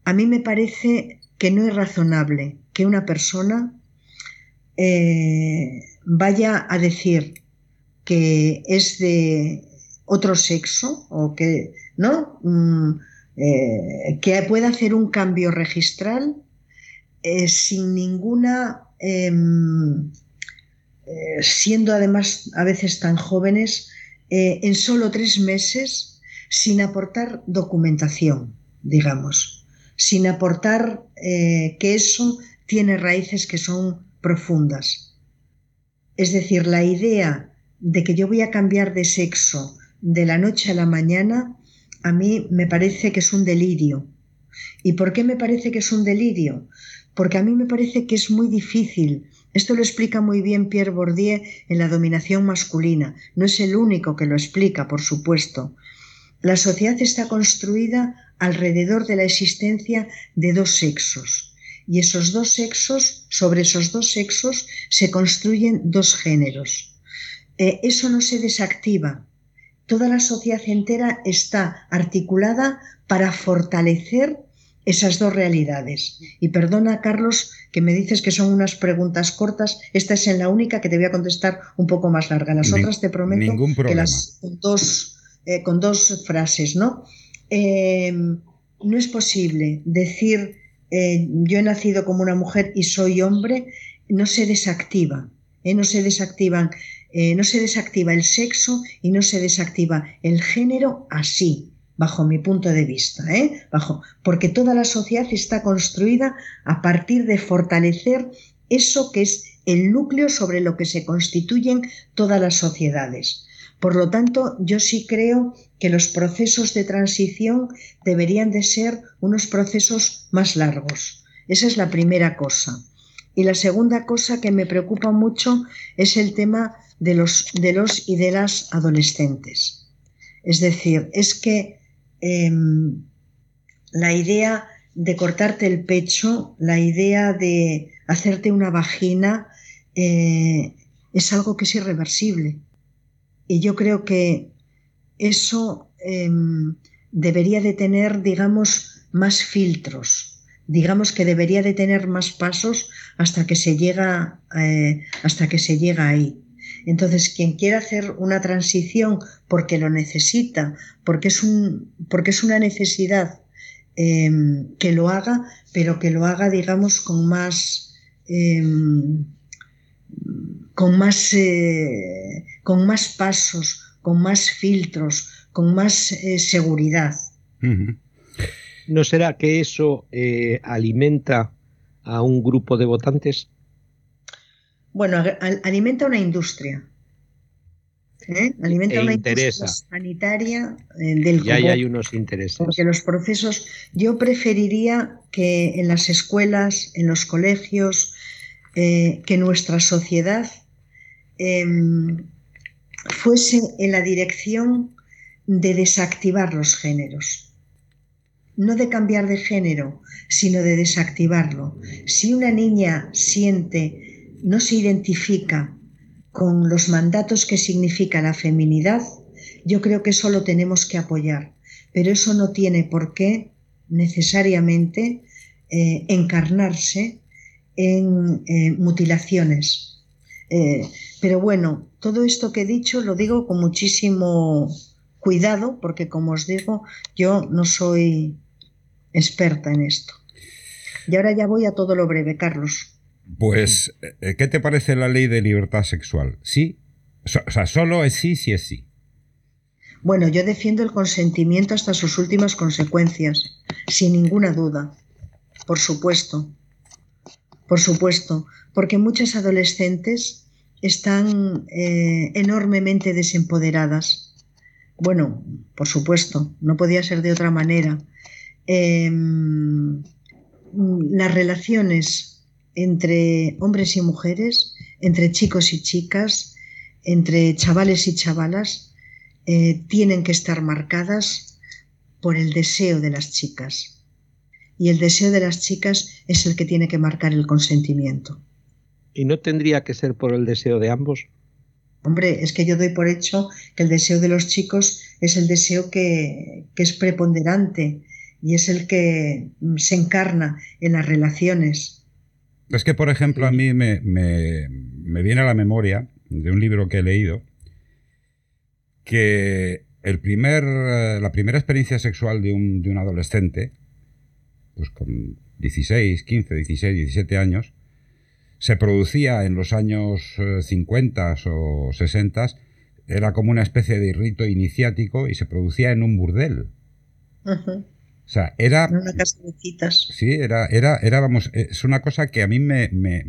a mí me parece que no es razonable que una persona eh, vaya a decir que es de otro sexo o que no mm, eh, que pueda hacer un cambio registral sin ninguna em, eh, siendo además a veces tan jóvenes, eh, en solo tres meses, sin aportar documentación, digamos, sin aportar eh, que eso tiene raíces que son profundas. Es decir, la idea de que yo voy a cambiar de sexo de la noche a la mañana, a mí me parece que es un delirio. ¿Y por qué me parece que es un delirio? Porque a mí me parece que es muy difícil esto lo explica muy bien Pierre Bourdieu en La dominación masculina. No es el único que lo explica, por supuesto. La sociedad está construida alrededor de la existencia de dos sexos. Y esos dos sexos, sobre esos dos sexos, se construyen dos géneros. Eh, eso no se desactiva. Toda la sociedad entera está articulada para fortalecer esas dos realidades. Y perdona, Carlos, que me dices que son unas preguntas cortas. Esta es en la única que te voy a contestar un poco más larga. Las otras te prometo que las con dos, eh, con dos frases, ¿no? Em, no es posible decir eh, yo he nacido como una mujer y soy hombre, no se desactiva, ¿eh? no se desactivan, no se desactiva el sexo y no se desactiva el género así bajo mi punto de vista, ¿eh? bajo, porque toda la sociedad está construida a partir de fortalecer eso que es el núcleo sobre lo que se constituyen todas las sociedades. Por lo tanto, yo sí creo que los procesos de transición deberían de ser unos procesos más largos. Esa es la primera cosa. Y la segunda cosa que me preocupa mucho es el tema de los, de los y de las adolescentes. Es decir, es que Em, la idea de cortarte el pecho, la idea de hacerte una vagina, eh, es algo que es irreversible. Y yo creo que eso em, debería de tener, digamos, más filtros. Digamos que debería de tener más pasos hasta que se llega, eh, hasta que se llega ahí. Entonces, quien quiera hacer una transición porque lo necesita, porque es, un, porque es una necesidad, em, que lo haga, pero que lo haga, digamos, con más, em, con más, eh, con más pasos, con más filtros, con más eh, seguridad. ¿No será que eso eh, alimenta a un grupo de votantes? Bueno, alimenta una industria. Alimenta e una industria sanitaria del Y ahí hay unos intereses. Porque los procesos, yo preferiría que en las escuelas, en los colegios, que nuestra sociedad Fuese en la dirección de desactivar los géneros. No de cambiar de género, sino de desactivarlo. Si una niña siente, no se identifica con los mandatos que significa la feminidad, yo creo que eso lo tenemos que apoyar. Pero eso no tiene por qué necesariamente eh, encarnarse en eh, mutilaciones. Eh, pero bueno, todo esto que he dicho lo digo con muchísimo cuidado porque como os digo, yo no soy experta en esto. Y ahora ya voy a todo lo breve, Carlos. Pues, eh, ¿qué te parece la ley de libertad sexual? ¿Sí? O sea, solo es sí si es sí. Bueno, yo defiendo el consentimiento hasta sus últimas consecuencias, sin ninguna duda. Por supuesto. Por supuesto. Porque muchas adolescentes están eh, enormemente desempoderadas. Bueno, por supuesto, no podía ser de otra manera. Em, las relaciones entre hombres y mujeres, entre chicos y chicas, entre chavales y chavalas, eh, tienen que estar marcadas por el deseo de las chicas. Y el deseo de las chicas es el que tiene que marcar el consentimiento. ¿Y no tendría que ser por el deseo de ambos? Hombre, es que yo doy por hecho que el deseo de los chicos es el deseo que, es preponderante y es el que mm, se encarna en las relaciones. Es que, por ejemplo, a mí me, viene a la memoria de un libro que he leído que el primer, la primera experiencia sexual de un, de un adolescente, pues con 16, 15, 16, 17 años, se producía en los años 50 eh, o 60, era como una especie de rito iniciático y se producía en un burdel. O sea, era... En una casa de citas. Sí, era, era, era, vamos, es una cosa que a mí me,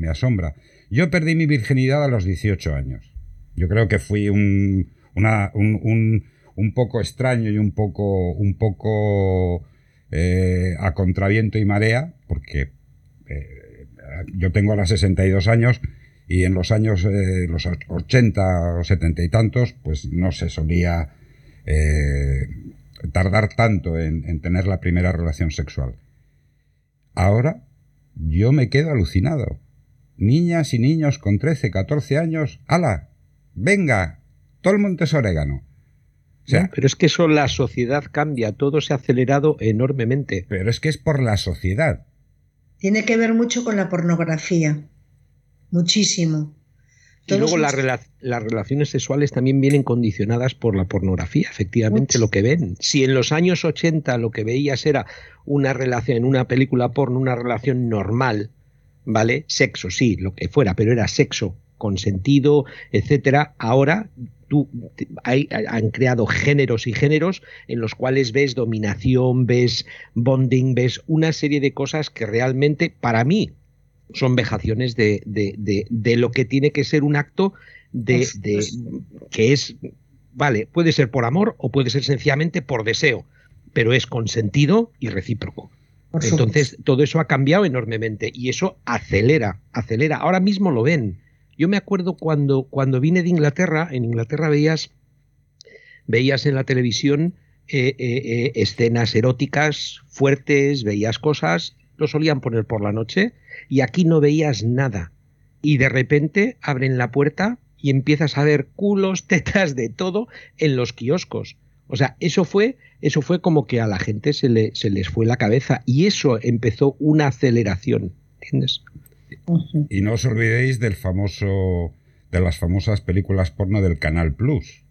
asombra. Yo perdí mi virginidad a los 18 años. Yo creo que fui un, un, poco extraño y un poco, un poco eh, a contraviento y marea, porque eh, yo tengo ahora 62 años y en los años eh, los 80 o 70 y tantos, pues no se solía eh, tardar tanto en, tener la primera relación sexual. Ahora yo me quedo alucinado. Niñas y niños con 13, 14 años, ¡ala! ¡Venga! Todo el monte es orégano. O sea, pero es que eso la sociedad cambia, todo se ha acelerado enormemente. Pero es que es por la sociedad. Tiene que ver mucho con la pornografía, muchísimo. y luego las relaciones sexuales también vienen condicionadas por la pornografía, efectivamente, lo que ven. Si en los años 80 lo que veías era una relación, en una película porno, una relación normal, ¿vale? Sexo, sí, lo que fuera, pero era sexo consentido, etcétera. Ahora tú hay, han creado géneros y géneros en los cuales ves dominación, ves bonding, ves una serie de cosas que realmente para mí son vejaciones de, de, lo que tiene que ser un acto de, que es, vale, puede ser por amor o puede ser sencillamente por deseo, pero es consentido y recíproco. Entonces, todo eso ha cambiado enormemente y eso acelera, acelera. Ahora mismo lo ven. Yo me acuerdo cuando, cuando vine de Inglaterra, en Inglaterra veías, veías en la televisión eh, eh, eh, escenas eróticas fuertes, veías cosas, lo solían poner por la noche y aquí no veías nada. y de repente abren la puerta y empiezas a ver culos, [LAUGHS] tetas, de todo en los kioscos. O sea, eso fue, eso fue como que a la gente se, le, se les fue la cabeza y eso empezó una aceleración, ¿entiendes? Y no os olvidéis del famoso, de las famosas películas porno del Canal Plus,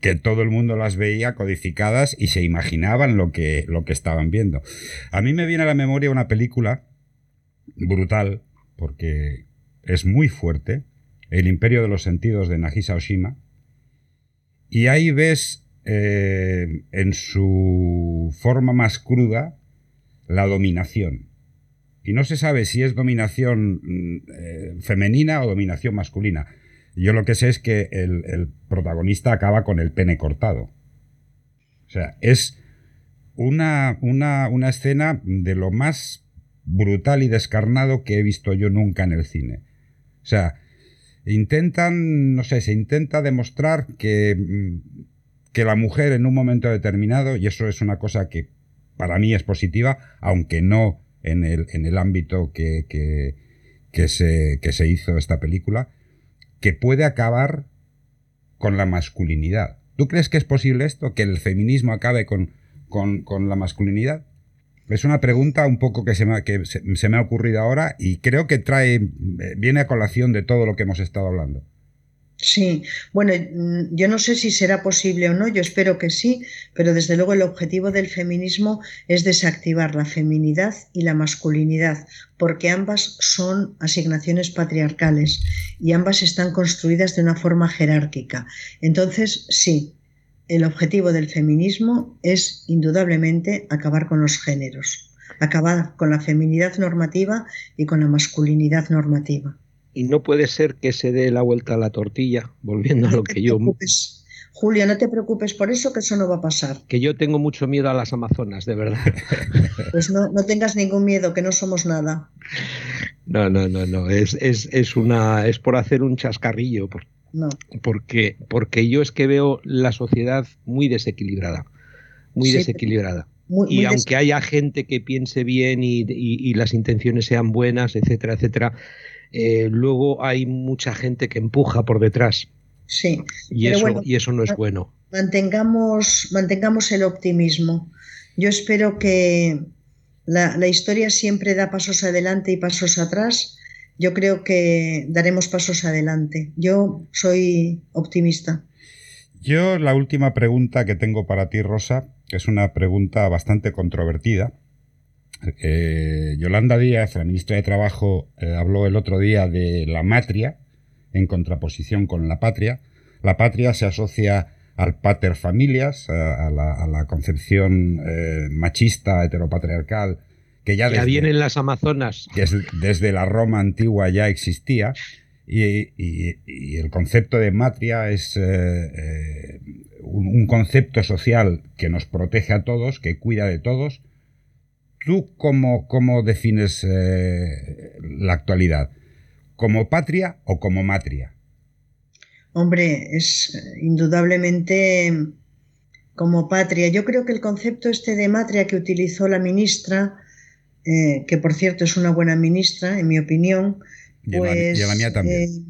que todo el mundo las veía codificadas y se imaginaban lo que, lo que estaban viendo. A mí me viene a la memoria una película brutal, porque es muy fuerte, El Imperio de los Sentidos de Nagisa Oshima, y ahí ves eh, en su forma más cruda la dominación. Y no se sabe si es dominación mm, eh, femenina o dominación masculina. Yo lo que sé es que el, protagonista acaba con el pene cortado. O sea, es una, una, una escena de lo más brutal y descarnado que he visto yo nunca en el cine. O sea, intentan, no sé, se intenta demostrar que mm, que la mujer en un momento determinado, y eso es una cosa que para mí es positiva, aunque no en el, en el ámbito que, que, se, que se hizo esta película, que puede acabar con la masculinidad. ¿Tú crees que es posible esto? ¿Que el feminismo acabe con, con, la masculinidad? Es una pregunta un poco que, se me, que se me ha ocurrido ahora y creo que trae, viene a colación de todo lo que hemos estado hablando. Sí, bueno, mm, yo no sé si será posible o no, yo espero que sí, pero desde luego el objetivo del feminismo es desactivar la feminidad y la masculinidad, porque ambas son asignaciones patriarcales y ambas están construidas de una forma jerárquica. Entonces, sí, el objetivo del feminismo es indudablemente acabar con los géneros, acabar con la feminidad normativa y con la masculinidad normativa y no puede ser que se dé la vuelta a la tortilla, volviendo a lo que yo... Julio, no te preocupes por eso, que eso no va a pasar. Que yo tengo mucho miedo a las Amazonas, de verdad. [LAUGHS] Pues no, tengas ningún miedo, que no somos nada. No, no, no, no. Es, es, una, es por hacer un chascarrillo. no. Porque, porque yo es que veo la sociedad muy desequilibrada. Muy desequilibrada. y aunque haya gente que piense bien y, y, las intenciones sean buenas, etcétera, etcétera, eh, luego hay mucha gente que empuja por detrás. Sí. Y, eso, y eso no es bueno. Mantengamos, mantengamos el optimismo. Yo espero que la, la historia siempre da pasos adelante y pasos atrás. Yo creo que daremos pasos adelante. Yo soy optimista. Yo la última pregunta que tengo para ti, Rosa, que es una pregunta bastante controvertida, eh, Yolanda Díaz, la ministra de Trabajo, eh, habló el otro día de la matria en contraposición con la patria. La patria se asocia al pater familias, a, la, concepción eh, machista, heteropatriarcal, que ya, desde, viene en las Amazonas. desde la Roma antigua ya existía. Y, el concepto de matria es un concepto social que nos protege a todos, que cuida de todos, ¿Tú cómo, cómo defines eh, la actualidad? ¿Como patria o como matria? Hombre, es indudablemente como patria. Yo creo que el concepto este de matria que utilizó la ministra, eh, que por cierto es una buena ministra, en mi opinión, pues, y la, mía también. Eh,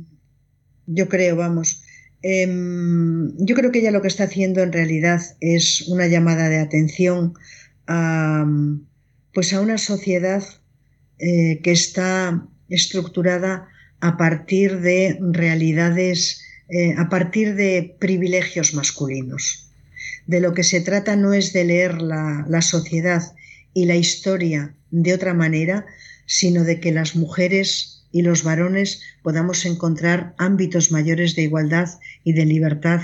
yo creo, vamos. Em, yo creo que ella lo que está haciendo en realidad es una llamada de atención a pues a una sociedad eh, que está estructurada a partir de realidades, eh, a partir de privilegios masculinos. De lo que se trata no es de leer la, sociedad y la historia de otra manera, sino de que las mujeres y los varones podamos encontrar ámbitos mayores de igualdad y de libertad,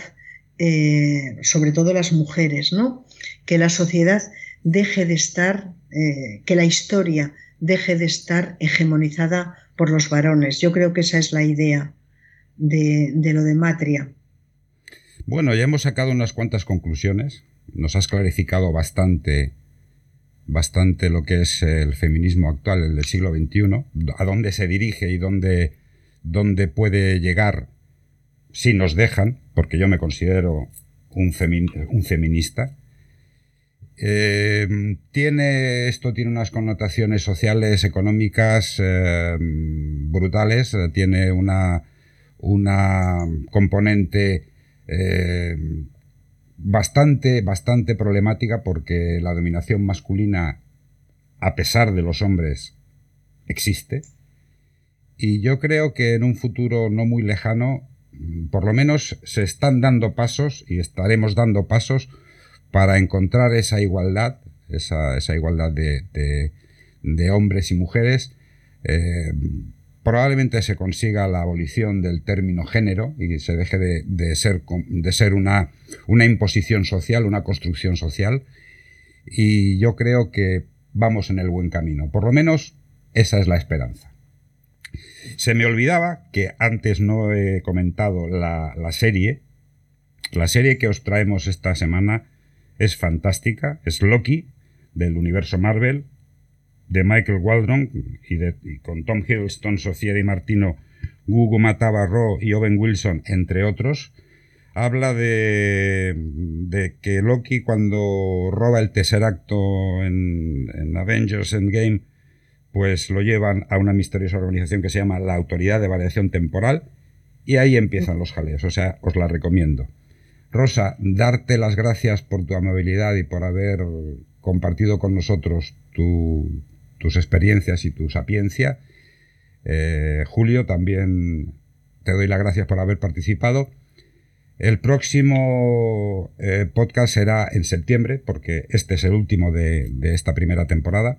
eh, sobre todo las mujeres, ¿no? Que la sociedad deje de estar, eh, que la historia deje de estar hegemonizada por los varones. Yo creo que esa es la idea de, lo de Matria. Bueno, ya hemos sacado unas cuantas conclusiones. Nos has clarificado bastante, bastante lo que es el feminismo actual, el del siglo XXI, a dónde se dirige y dónde, dónde puede llegar si nos dejan, porque yo me considero un feminista. Eh, tiene, esto tiene unas connotaciones sociales, económicas eh, brutales, tiene una, una componente eh, bastante, bastante problemática porque la dominación masculina, a pesar de los hombres, existe. Y yo creo que en un futuro no muy lejano, por lo menos se están dando pasos y estaremos dando pasos para encontrar esa igualdad, esa, igualdad de, hombres y mujeres. Eh, probablemente se consiga la abolición del término género y se deje de, ser, de ser una, una, imposición social, una construcción social. Y yo creo que vamos en el buen camino. Por lo menos esa es la esperanza. Se me olvidaba que antes no he comentado la, la serie. La serie que os traemos esta semana es fantástica, es Loki, del universo Marvel, de Michael Waldron y, con Tom Hiddleston, Sofía Di Martino, Gugu Matabarro y Owen Wilson, entre otros. Habla de, de que Loki cuando roba el Tesseracto en, en Avengers Endgame, pues lo llevan a una misteriosa organización que se llama la Autoridad de Variación Temporal y ahí empiezan los jaleos, o sea, os la recomiendo. Rosa, darte las gracias por tu amabilidad y por haber compartido con nosotros tus experiencias y tu sapiencia. Eh, Julio, también te doy las gracias por haber participado. El próximo eh, podcast será en septiembre, porque este es el último de, de esta primera temporada.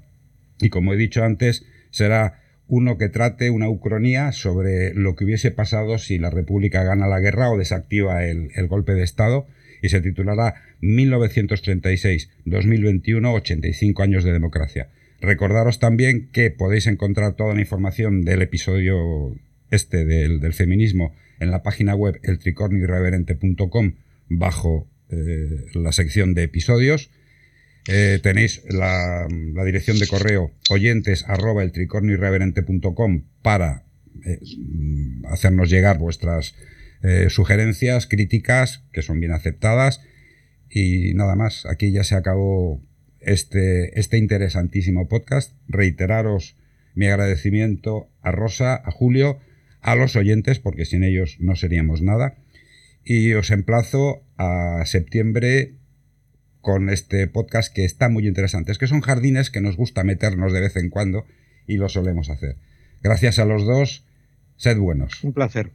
Y como he dicho antes, será uno que trate una ucronía sobre lo que hubiese pasado si la República gana la guerra o desactiva el, golpe de Estado y se titulará 1936-2021, 85 años de democracia. Recordaros también que podéis encontrar toda la información del episodio este del, feminismo en la página web eltricornioirreverente.com bajo eh, la sección de episodios eh, tenéis la, dirección de correo oyentes el para eh, hacernos llegar vuestras eh, sugerencias, críticas, que son bien aceptadas. Y nada más, aquí ya se acabó este, este interesantísimo podcast. Reiteraros mi agradecimiento a Rosa, a Julio, a los oyentes, porque sin ellos no seríamos nada. Y os emplazo a septiembre con este podcast que está muy interesante. Es que son jardines que nos gusta meternos de vez en cuando y lo solemos hacer. Gracias a los dos, sed buenos. Un placer.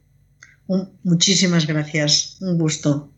Muchísimas gracias, un gusto.